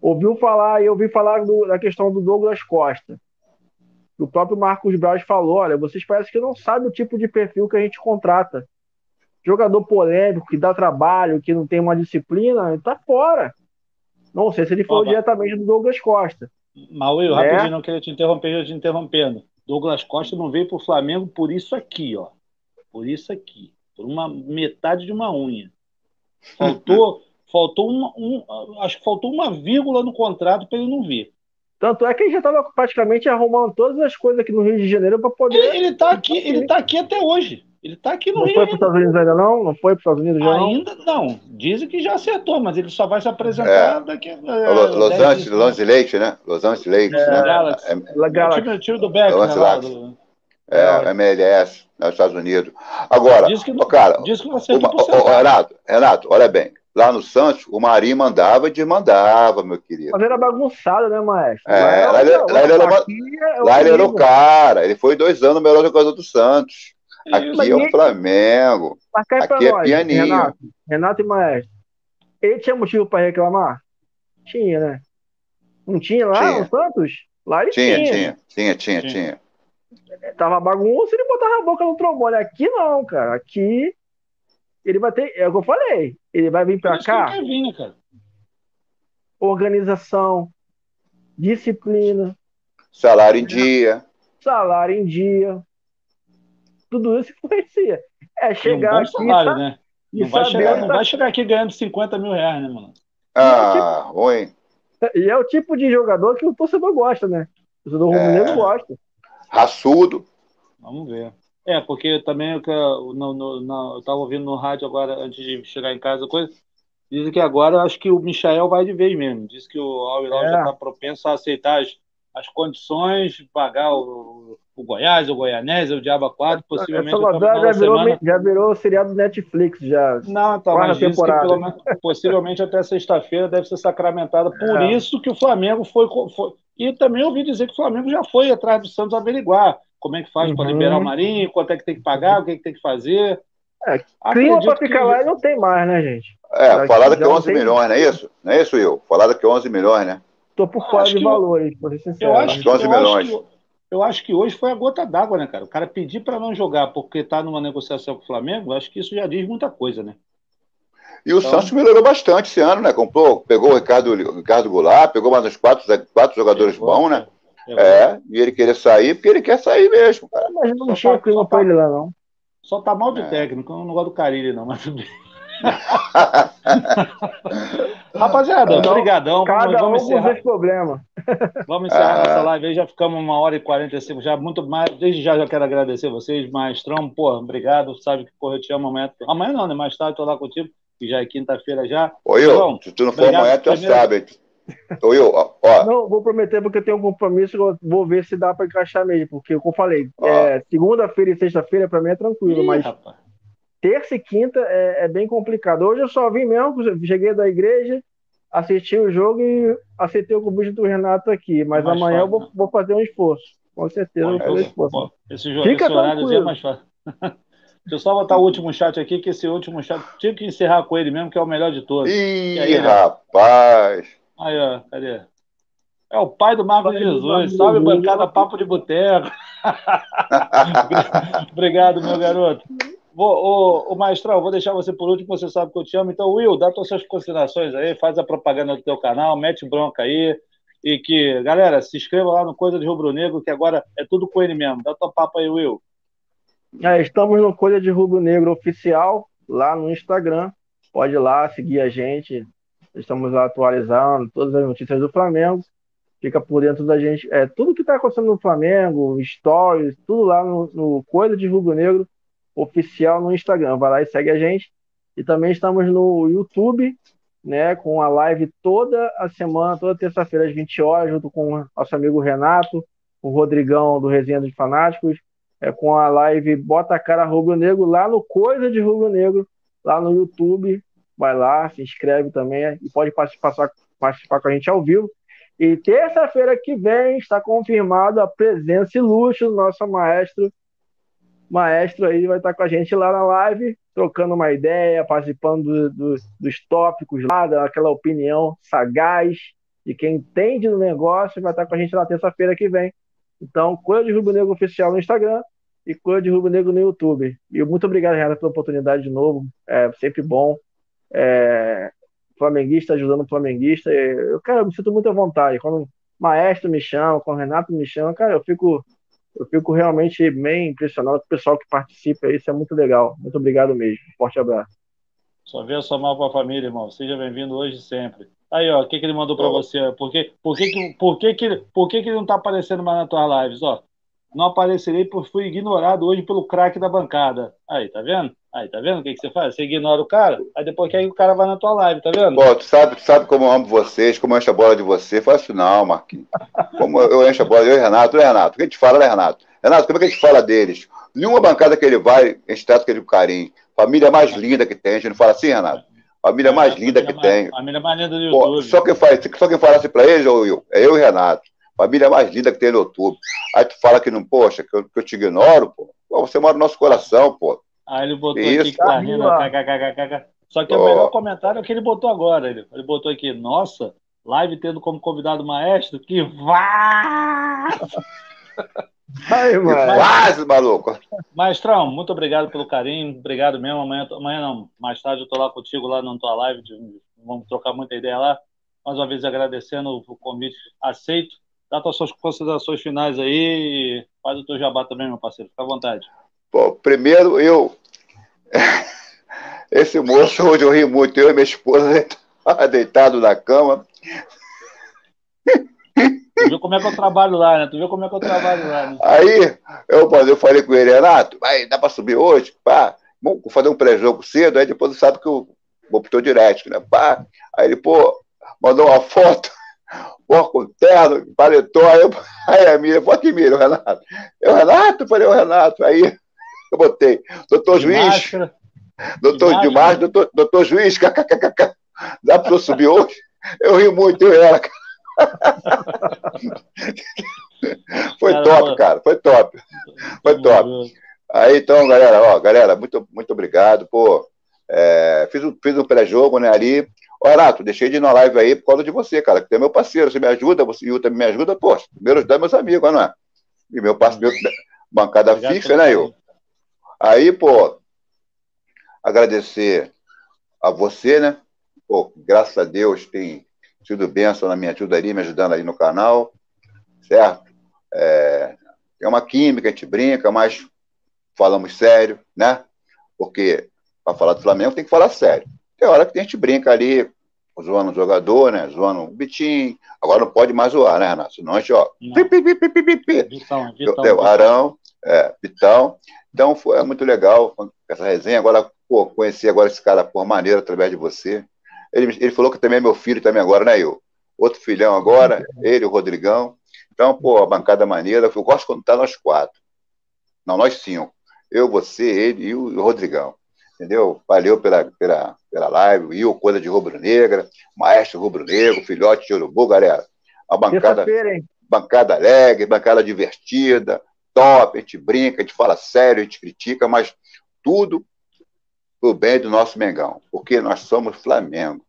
Ouviu falar, eu ouvi falar do, da questão do Douglas Costa o próprio Marcos Braz falou: olha, vocês parecem que não sabem o tipo de perfil que a gente contrata. Jogador polêmico, que dá trabalho, que não tem uma disciplina, tá fora. Não sei se ele falou diretamente do Douglas Costa. Maurício, é. rapidinho, não queria te interromper, já te interrompendo. Douglas Costa não veio para o Flamengo por isso aqui, ó. Por isso aqui. Por uma metade de uma unha. Faltou, faltou uma, um, acho que faltou uma vírgula no contrato para ele não vir. Tanto é que ele já estava praticamente arrumando todas as coisas aqui no Rio de Janeiro para poder. Ele, está aqui, ele tá aqui até hoje. Ele está aqui no não Rio. Não foi para os Estados Unidos ainda não? Não foi para os Estados Unidos já Ainda não? não. Dizem que já acertou, mas ele só vai se apresentar é. daqui a. É, Los, Angeles, Los Angeles né? Los Angeles é, né? Galaxy. É, é, Galaxy. O time do Beck, né? Lá, do... É, MLS, nos Estados Unidos. Agora, diz que, cara, diz que você uma, Renato, Renato, olha bem, Lá no Santos, o Marinho mandava e desmandava, meu querido. Mas era bagunçado, né, maestro? É, lá, ele, lá, ele, era, é lá ele era o cara. Ele foi dois anos o melhor jogador do Santos. Aqui é o Flamengo. Aqui é nós, pianinho. Renato, Renato e Maestro. Ele tinha motivo para reclamar? Tinha, né? Não tinha lá tinha. no Santos? Lá ele tinha. Tinha, tinha, tinha, tinha. tinha. Tava bagunça, ele botava a boca no trombone. Aqui não, cara. Aqui ele vai ter, é o que eu falei, ele vai vir para cá. Vir, né, cara? Organização, disciplina, salário em dia, salário em dia, tudo isso influencia. É chegar um aqui, salário, tá, né? Não vai, chegar, não vai chegar aqui ganhando 50 mil reais, né, mano? Ah, ruim. E é o tipo de jogador que o torcedor gosta, né? O torcedor é... gosta. Raçudo. Vamos ver. É, porque também eu, no, no, no, eu tava ouvindo no rádio agora, antes de chegar em casa, coisa. Dizem que agora acho que o Michael vai de vez mesmo. Diz que o Al Hilal é. já está propenso a aceitar as, as condições pagar o, o Goiás, o Goianese, o Diaba 4, possivelmente. Essa já virou, semana... já virou seriado Netflix, já. Não, tá, mas diz que pelo menos, possivelmente até sexta-feira deve ser sacramentada. Por é. isso que o Flamengo foi, foi, E também ouvi dizer que o Flamengo já foi atrás do Santos averiguar como é que faz uhum. para liberar o Marinho, quanto é que tem que pagar, o que, é que tem que fazer. É, clima para ficar que... lá e não tem mais, né, gente? É, falada que é 11 milhões, não é isso? Não é isso, eu? Falada que 11 milhões, né? Tô por fora de valores, por ser sincero. Eu acho que 11 milhões. Acho que, eu acho que hoje foi a gota d'água, né, cara? O cara pedir para não jogar porque está numa negociação com o Flamengo, acho que isso já diz muita coisa, né? E o então... Santos melhorou bastante esse ano, né? Comprou, pegou o Ricardo, o Ricardo Goulart, pegou mais uns quatro, quatro jogadores pegou, bons, né? Pegou. É, e ele queria sair porque ele quer sair mesmo, cara. Mas não tinha clima para ele lá, não. Só tá mal de é. técnico, eu não gosto do Carilli, não, mas tudo bem. Rapaziada, então, obrigadão. Cada vamos um encerrar. problema. Vamos encerrar nossa live aí, já ficamos uma hora e 45, já muito mais. Desde já já quero agradecer vocês, Maestrão, pô, obrigado, sabe que porra, eu te amo amanhã. Amanhã não, né? Mais tarde tô lá contigo, que já é quinta-feira já. Oi, eu, se tu não for amanhã, tu já sabe. Oi, eu, ó. Não, vou prometer porque eu tenho um compromisso, vou ver se dá para encaixar mesmo, porque como eu falei, é, segunda-feira e sexta-feira para mim é tranquilo, Ih, mas rapaz terça e quinta é, é, bem complicado. Hoje eu só vim mesmo, cheguei da igreja, assisti o jogo e aceitei o convite do Renato aqui. Mas mais amanhã fácil, eu vou, vou, fazer um esforço. Com certeza, vou fazer um esforço. esse, jogo, Fica esse horário é mais fácil. Deixa eu só botar o último chat aqui, que esse último chat tinha que encerrar com ele mesmo, que é o melhor de todos. Ih, aí, rapaz! Aí, ó, cadê? É o pai do Marcos Jesus. Salve, bancada Papo de Boteco. Obrigado, meu garoto. Vou, o, o Maestrão, vou deixar você por último, você sabe que eu te amo. Então, Will, dá suas considerações aí, faz a propaganda do teu canal, mete bronca aí. E que, galera, se inscreva lá no Coisa de Rubro Negro, que agora é tudo com ele mesmo. Dá tua papo aí, Will. É, estamos no Coisa de Rubro Negro Oficial, lá no Instagram. Pode ir lá seguir a gente. Estamos atualizando todas as notícias do Flamengo. Fica por dentro da gente. É, tudo que está acontecendo no Flamengo, stories, tudo lá no, no Coisa de Rubro Negro oficial no Instagram. Vai lá e segue a gente. E também estamos no YouTube, né, com a live toda a semana, toda terça-feira às 20 horas, junto com nosso amigo Renato, o Rodrigão do Resenha dos Fanáticos, é, com a live Bota a Cara Rubro Negro lá no Coisa de Rubro Negro, lá no YouTube. Vai lá, se inscreve também e pode participar, participar com a gente ao vivo. E terça-feira que vem está confirmado a presença ilustre do nosso maestro maestro aí vai estar com a gente lá na live, trocando uma ideia, participando do, do, dos tópicos lá, daquela opinião sagaz de quem entende do negócio, vai estar com a gente na terça-feira que vem. Então, Coisa de Rubro Negro Oficial no Instagram e Coisa de Rubro Negro no YouTube. E muito obrigado, Renata, pela oportunidade de novo. É sempre bom. É, flamenguista ajudando flamenguista. Eu, cara, eu me sinto muito à vontade. Quando o maestro me chama, quando o Renato me chama, cara, eu fico eu fico realmente bem impressionado com o pessoal que participa, isso é muito legal. Muito obrigado mesmo. Forte abraço. Só só mal para a família, irmão. Seja bem-vindo hoje e sempre. Aí, ó, o que, que ele mandou para você? Por, que, por, que, que, por, que, que, por que, que ele não está aparecendo mais nas tuas lives? Ó, não aparecerei porque fui ignorado hoje pelo craque da bancada. Aí, tá vendo? Aí, tá vendo o que, que você faz? Você ignora o cara, aí depois que aí o cara vai na tua live, tá vendo? Pô, tu sabe, tu sabe como eu amo vocês, como eu encho a bola de você. Faz isso não, Marquinhos. Como eu encho a bola, eu e Renato, eu Renato. O que a gente fala, né, Renato? Renato, como é que a gente fala deles? Nenhuma bancada que ele vai, a gente trata ele com carinho. Família mais linda que tem, a gente não fala assim, Renato? Família mais linda que tem. Família mais linda do YouTube. Pô, só quem faz, só quem fala assim pra eles, ô Will, é eu e Renato. Família mais linda que tem no YouTube. Aí tu fala que não, poxa, que eu, que eu te ignoro, pô. pô. Você mora no nosso coração, pô. Aí ele botou Isso. aqui que tá rindo, Só que oh. o melhor comentário é o que ele botou agora. Ele, ele botou aqui, nossa, live tendo como convidado maestro, que vá! Aí, mano. Quase, maluco. Maestrão, muito obrigado pelo carinho. Obrigado mesmo. Amanhã, amanhã não, mais tarde eu tô lá contigo, lá na tua live. Vamos trocar muita ideia lá. Mais uma vez agradecendo o convite aceito. Dá as suas considerações finais aí e faz o teu jabá também, meu parceiro. Fica à vontade. Bom, primeiro eu. esse moço, hoje eu ri muito, eu e minha esposa deitado na cama. Tu viu como é que eu trabalho lá, né? Tu viu como é que eu trabalho lá, né? Aí, eu, eu falei com ele, Renato, vai, dá pra subir hoje? Pá, vamos fazer um pré-jogo cedo, aí depois sabe que eu vou pro teu direct, né? Pá, aí ele, pô, mandou uma foto, pô, com terno, paletou, aí, eu, aí a Miriam, bota em Miriam, o Renato. Eu, Renato, falei, o Renato, aí eu botei, doutor juiz, máscara, doutor de máscara, doutor, doutor juiz, kkkk, dá pra eu subir hoje? Eu ri muito, eu era, cara. foi top, cara. Foi top. Foi top. Aí, então, galera, ó, galera, muito, muito obrigado. Pô, é, fiz, um, fiz um pré-jogo, né, ali. Renato, deixei de ir na live aí por causa de você, cara, que tem é meu parceiro. Você me ajuda, você e o também me ajuda, pô, primeiro ajudar meus amigos, não é? E meu parceiro, bancada obrigado fixa, né, eu? Aí, pô, agradecer a você, né? Pô, graças a Deus tem sido bênção na minha ajuda ali, me ajudando ali no canal, certo? É, é uma química, a gente brinca, mas falamos sério, né? Porque para falar do Flamengo tem que falar sério. Tem hora que a gente brinca ali, zoando o jogador, né? Zoando o Bitinho. Agora não pode mais zoar, né, Renato? Senão a gente, ó. Vitão, Vitão. Arão, é, Vitão. Então foi muito legal essa resenha. Agora, pô, conheci agora esse cara por maneira através de você. Ele, ele falou que também é meu filho também agora, né, eu? Outro filhão agora, ele, o Rodrigão. Então, pô, a bancada maneira. Eu gosto quando tá nós quatro. Não, nós cinco. Eu, você, ele e o Rodrigão. Entendeu? Valeu pela, pela, pela live. O Coisa de Rubro Negra, Maestro Rubro Negro, Filhote de Urubu, galera. A bancada, bancada alegre, bancada divertida, top. A gente brinca, a gente fala sério, a gente critica, mas tudo o bem do nosso Mengão, porque nós somos Flamengo.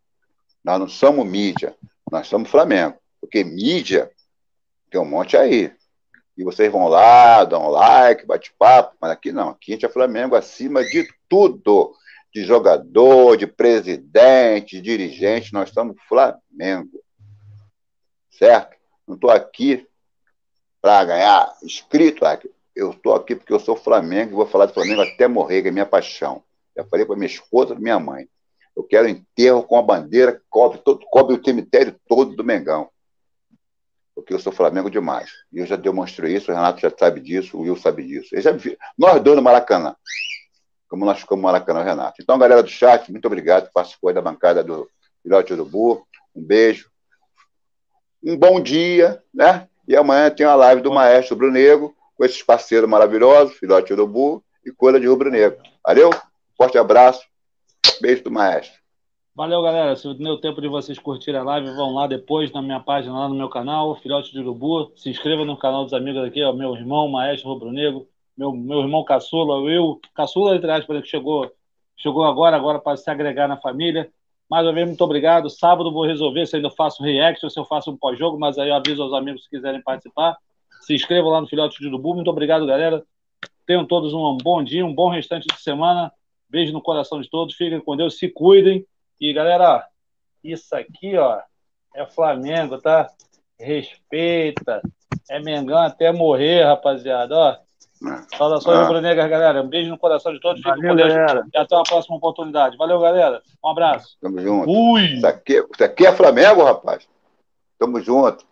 Nós não somos mídia, nós somos Flamengo. Porque mídia tem um monte aí. E vocês vão lá, dão like, bate papo, mas aqui não, aqui a gente é Flamengo acima de tudo. De jogador, de presidente, de dirigente, nós somos Flamengo. Certo? Não estou aqui para ganhar inscrito, eu estou aqui porque eu sou Flamengo e vou falar do Flamengo até morrer, que é minha paixão. Já falei para minha esposa e minha mãe. Eu quero enterro com a bandeira que cobre, todo, cobre o cemitério todo do Mengão. Porque eu sou Flamengo demais. E eu já demonstrei isso, o Renato já sabe disso, o Will sabe disso. já vi, nós dois no Maracanã. Como nós ficamos no Maracanã, Renato. Então, galera do chat, muito obrigado por participar da bancada do Filhote Urubu. Um beijo. Um bom dia, né? E amanhã tem a live do Maestro Brunego, com esses parceiros maravilhosos, Filhote Urubu e Coisa de Rubro Negro. Valeu? Forte abraço. Beijo do maestro. Valeu, galera. Se deu tempo de vocês curtirem a live, vão lá depois na minha página, lá no meu canal, Filhote de Urubu. Se inscreva no canal dos amigos aqui, ó, meu irmão, Maestro Rubro Negro, meu, meu irmão Caçula, eu, Caçula, entre aspas, que chegou, chegou agora, agora para se agregar na família. Mais uma vez, muito obrigado. Sábado vou resolver se ainda faço react ou se eu faço um pós-jogo, mas aí eu aviso aos amigos se quiserem participar. Se inscrevam lá no Filhote de Urubu. Muito obrigado, galera. Tenham todos um bom dia, um bom restante de semana. Beijo no coração de todos, fiquem com Deus, se cuidem. E galera, isso aqui, ó, é Flamengo, tá? Respeita. É Mengão até morrer, rapaziada, ó. Saudações ah. rubro-negras, galera. Um beijo no coração de todos. Fiquem com Deus. Galera. E até uma próxima oportunidade. Valeu, galera. Um abraço. Tamo junto. Ui. Isso aqui, isso aqui é Flamengo, rapaz. Tamo junto.